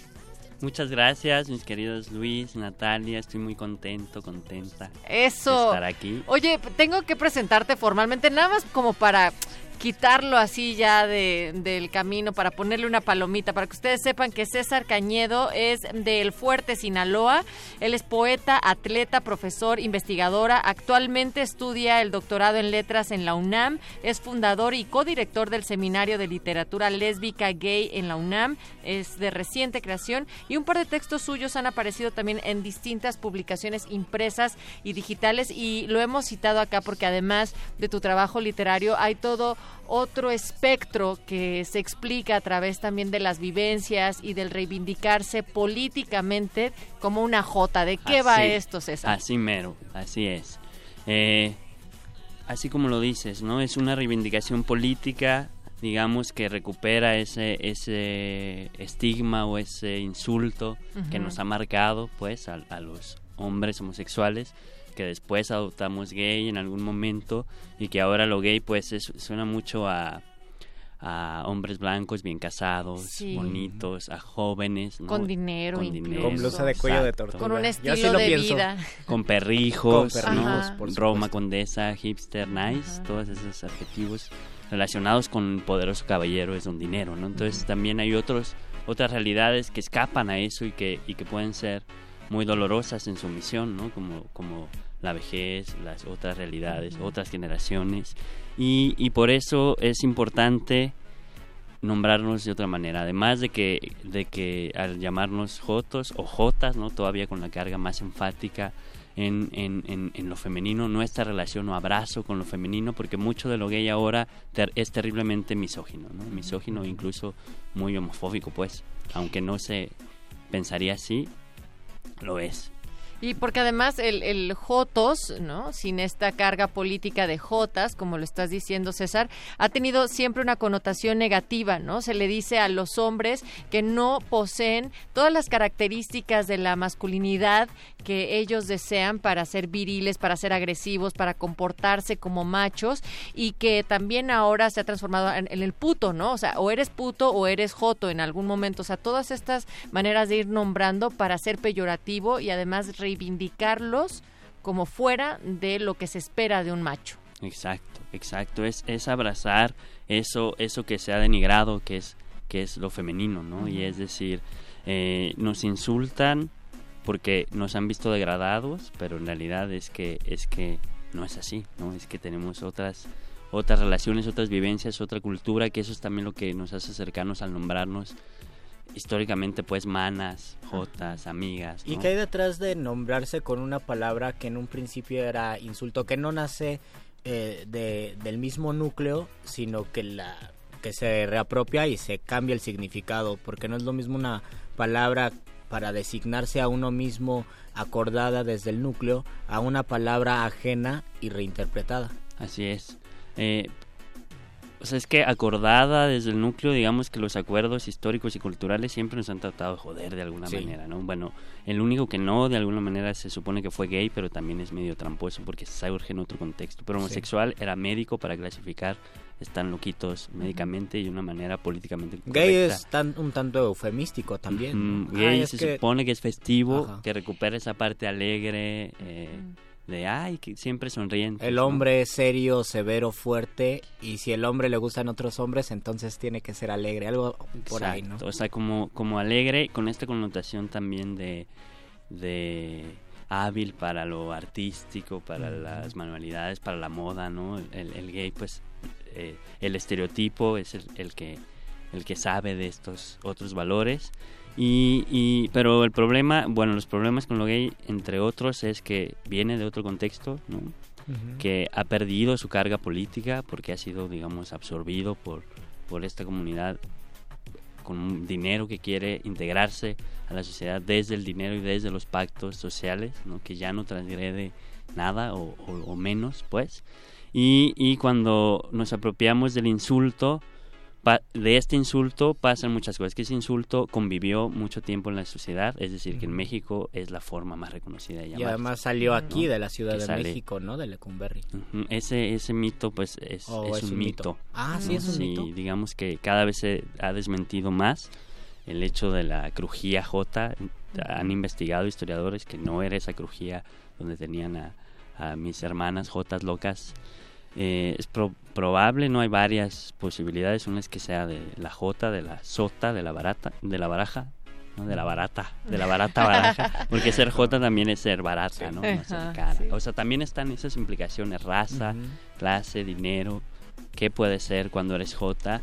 Muchas gracias, mis queridos Luis, Natalia. Estoy muy contento, contenta Eso. de estar aquí. Oye, tengo que presentarte formalmente, nada más como para quitarlo así ya de, del camino, para ponerle una palomita, para que ustedes sepan que César Cañedo es del Fuerte, Sinaloa. Él es poeta, atleta, profesor, investigadora. Actualmente estudia el doctorado en letras en la UNAM. Es fundador y codirector del Seminario de Literatura Lésbica Gay en la UNAM. Es de reciente creación y un par de textos suyos han aparecido también en distintas publicaciones impresas y digitales y lo hemos citado acá porque además de tu trabajo literario hay todo otro espectro que se explica a través también de las vivencias y del reivindicarse políticamente como una jota. ¿De qué va esto, César? Así mero, así es. Eh, así como lo dices, ¿no? Es una reivindicación política, digamos, que recupera ese, ese estigma o ese insulto que nos ha marcado, pues, a, a los hombres homosexuales que después adoptamos gay en algún momento y que ahora lo gay, pues, es- suena mucho a a hombres blancos bien casados, Sí. bonitos, a jóvenes, ¿no? Con dinero incluso. Con blusa de cuello de tortuga. Con un estilo lo de pienso. vida. con perrijos, Con perrijos, ¿no? por Roma, condesa, hipster, nice, todos esos adjetivos relacionados con el poderoso caballero es un dinero, ¿no? Entonces también hay otros otras realidades que escapan a eso y que y que pueden ser muy dolorosas en su misión, ¿no? Como como la vejez, las otras realidades, otras generaciones. Y, y por eso es importante nombrarnos de otra manera, además de que de que al llamarnos jotos o jotas, no todavía con la carga más enfática en, en, en, en lo femenino, nuestra relación o abrazo con lo femenino, porque mucho de lo gay ahora ter- es terriblemente misógino, ¿no? misógino incluso muy homofóbico, pues, aunque no se pensaría así, lo es. Y porque además el, el Jotos, ¿no? Sin esta carga política de Jotas, como lo estás diciendo César, ha tenido siempre una connotación negativa, ¿no? Se le dice a los hombres que no poseen todas las características de la masculinidad que ellos desean para ser viriles, para ser agresivos, para comportarse como machos y que también ahora se ha transformado en, en el puto, ¿no? O sea, o eres puto o eres joto en algún momento. O sea, todas estas maneras de ir nombrando para ser peyorativo y además reivindicarlos como fuera de lo que se espera de un macho. Exacto, exacto. Es, es abrazar eso, eso que se ha denigrado, que es, que es lo femenino, ¿no? Y es decir, eh, nos insultan porque nos han visto degradados, pero en realidad es que, es que no es así, ¿no? Es que tenemos otras, otras relaciones, otras vivencias, otra cultura, que eso es también lo que nos hace cercanos al nombrarnos históricamente, pues, manas, jotas, amigas, ¿Y qué hay detrás de nombrarse con una palabra que en un principio era insulto, que no nace eh, de, del mismo núcleo, sino que la que se reapropia y se cambia el significado, porque no es lo mismo una palabra para designarse a uno mismo acordada desde el núcleo a una palabra ajena y reinterpretada. Así es. Eh, o sea, es que acordada desde el núcleo, digamos que los acuerdos históricos y culturales siempre nos han tratado de joder de alguna Sí. manera, ¿no? Bueno, el único que no, de alguna manera se supone que fue gay, pero también es medio tramposo porque se urge en otro contexto. Pero Sí. homosexual era médico para clasificar, están loquitos médicamente y de una manera políticamente Gay es tan, un tanto eufemístico también. Mm, ¿no? gay Ay, se que- supone que es festivo, Ajá. que recupera esa parte alegre, eh, de ay, que siempre sonriente. El hombre es serio, severo, fuerte, y si el hombre le gustan otros hombres, entonces tiene que ser alegre, algo por ahí, ¿no? O sea, como, como alegre, con esta connotación también de, de hábil para lo artístico, para las manualidades, para la moda, ¿no? El, el gay, pues, eh, el estereotipo es el, el que el que sabe de estos otros valores. Y, y, pero el problema, bueno, los problemas con lo gay, entre otros, es que viene de otro contexto, ¿no? Que ha perdido su carga política porque ha sido, digamos, absorbido por, por esta comunidad con un dinero que quiere integrarse a la sociedad desde el dinero y desde los pactos sociales, ¿no? que ya no transgrede nada o, o- o menos, pues. Y, y cuando nos apropiamos del insulto, pa- de este insulto pasan muchas cosas. Que ese insulto convivió mucho tiempo en la sociedad, es decir, que en México es la forma más reconocida de Y llamar. además salió aquí ¿no? de la Ciudad Que de sale- México, ¿no? De Lecumberri. Ujú, Ese, ese mito, pues, es, Oh, es un, mito. Ah, ¿sí es un mito? digamos que cada vez se ha desmentido más. el hecho de la crujía J. Han investigado historiadores que no era esa crujía donde tenían a, a mis hermanas Jotas locas. Eh, es pro- probable, no hay varias posibilidades. Una es que sea de la J, de la sota, de la barata, de la baraja, ¿no? de la barata, de la barata baraja, porque ser J también es ser barata, ¿no? No ser Ajá, cara. sí. O sea, también están esas implicaciones, raza, clase, dinero, qué puede ser cuando eres J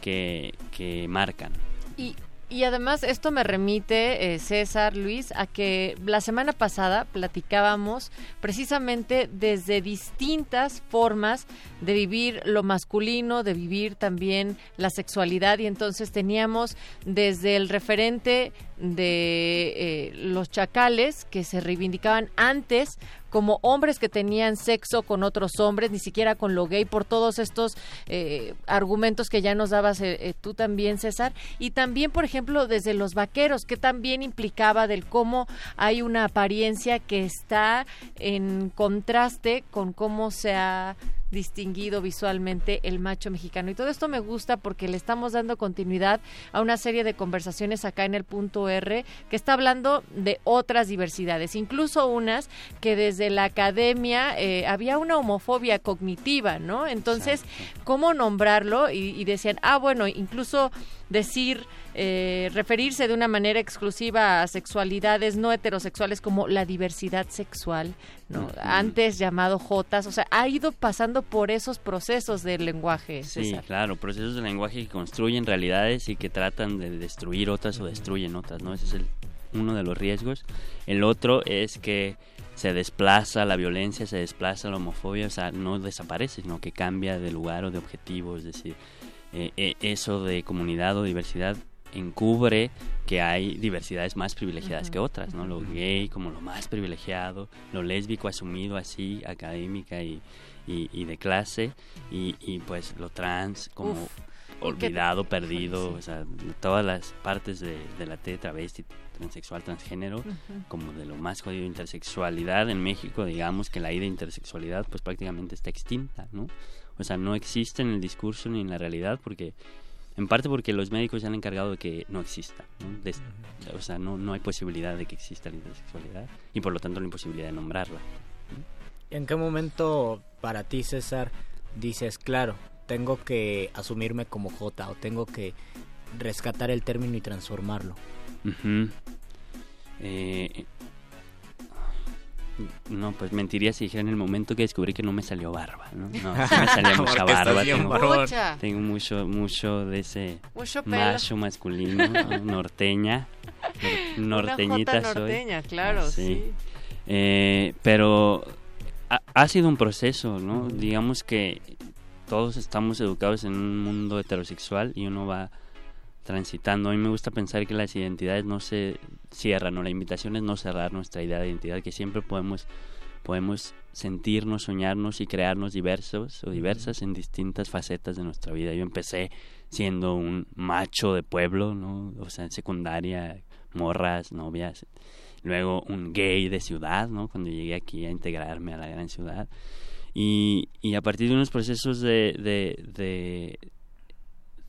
que, que marcan. Y, y además esto me remite, eh, César, Luis, a que la semana pasada platicábamos precisamente desde distintas formas de vivir lo masculino, de vivir también la sexualidad. Y entonces teníamos desde el referente de eh, los chacales que se reivindicaban antes como hombres que tenían sexo con otros hombres, ni siquiera con lo gay, por todos estos eh, argumentos que ya nos dabas eh, eh, tú también, César. Y también, por ejemplo, desde los vaqueros, que también implicaba del cómo hay una apariencia que está en contraste con cómo se ha distinguido visualmente el macho mexicano. Y todo esto me gusta porque le estamos dando continuidad a una serie de conversaciones acá en el punto R que está hablando de otras diversidades, incluso unas que desde la academia eh, había una homofobia cognitiva, ¿no? Entonces, ¿cómo nombrarlo? Y, y decían, ah, bueno, incluso decir, eh, referirse de una manera exclusiva a sexualidades no heterosexuales como la diversidad sexual, ¿no? Antes llamado Jotas, o sea, ha ido pasando por esos procesos del lenguaje. Sí, claro, procesos de lenguaje que construyen realidades y que tratan de destruir otras o destruyen otras, ¿no? Ese es el, uno de los riesgos. El otro es que se desplaza la violencia, se desplaza la homofobia, o sea, no desaparece, sino que cambia de lugar o de objetivo, es decir, eh, eh, eso de comunidad o diversidad encubre que hay diversidades más privilegiadas que otras, ¿no? Lo gay como lo más privilegiado, lo lésbico asumido así, académica y, y, y de clase, y, y pues lo trans como Uf, olvidado, perdido, o sea, todas las partes de, de la T, travesti, transexual, transgénero, como de lo más jodido, intersexualidad en México, digamos que la idea de intersexualidad pues prácticamente está extinta, ¿no? O sea, no existe en el discurso ni en la realidad porque, en parte porque los médicos se han encargado de que no exista, ¿no? De- o sea, no, no hay posibilidad de que exista la intersexualidad y por lo tanto la imposibilidad de nombrarla. ¿En qué momento para ti, César, dices, claro, tengo que asumirme como J o tengo que rescatar el término y transformarlo? Ujú. Eh, no, pues mentiría si dijera en el momento que descubrí que no me salió barba, ¿no? No, sí me salía mucha barba. Tengo, tengo mucho, mucho de ese Mucho pelo. macho masculino, ¿no? norteña, nor- norteñita Una soy. norteña, claro, sí. Eh, pero ha, ha sido un proceso, ¿no? Digamos que todos estamos educados en un mundo heterosexual y uno va transitando. A mí me gusta pensar que las identidades no se cierran, o la invitación es no cerrar nuestra idea de identidad, que siempre podemos, podemos sentirnos, soñarnos y crearnos diversos o diversas en distintas facetas de nuestra vida. Yo empecé siendo un macho de pueblo, ¿no? O sea, en secundaria, morras, novias. Luego un gay de ciudad, ¿no? Cuando llegué aquí a integrarme a la gran ciudad. Y, y a partir de unos procesos de, de, de-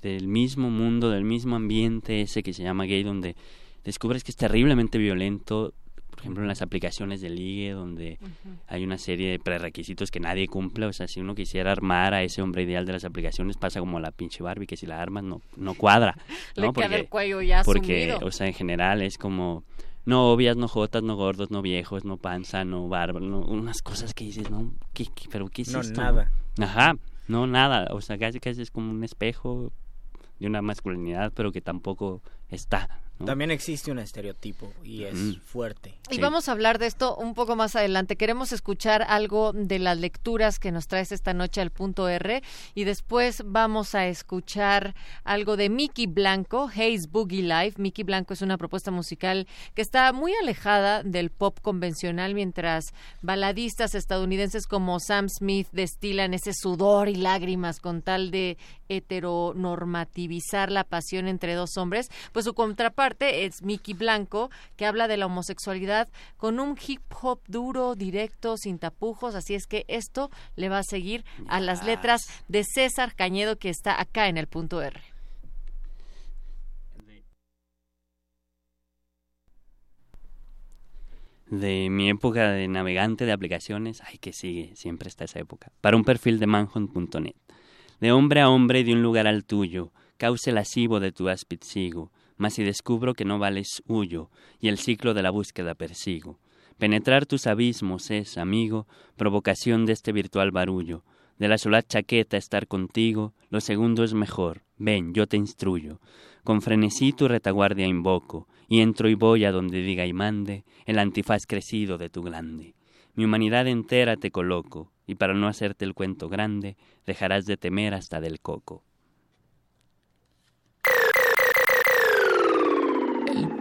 del mismo mundo, del mismo ambiente ese que se llama gay, donde descubres que es terriblemente violento, por ejemplo en las aplicaciones de ligue, donde hay una serie de prerequisitos que nadie cumple, o sea, si uno quisiera armar a ese hombre ideal de las aplicaciones, pasa como la pinche Barbie, que si la armas no, no cuadra. Le ¿no? queda el cuello ya Porque, sumido. o sea, en general es como no obvias, no jotas, no gordos, no viejos, no panza, no barba, no, unas cosas que dices, no, ¿qué, qué- pero qué es No, esto? nada. Ajá, no, nada, o sea, casi casi es como un espejo de una masculinidad, pero que tampoco está, ¿no? También existe un estereotipo y es Mm. fuerte. Y vamos a hablar de esto un poco más adelante. Queremos escuchar algo de las lecturas que nos traes esta noche al punto R y después vamos a escuchar algo de Mickey Blanco, Haze Boogie Live. Mickey Blanco es una propuesta musical que está muy alejada del pop convencional mientras baladistas estadounidenses como Sam Smith destilan ese sudor y lágrimas con tal de heteronormativizar la pasión entre dos hombres, pues su contraparte es Mickey Blanco, que habla de la homosexualidad con un hip hop duro, directo, sin tapujos. Así es que esto le va a seguir a las letras de César Cañedo, que está acá en el punto R. de mi época de navegante de aplicaciones, ay que sigue, siempre está esa época, para un perfil de manhunt.net. De hombre a hombre de un lugar al tuyo, cauce lascivo de tu aspidsigo, mas si descubro que no vales huyo, y el ciclo de la búsqueda persigo. Penetrar tus abismos es, amigo, provocación de este virtual barullo. De la sola chaqueta estar contigo, lo segundo es mejor. Ven, yo te instruyo. Con frenesí tu retaguardia invoco, y entro y voy a donde diga y mande el antifaz crecido de tu glande. Mi humanidad entera te coloco, y para no hacerte el cuento grande, dejarás de temer hasta del coco.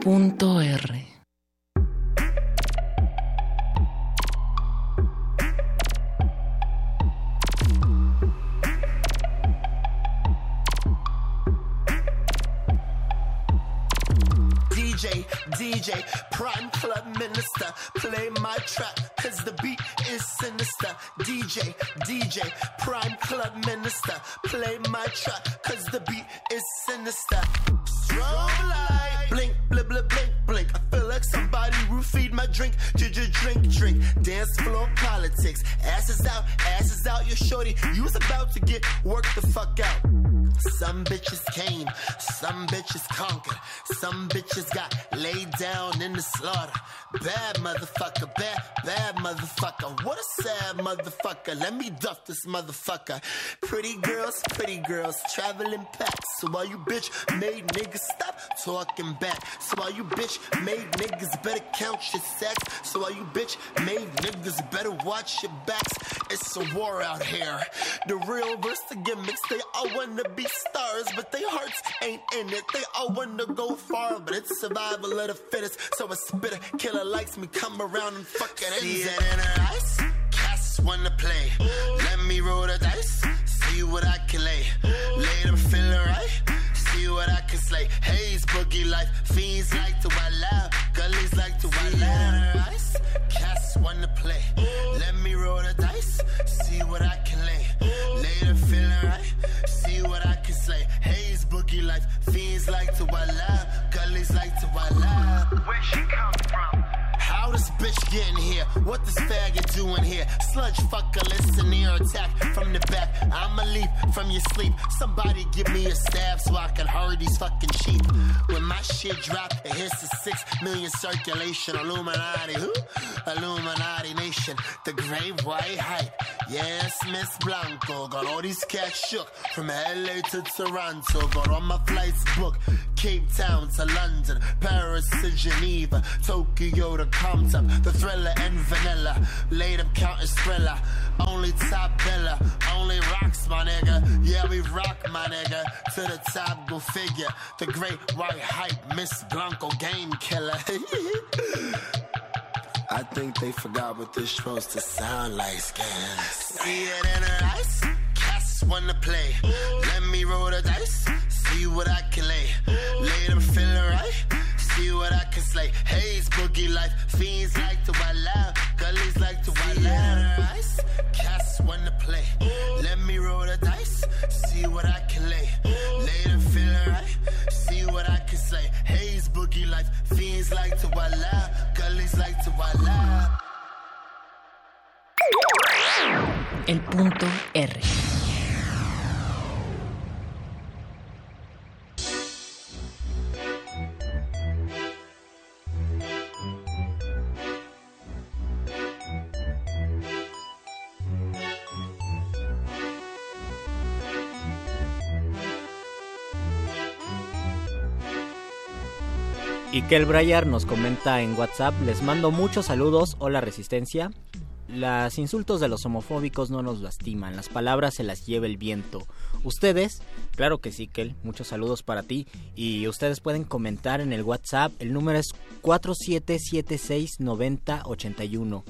El R. DJ, DJ, Prime Club Minister, play my track, cause the beat is sinister. DJ, DJ, Prime Club Minister, play my track, cause the beat is sinister. Strobe light, blip, blip, blink, blink. I feel like somebody roofied my drink, ginger drink, drink. Dance floor politics, asses out, asses out, your shorty. You was about to get worked the fuck out. Some bitches came, some bitches conquered, some bitches got laid down in the slaughter. Bad motherfucker, bad, bad motherfucker. What a sad motherfucker. Let me duff this motherfucker. Pretty girls, pretty girls, traveling packs. So while you bitch made niggas stop talking back. So while you bitch made niggas better count your sacks. So while you bitch made niggas better watch your backs. It's a war out here. The real versus the gimmicks. They all wanna be stars, but their hearts ain't in it. They all wanna go far, but it's survival of the fittest. So a spitter killer likes me come around and fucking See it in her eyes. Cats wanna play. Let me roll the dice. See what I can lay. Lay them feeling right. See what I can slay. Haze, boogie life. Fiends like to wild out. Gullies like to wild out. Eyes. Cats wanna play. Let me roll the dice. See what I can lay. Them feeling right. See what I can slay. Haze, boogie life. Fiends like to wild out. Gullies like to wild out. Where she come from? How this bitch getting here? What this faggot doing here? Sludge fucker, listen here, attack from the back. I'ma leap from your sleep. Somebody give me a stab so I can hurry these fucking sheep. When my shit drop, it hits the six million circulation. Illuminati, who? Illuminati nation. The great white hype. Yes, Miss Blanco. Got all these cats shook from LA to Toronto. Got all my flights booked. Cape Town to London, Paris to Geneva, Tokyo to Compton, the thriller and vanilla. Laid up counting thriller, only top biller, only rocks, my nigga. Yeah, we rock, my nigga. To the top, go figure. The great white hype, Miss Blanco, game killer. I think they forgot what this supposed to sound like, scans. See it in her eyes, cats wanna play. Let me roll the dice, see what I can lay. Lay them feeling right, see what I can slay. Haze, boogie life, fiends like to wild out, gullies like to wild out. Cats wanna play. Let me roll the dice, see what I can lay. Feeling right, see what I can slay. Haze, boogie life, fiends like to wild out, gullies like to wild out. El punto R. Y que el Brayar nos comenta en WhatsApp, les mando muchos saludos, hola resistencia. Los insultos de los homofóbicos no nos lastiman, las palabras se las lleva el viento. Ustedes, claro que sí, Kel, muchos saludos para ti. Y ustedes pueden comentar en el WhatsApp, el número es 47769081.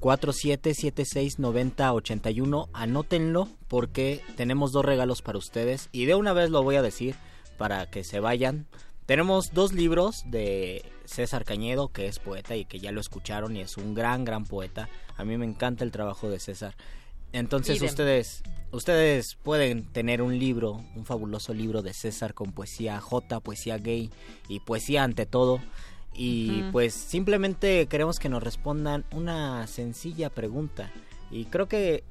47769081, anótenlo porque tenemos dos regalos para ustedes y de una vez lo voy a decir para que se vayan. Tenemos dos libros de César Cañedo, que es poeta y que ya lo escucharon y es un gran, gran poeta. A mí me encanta el trabajo de César. Entonces Idem. ustedes, ustedes pueden tener un libro, un fabuloso libro de César con poesía J, poesía gay y poesía ante todo. y pues simplemente queremos que nos respondan una sencilla pregunta y creo que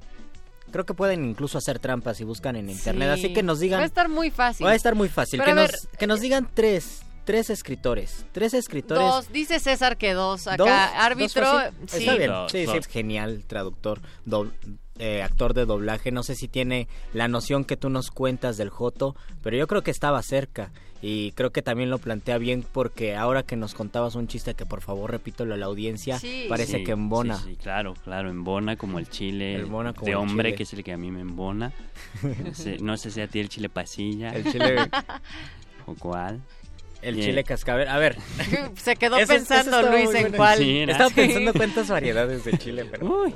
creo que pueden incluso hacer trampas si buscan en internet, Sí. así que nos digan Va a estar muy fácil. Va a estar muy fácil. Pero Que nos, que nos digan tres, tres escritores. Tres escritores. Dos, dice César que dos. Acá, Dos, árbitro, dos sí. Está bien. Sí, genial, traductor, dob- eh, actor de doblaje. No sé si tiene la noción que tú nos cuentas del Joto, pero yo creo que estaba cerca. Y creo que también lo plantea bien porque ahora que nos contabas un chiste que por favor repítelo a la audiencia, parece Sí, que embona. Sí, sí, claro, claro, embona como el chile como de el hombre, chile. que es el que a mí me embona. No sé, no sé si a ti el chile pasilla. El chile- ¿O cuál? El chile cascabel. A ver. Se quedó Eso- pensando Luis en bueno. cuál. Sí, Estaba pensando cuántas variedades de chile, pero... Uy,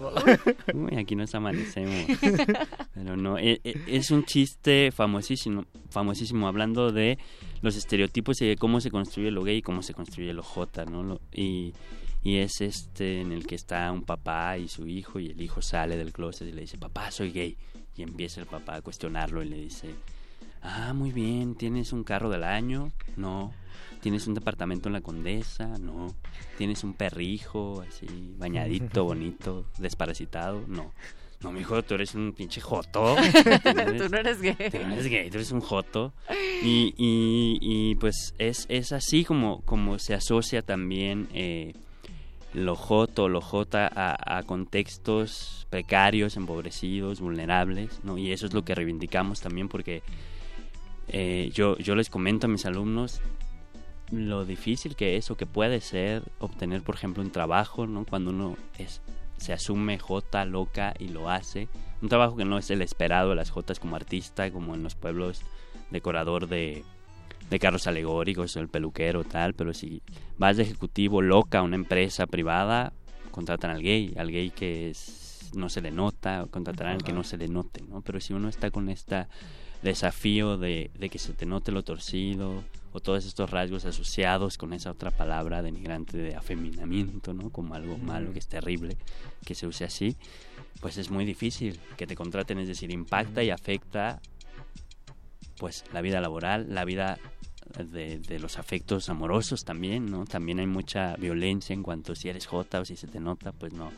uy, aquí nos amanecemos. Pero no, e- e- es un chiste famosísimo, famosísimo hablando de los estereotipos y de cómo se construye lo gay y cómo se construye lo jota, ¿no? Lo- y, y es este en el que está un papá y su hijo y el hijo sale del closet y le dice, papá, soy gay. Y empieza el papá a cuestionarlo y le dice, ah, muy bien, ¿tienes un carro del año? No. ¿Tienes un departamento en la Condesa? No. ¿Tienes un perrijo así, bañadito, bonito, desparasitado? No. No, mijo, tú eres un pinche joto. Tú no eres gay. Tú no eres gay, tú eres un joto. Y, y, y, pues es, es así como, como se asocia también eh, lo joto, lo jota a, a contextos precarios, empobrecidos, vulnerables, ¿no? Y eso es lo que reivindicamos también porque eh, yo, yo les comento a mis alumnos lo difícil que es o que puede ser obtener, por ejemplo, un trabajo, ¿no? Cuando uno es, se asume J loca y lo hace. Un trabajo que no es el esperado de las Jotas como artista, como en los pueblos decorador de, de carros alegóricos, o el peluquero, tal, pero si vas de ejecutivo loca a una empresa privada, contratan al gay, al gay que es, no se le nota, o contratarán al que no se le note, ¿no? Pero si uno está con este desafío de, de que se te note lo torcido, o todos estos rasgos asociados con esa otra palabra denigrante de afeminamiento, ¿no? Como algo malo, que es terrible, que se use así, pues es muy difícil que te contraten, es decir, impacta y afecta pues la vida laboral, la vida de, de los afectos amorosos también, ¿no? También hay mucha violencia en cuanto si eres jota o si se te nota, pues no,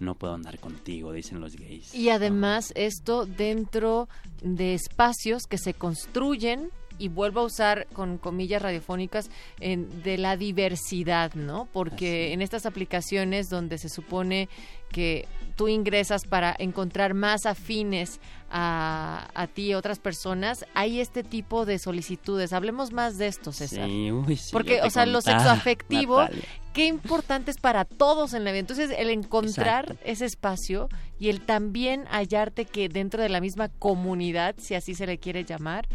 no puedo andar contigo, dicen los gays. Y además esto dentro de espacios que se construyen y vuelvo a usar con comillas radiofónicas en- de la diversidad, ¿no? Porque en estas aplicaciones donde se supone que tú ingresas para encontrar más afines a, a ti y otras personas, hay este tipo de solicitudes. Hablemos más de esto, César. Sí, uy, sí, Porque, o sea, lo sexoafectivo, Natalia. qué importante es para todos en la vida. Entonces, el encontrar Exacto. ese espacio y el también hallarte que dentro de la misma comunidad, si así se le quiere llamar,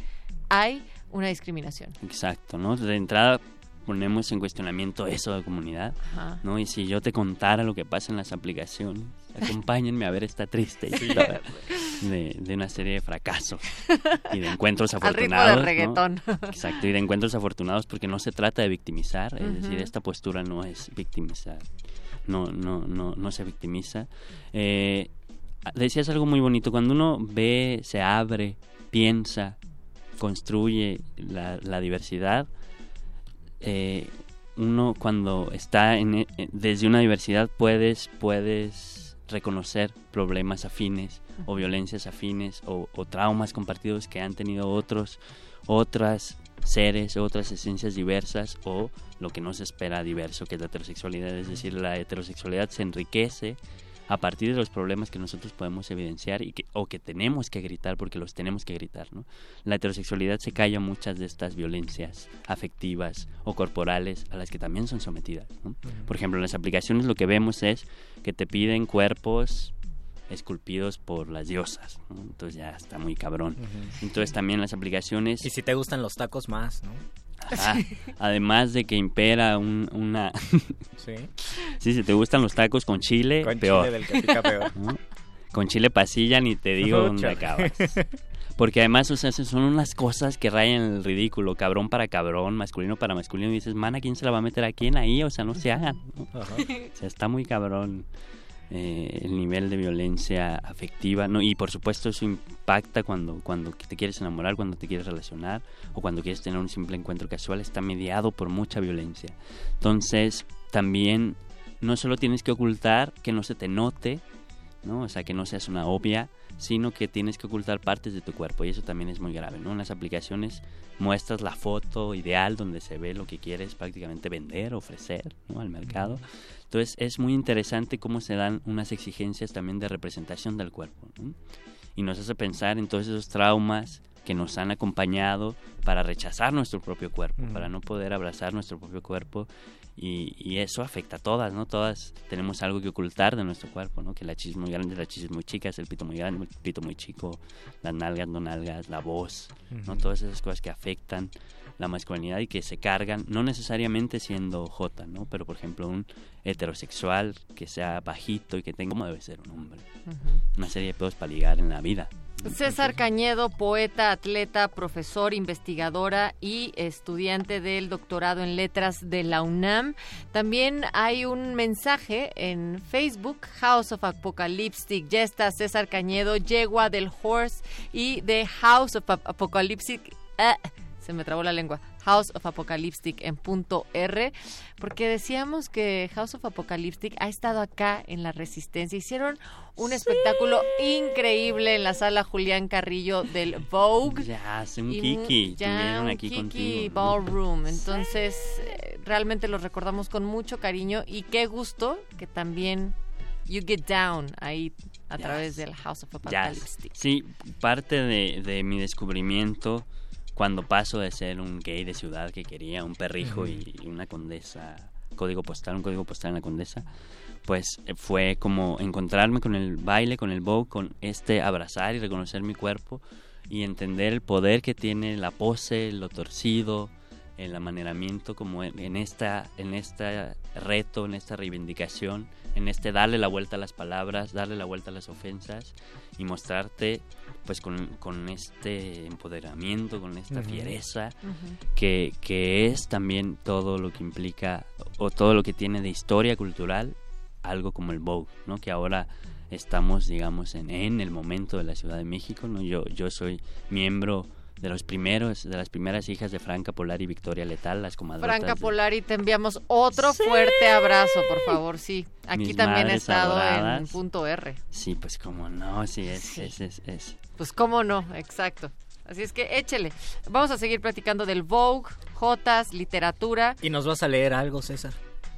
hay una discriminación. Exacto, ¿no? De entrada ponemos en cuestionamiento eso de comunidad, Ajá. ¿no? Y si yo te contara lo que pasa en las aplicaciones, acompáñenme a ver esta triste historia de, de una serie de fracasos y de encuentros Al ritmo de afortunados. ¿no? reggaetón. Exacto, y de encuentros afortunados porque no se trata de victimizar, es decir, esta postura no es victimizar, no, no, no, no se victimiza. Eh, decías algo muy bonito, cuando uno ve, se abre, piensa, construye la, la diversidad, eh, uno cuando está en, eh, desde una diversidad puedes, puedes reconocer problemas afines o violencias afines o, o traumas compartidos que han tenido otros, otras seres, otras esencias diversas o lo que no se espera diverso que es la heterosexualidad, es decir, la heterosexualidad se enriquece a partir de los problemas que nosotros podemos evidenciar y que, o que tenemos que gritar porque los tenemos que gritar. ¿no? La heterosexualidad se calla muchas de estas violencias afectivas o corporales a las que también son sometidas. ¿no? Por ejemplo, en las aplicaciones lo que vemos es que te piden cuerpos esculpidos por las diosas. ¿no? Entonces ya está muy cabrón. Entonces también las aplicaciones... Y si te gustan los tacos más, ¿no? Ajá. Además de que impera un- una... Sí. Sí, si te gustan los tacos con chile, Con peor. chile del que pica peor. ¿no? Con chile pasilla ni te digo dónde acabas. Porque además, o sea, son unas cosas que rayan el ridículo, cabrón para cabrón, masculino para masculino, y dices, mana, ¿quién se la va a meter a quién ahí? O sea, no se hagan. ¿no? Ajá. O sea, está muy cabrón. Eh, el nivel de violencia afectiva, ¿no? Y por supuesto eso impacta cuando, cuando te quieres enamorar, cuando te quieres relacionar o cuando quieres tener un simple encuentro casual, está mediado por mucha violencia. Entonces, también no solo tienes que ocultar que no se te note, ¿no? O sea, que no seas una obvia, sino que tienes que ocultar partes de tu cuerpo y eso también es muy grave, ¿no? En las aplicaciones muestras la foto ideal donde se ve lo que quieres prácticamente vender, ofrecer, ¿no? Al mercado. Entonces es muy interesante cómo se dan unas exigencias también de representación del cuerpo, ¿no? Y nos hace pensar en todos esos traumas que nos han acompañado para rechazar nuestro propio cuerpo, para no poder abrazar nuestro propio cuerpo y, y eso afecta a todas, ¿no? Todas tenemos algo que ocultar de nuestro cuerpo, ¿no? Que la chicha es muy grande, la chicha es muy chica, es el pito muy grande, el pito muy chico, las nalgas, no nalgas, la voz, ¿no? Todas esas cosas que afectan la masculinidad y que se cargan, no necesariamente siendo J, ¿no? Pero por ejemplo un heterosexual que sea bajito y que tenga como debe ser un hombre. Una serie de pedos para ligar en la vida. César Cañedo, poeta, atleta, profesor, investigadora y estudiante del doctorado en letras de la UNAM. También hay un mensaje en Facebook, House of Apocalyptic. Ya está César Cañedo, Yegua del Horse y de House of Ap- Apocalyptic. ah, se me trabó la lengua. House of Apocalyptic en punto R, porque decíamos que House of Apocalyptic ha estado acá en la Resistencia. Hicieron un espectáculo increíble en la sala Julián Carrillo del Vogue. Ya, hace un Y kiki, ya un aquí Kiki contigo. ¿no? Ballroom. Entonces, eh, realmente los recordamos con mucho cariño y qué gusto que también you get down ahí a través del House of Ya, Apocalyptic. sí, parte de, de mi descubrimiento cuando paso de ser un gay de ciudad que quería un perrijo y una condesa, código postal, un código postal en la condesa, pues eh, fue como encontrarme con el baile, con el bow, con este abrazar y reconocer mi cuerpo y entender el poder que tiene la pose, lo torcido, el amaneramiento como en, en esta en este reto, en esta reivindicación, en este darle la vuelta a las palabras, darle la vuelta a las ofensas y mostrarte pues con, con este empoderamiento, con esta Ujú. fiereza que, que es también todo lo que implica o todo lo que tiene de historia cultural algo como el Vogue, ¿no? Que ahora estamos, digamos, en, en el momento de la Ciudad de México, ¿no? Yo, yo soy miembro de los primeros, de las primeras hijas de Franca Polar y Victoria Letal, las comadrotas. Franca de- Polari, te enviamos otro fuerte abrazo, por favor, sí. Aquí Mis también madres estado en adoradas. punto R. Sí, pues como no, sí, es, es, es, es. Pues cómo no, exacto. Así es que échele. Vamos a seguir platicando del Vogue, Jotas, literatura. ¿Y nos vas a leer algo, César?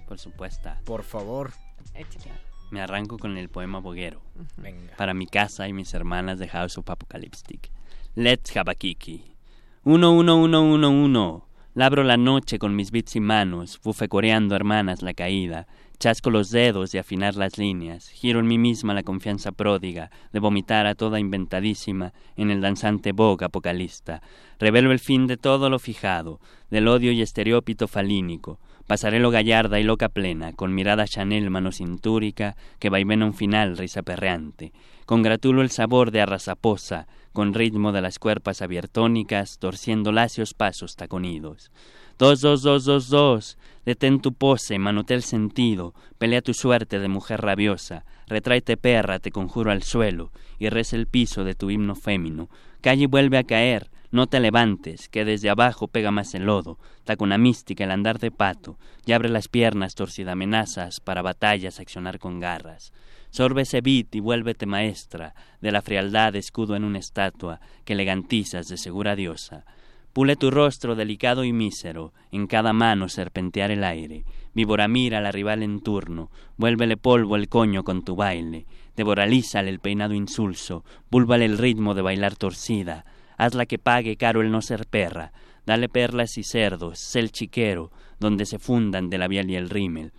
Por supuesto. Por favor. Échele. Me arranco con el poema boguero. Venga. Para mi casa y mis hermanas de House of Apocalyptic. Let's have a kiki. Uno, uno, uno, uno, uno. Labro la noche con mis bits y manos, bufecoreando hermanas la caída. Chasco los dedos de afinar las líneas. Giro en mí misma la confianza pródiga de vomitar a toda inventadísima en el danzante vogue apocalista. Revelo el fin de todo lo fijado, del odio y estereópito falínico. Pasaré lo gallarda y loca plena, con mirada Chanel manocintúrica que vaivena un final risa perreante. Congratulo el sabor de arrasaposa, con ritmo de las cuerpas abiertónicas, torciendo lacios pasos taconidos. Dos, dos, dos, dos, dos. Detén tu pose, manotea el sentido, pelea tu suerte de mujer rabiosa, retráete perra, te conjuro al suelo, y reza el piso de tu himno fémino. Calle y vuelve a caer, no te levantes, que desde abajo pega más el lodo, tacona mística el andar de pato, y abre las piernas torcida amenazas para batallas accionar con garras. Sorbe ese beat y vuélvete maestra de la frialdad escudo en una estatua que elegantizas de segura diosa. Pule tu rostro delicado y mísero, en cada mano serpentear el aire. Víbora mira a la rival en turno, vuélvele polvo el coño con tu baile. Devoralízale el peinado insulso, búlvale el ritmo de bailar torcida. Hazla que pague caro el no ser perra. Dale perlas y cerdos, sé el chiquero, donde se fundan de labial y el rímel.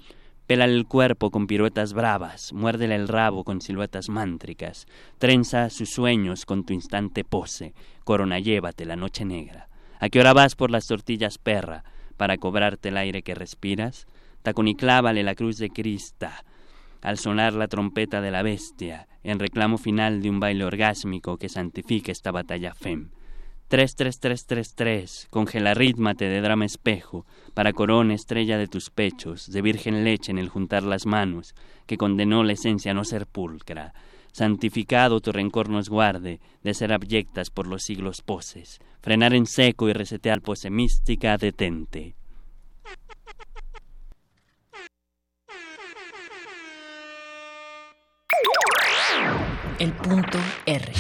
Pélale el cuerpo con piruetas bravas, muérdele el rabo con siluetas mántricas, trenza sus sueños con tu instante pose, corona llévate la noche negra. ¿A qué hora vas por las tortillas perra para cobrarte el aire que respiras? Taconiclávale la cruz de Crista al sonar la trompeta de la bestia, en reclamo final de un baile orgásmico que santifica esta batalla fem. 33333, congelarrítmate de drama espejo, para corona estrella de tus pechos, de virgen leche en el juntar las manos, que condenó la esencia no ser pulcra. Santificado tu rencor nos guarde, de ser abyectas por los siglos poses, frenar en seco y resetear pose mística, detente. El punto R.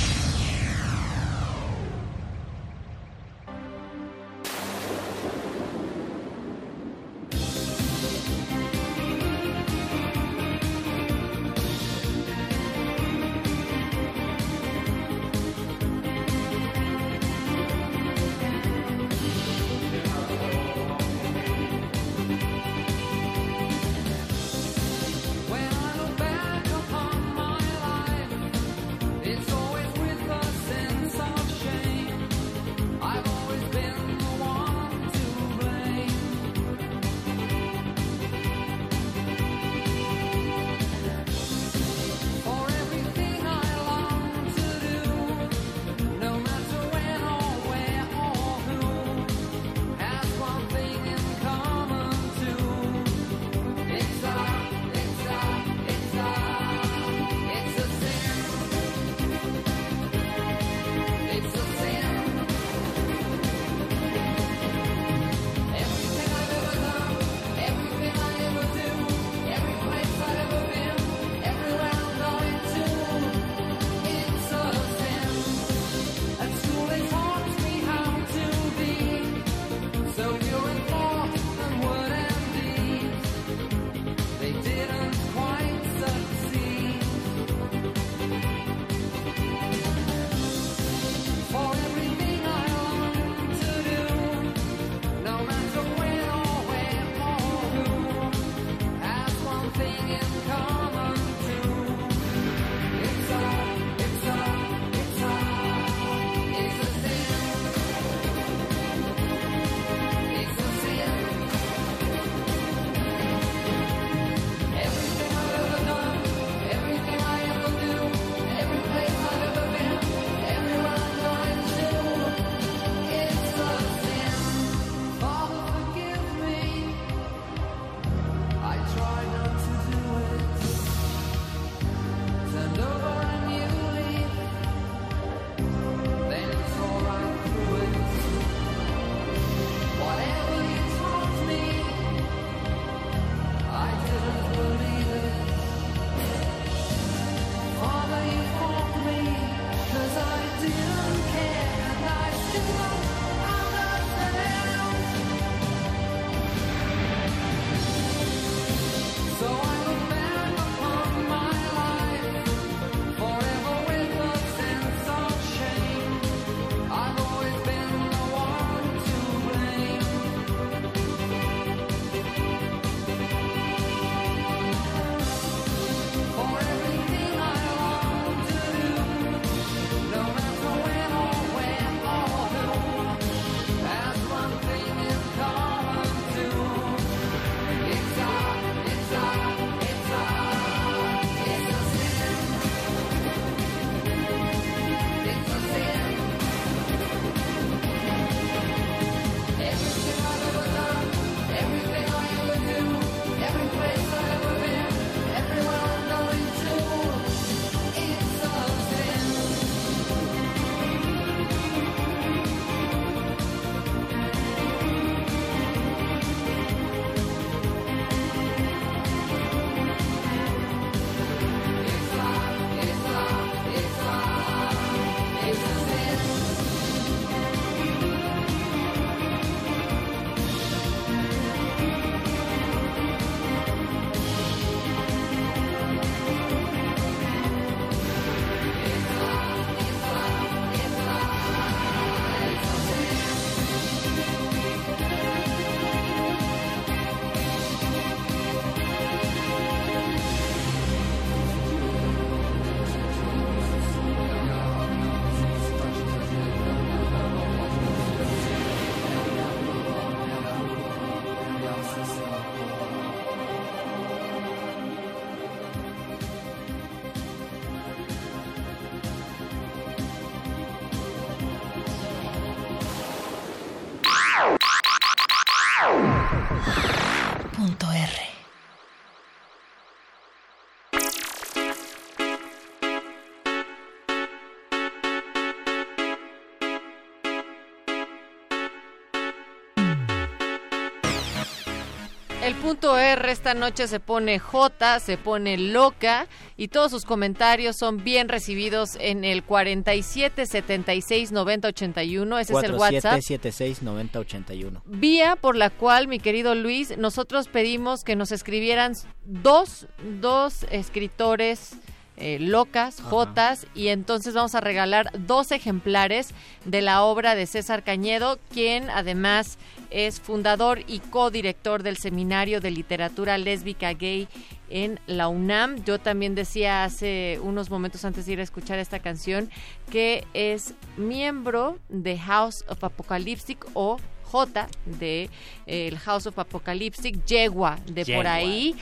El punto R esta noche se pone J, se pone loca y todos sus comentarios son bien recibidos en el 47 76 90 81. Ese es el WhatsApp. 4776 9081. Vía por la cual, mi querido Luis, nosotros pedimos que nos escribieran dos, dos escritores eh, locas, jotas, y entonces vamos a regalar dos ejemplares de la obra de César Cañedo, quien además es fundador y codirector del Seminario de Literatura Lésbica Gay en la UNAM. Yo también decía hace unos momentos antes de ir a escuchar esta canción que es miembro de House of Apocalyptic o J de eh, el House of Apocalyptic, Yegua de por ahí.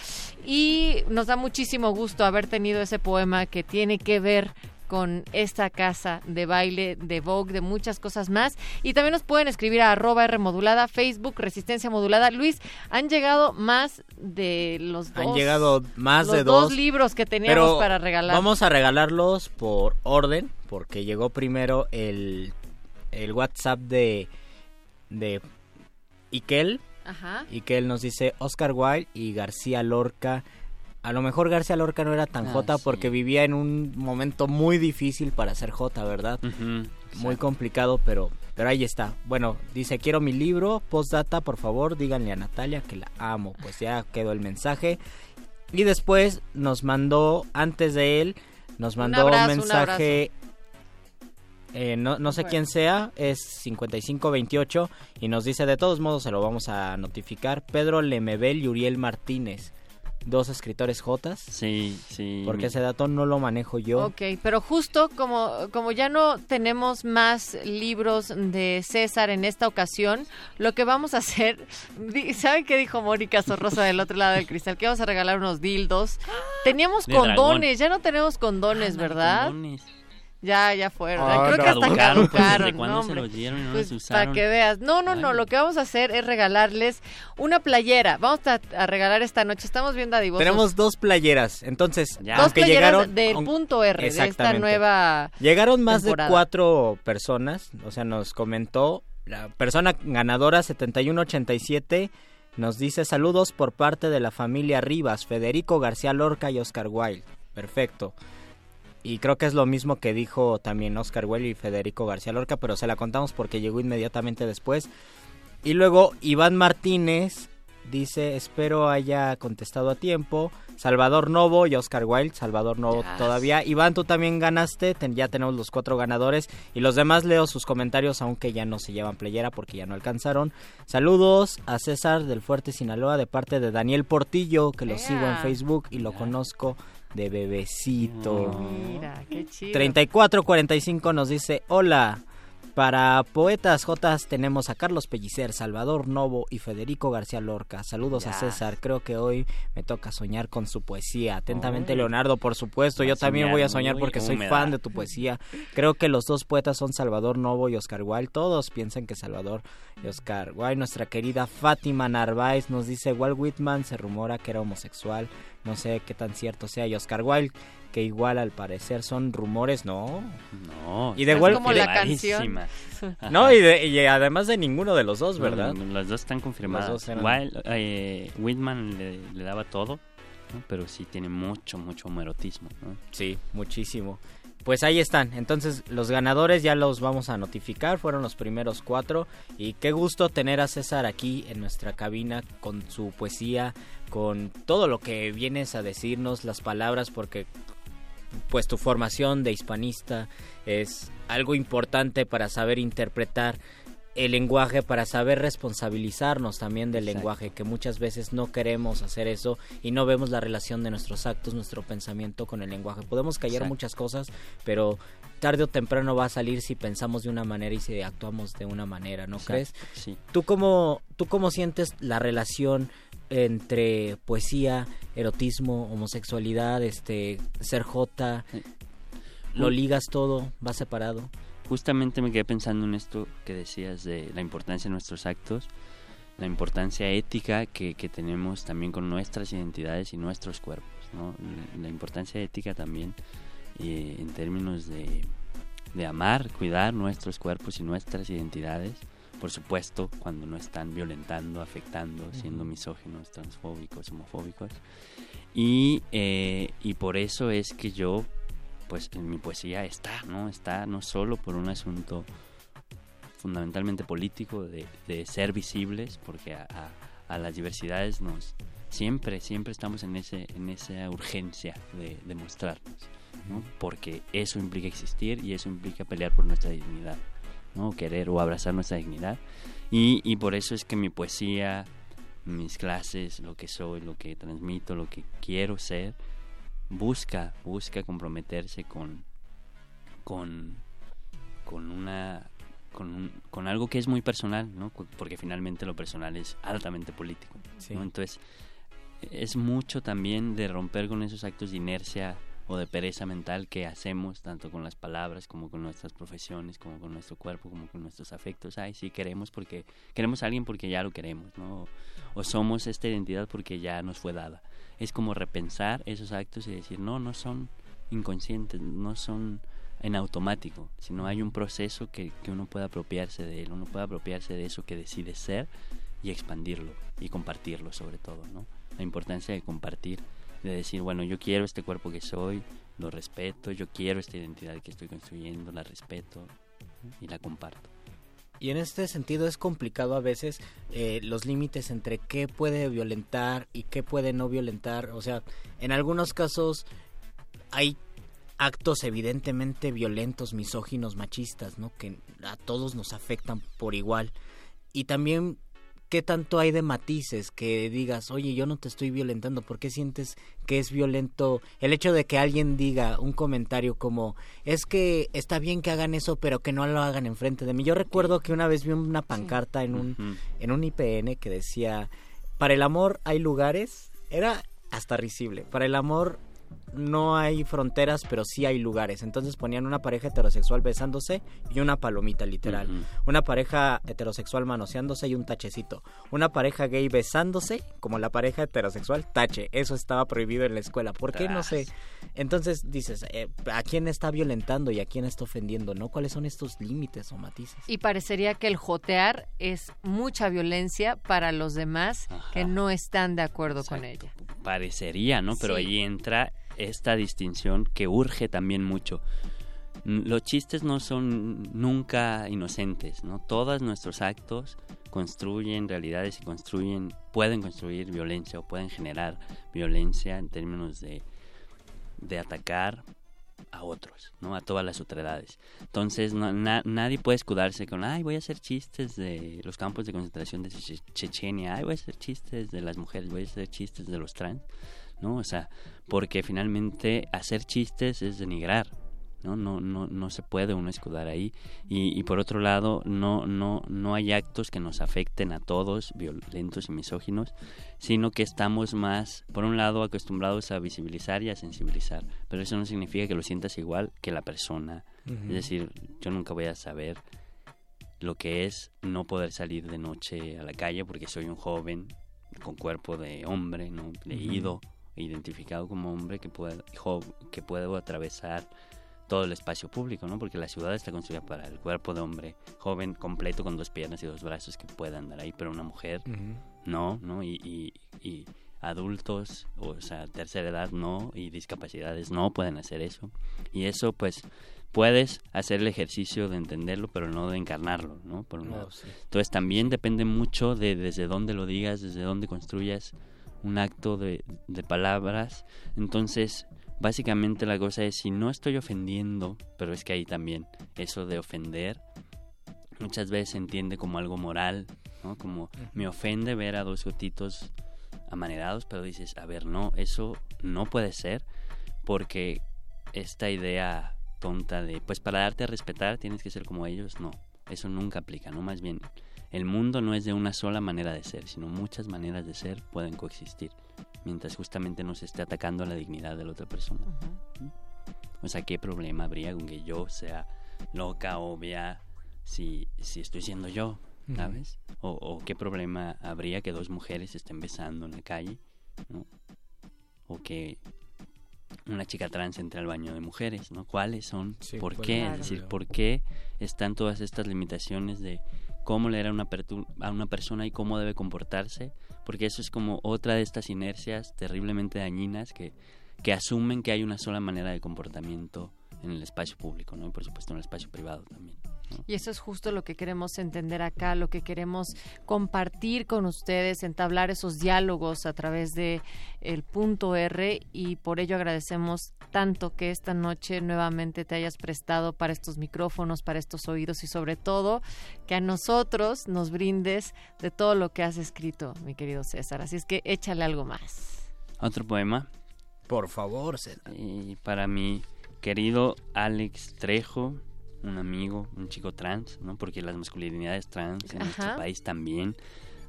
Y nos da muchísimo gusto haber tenido ese poema que tiene que ver con esta casa de baile, de Vogue, de muchas cosas más. Y también nos pueden escribir a arroba R modulada, Facebook, Resistencia Modulada. Luis, han llegado más de los dos. Han llegado más los de dos dos. libros que teníamos pero para regalar. Vamos a regalarlos por orden, porque llegó primero el, el WhatsApp de, de Ikel. Ajá. Ikel nos dice Oscar Wilde y García Lorca. A lo mejor García Lorca no era tan Ah, Jota sí. porque vivía en un momento muy difícil para ser Jota, ¿verdad? Muy complicado, pero, pero ahí está. Bueno, dice, quiero mi libro, postdata, por favor, díganle a Natalia que la amo. Pues ya quedó el mensaje. Y después nos mandó, antes de él, nos mandó un, abrazo, un mensaje... eh, no, no sé Bueno. quién sea, es 5528 y nos dice de todos modos se lo vamos a notificar. Pedro Lemebel y Uriel Martínez, dos escritores Jotas. Sí, sí. Porque mi- ese dato no lo manejo yo. Ok, pero justo como, como ya no tenemos más libros de César en esta ocasión, lo que vamos a hacer, di- ¿saben qué dijo Mónica Sorrosa del otro lado del cristal? Que vamos a regalar unos dildos. Teníamos De condones, ya no tenemos condones, Ándale, ¿verdad? condones. Ya, ya fueron. Ah, Creo no. que hasta Caducaron, pues, ¿desde caducaron. cuándo no, se los dieron y no Pues, los Para usaron? que veas. No, no, no. Lo que vamos a hacer es regalarles una playera. Vamos a, a regalar esta noche. Estamos bien dadivosos. Tenemos dos playeras, entonces, dos aunque playeras llegaron del punto R, de esta Exactamente. nueva Llegaron más temporada. de cuatro personas, o sea, nos comentó la persona ganadora 7187 nos dice saludos por parte de la familia Rivas, Federico García Lorca y Oscar Wilde. Perfecto. Y creo que es lo mismo que dijo también Oscar Wilde y Federico García Lorca, pero se la contamos porque llegó inmediatamente después. Y luego Iván Martínez dice, espero haya contestado a tiempo. Salvador Novo y Oscar Wilde. Salvador Novo Yes. todavía. Iván, tú también ganaste. Ten- ya tenemos los cuatro ganadores. Y los demás leo sus comentarios, aunque ya no se llevan playera porque ya no alcanzaron. Saludos a César del Fuerte Sinaloa de parte de Daniel Portillo, que lo sigo en. Facebook y lo conozco de bebecito. Mira, qué chido. 3445 nos dice, hola, para Poetas Jotas tenemos a Carlos Pellicer, Salvador Novo y Federico García Lorca. Saludos a. César, creo que hoy me toca soñar con su poesía. Atentamente. Leonardo, por supuesto, yo también voy a soñar porque soy fan de tu poesía. Creo que los dos poetas son Salvador Novo y Oscar Wilde. Todos piensan que Salvador y Oscar Wilde. Nuestra querida Fátima Narváez nos dice, Walt Whitman se rumora que era homosexual. No sé qué tan cierto sea. Y Oscar Wilde, que igual al parecer son rumores, no. No. Y de Es Walt- como la canción. No, y, de- y además de ninguno de los dos, ¿verdad? No, los dos están confirmados. Dos eran- Wild- eh, Whitman le, le daba todo, ¿no? pero sí tiene mucho, mucho homoerotismo. ¿no? Sí, muchísimo. Pues ahí están. Entonces, los ganadores ya los vamos a notificar. Fueron los primeros cuatro. Y qué gusto tener a César aquí en nuestra cabina con su poesía, con todo lo que vienes a decirnos, las palabras, porque pues tu formación de hispanista es algo importante para saber interpretar el lenguaje, para saber responsabilizarnos también del Exacto. lenguaje, que muchas veces no queremos hacer eso y no vemos la relación de nuestros actos, nuestro pensamiento con el lenguaje. Podemos callar Exacto. muchas cosas, pero tarde o temprano va a salir si pensamos de una manera y si actuamos de una manera, ¿no crees? Sí. ¿Tú cómo, ¿Tú cómo sientes la relación entre poesía, erotismo, homosexualidad, este, ser J? ¿Lo ligas todo? ¿Va separado? Justamente me quedé pensando en esto que decías de la importancia de nuestros actos, la importancia ética que, que tenemos también con nuestras identidades y nuestros cuerpos, ¿no? La, la importancia ética también eh, en términos de, de amar, cuidar nuestros cuerpos y nuestras identidades por supuesto, cuando no están violentando, afectando, siendo misóginos, transfóbicos, homofóbicos. Y, eh, y por eso es que yo, pues en mi poesía está, ¿no? Está no solo por un asunto fundamentalmente político de, ser visibles, porque a las diversidades nos siempre, siempre estamos en ese, en esa urgencia de, de mostrarnos, ¿no? Porque eso implica existir y eso implica pelear por nuestra dignidad, ¿no? Querer o abrazar nuestra dignidad. Y, y por eso es que mi poesía, mis clases, lo que soy, lo que transmito, lo que quiero ser, busca, busca comprometerse con, con, con una con, un- con algo que es muy personal, ¿no? Porque finalmente lo personal es altamente político, Sí. ¿no? Entonces, es mucho también de romper con esos actos de inercia o de pereza mental que hacemos tanto con las palabras como con nuestras profesiones, como con nuestro cuerpo, como con nuestros afectos. Ay, sí, queremos porque queremos a alguien porque ya lo queremos, ¿no? O somos esta identidad porque ya nos fue dada. Es como repensar esos actos y decir, no, no son inconscientes, no son en automático, sino hay un proceso que, que uno puede apropiarse de él, uno puede apropiarse de eso que decide ser y expandirlo y compartirlo sobre todo, ¿no? La importancia de compartir, de decir, bueno, yo quiero este cuerpo que soy, lo respeto, yo quiero esta identidad que estoy construyendo, la respeto y la comparto. Y en este sentido es complicado a veces eh, los límites entre qué puede violentar y qué puede no violentar. O sea, en algunos casos hay actos evidentemente violentos, misóginos, machistas, ¿no? Que a todos nos afectan por igual. Y también qué tanto hay de matices que digas, oye, yo no te estoy violentando, ¿por qué sientes que es violento el hecho de que alguien diga un comentario como, es que está bien que hagan eso, pero que no lo hagan enfrente de mí? Yo recuerdo que una vez vi una pancarta en un, en un IPN que decía, para el amor hay lugares, era hasta risible, para el amor no hay fronteras, pero sí hay lugares. Entonces ponían una pareja heterosexual besándose y una palomita literal. Una pareja heterosexual manoseándose y un tachecito. Una pareja gay besándose, como la pareja heterosexual, tache. Eso estaba prohibido en la escuela. ¿Por qué? No sé. Entonces dices, eh, ¿a quién está violentando y a quién está ofendiendo? ¿No? ¿Cuáles son estos límites o matices? Y parecería que el jotear es mucha violencia para los demás que no están de acuerdo con ella. Parecería, ¿no? Pero Sí. ahí entra esta distinción que urge también mucho. Los chistes no son nunca inocentes, ¿no? Todos nuestros actos construyen realidades y construyen, pueden construir violencia o pueden generar violencia en términos de, de atacar a otros, ¿no? A todas las otredades. Entonces, no- na- nadie puede escudarse con, ay, voy a hacer chistes de los campos de concentración de Che- Chechenia, ay, voy a hacer chistes de las mujeres, voy a hacer chistes de los trans, ¿no? O sea, porque finalmente hacer chistes es denigrar, ¿no? No, no, no se puede uno escudar ahí. Y, y por otro lado, no, no, no hay actos que nos afecten a todos, violentos y misóginos, sino que estamos más, por un lado, acostumbrados a visibilizar y a sensibilizar. Pero eso no significa que lo sientas igual que la persona. Es decir, yo nunca voy a saber lo que es no poder salir de noche a la calle porque soy un joven con cuerpo de hombre, ¿no? leído, identificado como hombre que puede, jo- que puedo atravesar todo el espacio público, ¿no? Porque la ciudad está construida para el cuerpo de hombre joven, completo, con dos piernas y dos brazos que pueda andar ahí, pero una mujer no, ¿no? Y, y, y adultos, o sea, tercera edad no, y discapacidades no pueden hacer eso. Y eso, pues, puedes hacer el ejercicio de entenderlo, pero no de encarnarlo, ¿no? Por un lado. sí. Entonces también depende mucho de desde dónde lo digas, desde dónde construyas un acto de, de palabras. Entonces, básicamente la cosa es, si no estoy ofendiendo, pero es que ahí también eso de ofender muchas veces se entiende como algo moral, ¿no? Como me ofende ver a dos gotitos amanerados, pero dices, a ver, no, eso no puede ser, porque esta idea tonta de, pues para darte a respetar tienes que ser como ellos, no, eso nunca aplica, ¿no? Más bien, el mundo no es de una sola manera de ser, sino muchas maneras de ser pueden coexistir, mientras justamente no se esté atacando la dignidad de la otra persona. O sea, ¿qué problema habría con que yo sea loca, obvia, si, si estoy siendo yo. ¿sabes? O, o qué problema habría que dos mujeres estén besando en la calle, ¿no? O que una chica trans entre al baño de mujeres, ¿no? ¿Cuáles son? Sí, ¿Por qué? claro. Es decir, ¿por qué están todas estas limitaciones de cómo leer a una, a una persona y cómo debe comportarse, porque eso es como otra de estas inercias terriblemente dañinas que, que asumen que hay una sola manera de comportamiento en el espacio público, ¿no? Y por supuesto en el espacio privado también. Y eso es justo lo que queremos entender acá, lo que queremos compartir con ustedes, entablar esos diálogos a través de el punto R y por ello agradecemos tanto que esta noche nuevamente te hayas prestado para estos micrófonos, para estos oídos y sobre todo que a nosotros nos brindes de todo lo que has escrito, mi querido César. Así es que échale algo más. Otro poema. Por favor, César. Y para mi querido Alex Trejo, un amigo, un chico trans, ¿no? Porque las masculinidades trans en nuestro país también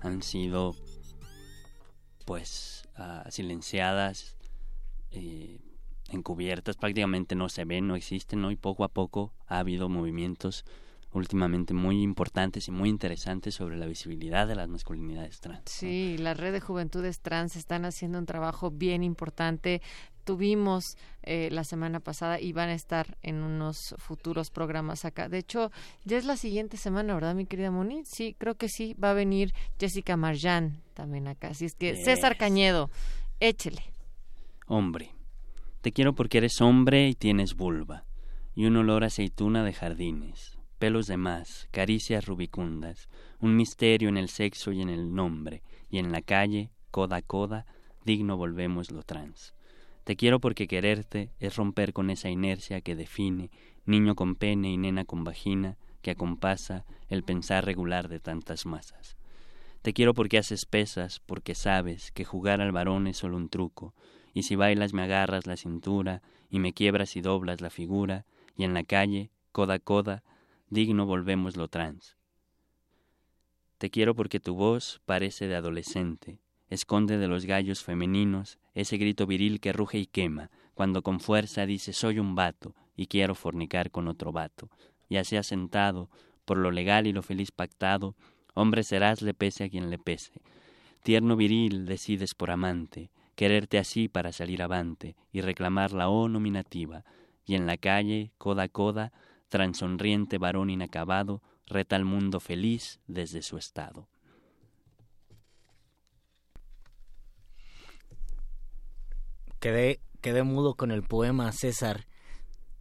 han sido, pues, ah, silenciadas, eh, encubiertas, prácticamente no se ven, no existen, ¿no? Y poco a poco ha habido movimientos últimamente muy importantes y muy interesantes sobre la visibilidad de las masculinidades trans. Sí, la red de juventudes trans están haciendo un trabajo bien importante. Tuvimos eh, la semana pasada y van a estar en unos futuros programas acá. De hecho, ya es la siguiente semana, ¿verdad, mi querida Moni? Sí, creo que sí. Va a venir Jessica Marjan también acá. Así es que, Yes. César Cañedo, échele. Hombre, te quiero porque eres hombre y tienes vulva, y un olor a aceituna de jardines, pelos de más, caricias rubicundas, un misterio en el sexo y en el nombre, y en la calle, coda a coda, digno volvemos lo trans. Te quiero porque quererte es romper con esa inercia que define niño con pene y nena con vagina, que acompasa el pensar regular de tantas masas. Te quiero porque haces pesas, porque sabes que jugar al varón es solo un truco, y si bailas me agarras la cintura, y me quiebras y doblas la figura, y en la calle, coda a coda, digno volvemos lo trans. Te quiero porque tu voz parece de adolescente, esconde de los gallos femeninos ese grito viril que ruge y quema, cuando con fuerza dice soy un vato y quiero fornicar con otro vato, ya sea sentado, por lo legal y lo feliz pactado, hombre serás le pese a quien le pese. Tierno viril decides por amante, quererte así para salir avante y reclamar la O nominativa, y en la calle, coda a coda, transonriente varón inacabado, reta al mundo feliz desde su estado. Quedé, quedé mudo con el poema, César.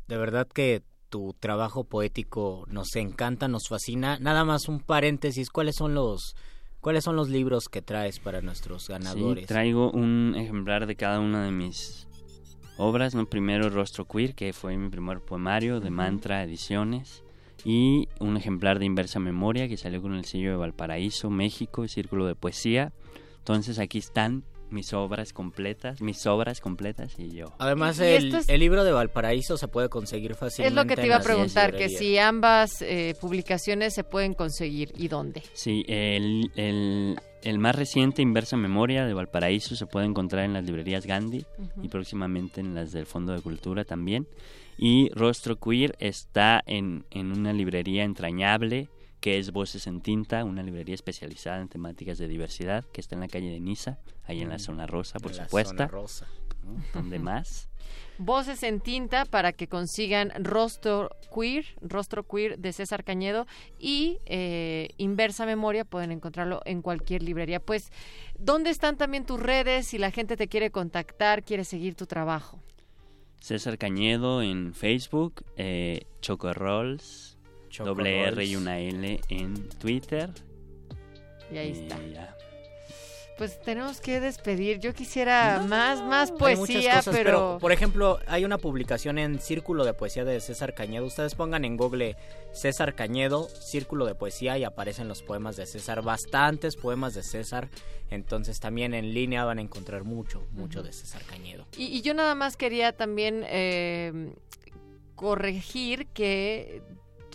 De verdad que tu trabajo poético nos encanta, nos fascina. Nada más un paréntesis, ¿cuáles son los cuáles son los libros que traes para nuestros ganadores? Sí, traigo un ejemplar de cada una de mis obras. ¿no? Primero Rostro Queer, que fue mi primer poemario de Mantra Ediciones. Y un ejemplar de Inversa Memoria, que salió con el sello de Valparaíso, México, Círculo de Poesía. Entonces aquí están mis obras completas, mis obras completas y yo. Además, Y- el, es- el libro de Valparaíso se puede conseguir fácilmente. Es lo que te iba a preguntar, que si ambas eh, publicaciones se pueden conseguir y dónde. Sí, el, el, el más reciente, Inversa Memoria de Valparaíso, se puede encontrar en las librerías Gandhi y próximamente en las del Fondo de Cultura también. Y Rostro Queer está en, en una librería entrañable que es Voces en Tinta, una librería especializada en temáticas de diversidad que está en la calle de Niza, ahí en la Mm, zona rosa, por en la supuesto. zona rosa. ¿no? ¿Dónde más? Voces en tinta para que consigan Rostro Queer, Rostro Queer de César Cañedo y eh, Inversa Memoria pueden encontrarlo en cualquier librería. Pues, ¿dónde están también tus redes si la gente te quiere contactar, quiere seguir tu trabajo? César Cañedo en Facebook, eh, Chocorrolls, doble R y una L en Twitter. Y ahí Y está. ya. Pues tenemos que despedir. Yo quisiera más, más poesía, cosas, pero... por ejemplo, hay una publicación en Círculo de Poesía de César Cañedo. Ustedes pongan en Google César Cañedo, Círculo de Poesía y aparecen los poemas de César, bastantes poemas de César. Entonces también en línea van a encontrar mucho, mucho de César Cañedo. Y, y yo nada más quería también eh, corregir que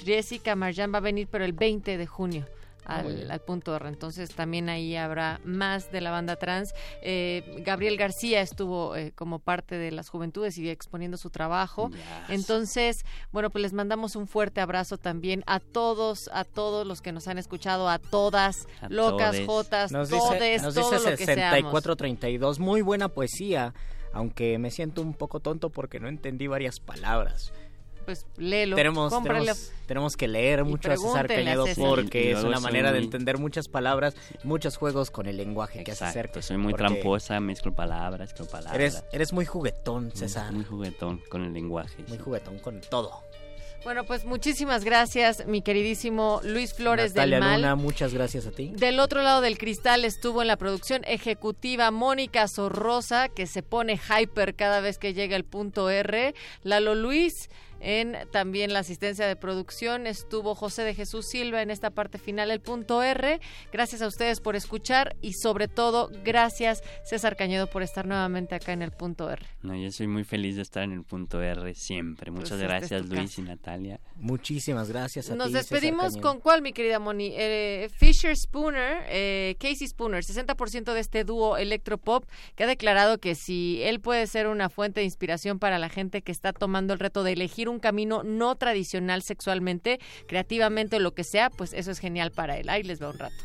Jessica Marjan va a venir, pero el 20 de junio. Ah, Al, al punto R. Entonces también ahí habrá más de la banda trans. Eh, Gabriel García estuvo eh, como parte de las juventudes y exponiendo su trabajo. Entonces, bueno, pues les mandamos un fuerte abrazo también a todos, a todos los que nos han escuchado, a todas, A locas, todes. jotas, Nos todes, dice, nos todo dice lo que seamos. 6432, muy buena poesía, aunque me siento un poco tonto porque no entendí varias palabras. Pues léelo, tenemos, cómpralo. tenemos, tenemos que leer mucho a César Cañedo César. Y porque es una manera de entender muchas palabras, muchos juegos con el lenguaje que hace Exacto, cerca. soy muy tramposa, mezclo palabras, mezclo palabras. Eres, eres muy juguetón, César. Muy juguetón con el lenguaje. Muy juguetón con todo. Bueno, pues muchísimas gracias, mi queridísimo Luis Flores Natalia del Mal. Luna, muchas gracias a ti. Del otro lado del cristal estuvo en la producción ejecutiva Mónica Sorrosa, que se pone hyper cada vez que llega el punto R. Lalo Luis. En también la asistencia de producción estuvo José de Jesús Silva en esta parte final, el punto R. Gracias a ustedes por escuchar y sobre todo gracias César Cañedo por estar nuevamente acá en el punto R. No, yo soy muy feliz de estar en el punto R siempre. Muchas Pues es gracias Luis casa. y Natalia. Muchísimas gracias a Nos ti. Despedimos con cuál, mi querida Moni. Eh, Fisher Spooner, eh, Casey Spooner, 60% de este dúo electropop, que ha declarado que si él puede ser una fuente de inspiración para la gente que está tomando el reto de elegir un camino no tradicional sexualmente, creativamente o lo que sea, pues eso es genial para él. Ahí les va un rato.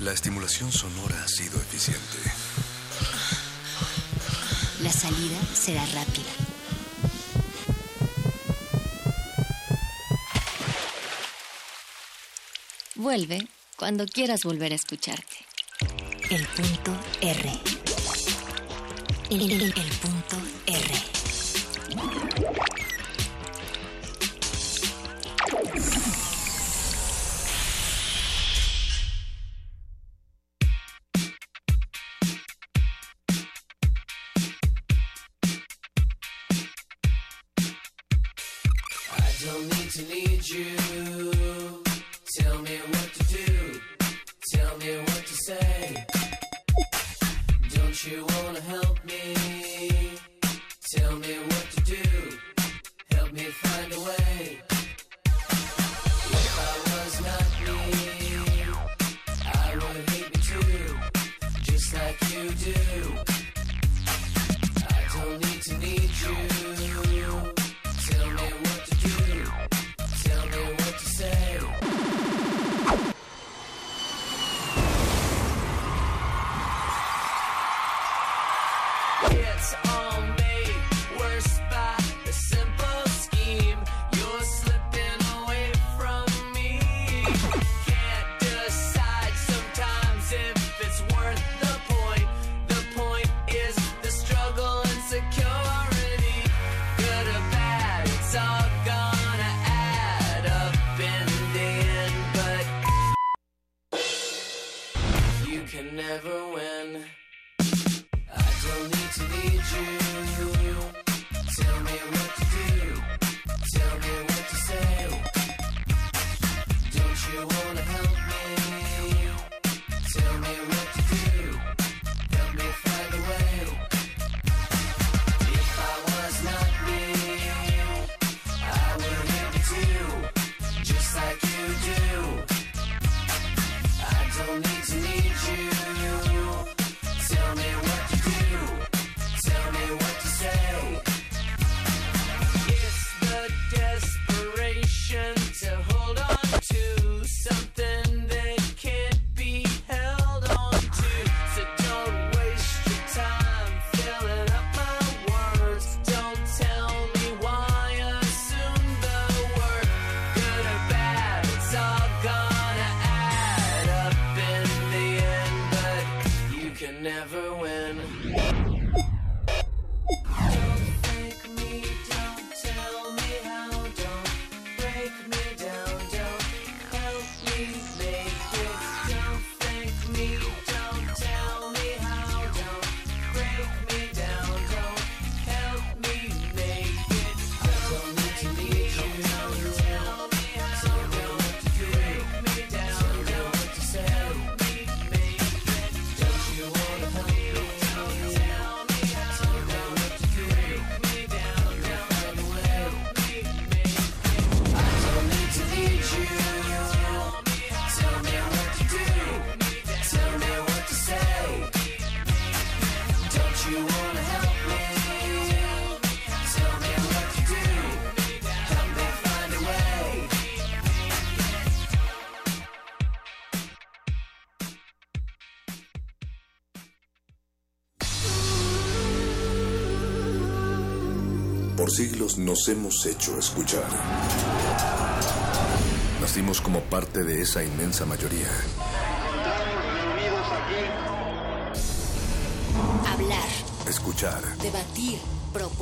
La estimulación sonora ha sido eficiente. La salida será rápida. Vuelve cuando quieras volver a escucharte. El punto R. El, el- el punto R. I don't need to need you. Tell me what to do. Tell me what to say. Don't you wanna help never Nos hemos hecho escuchar. Nacimos como parte de esa inmensa mayoría. Hablar, Escuchar. debatir, proponer.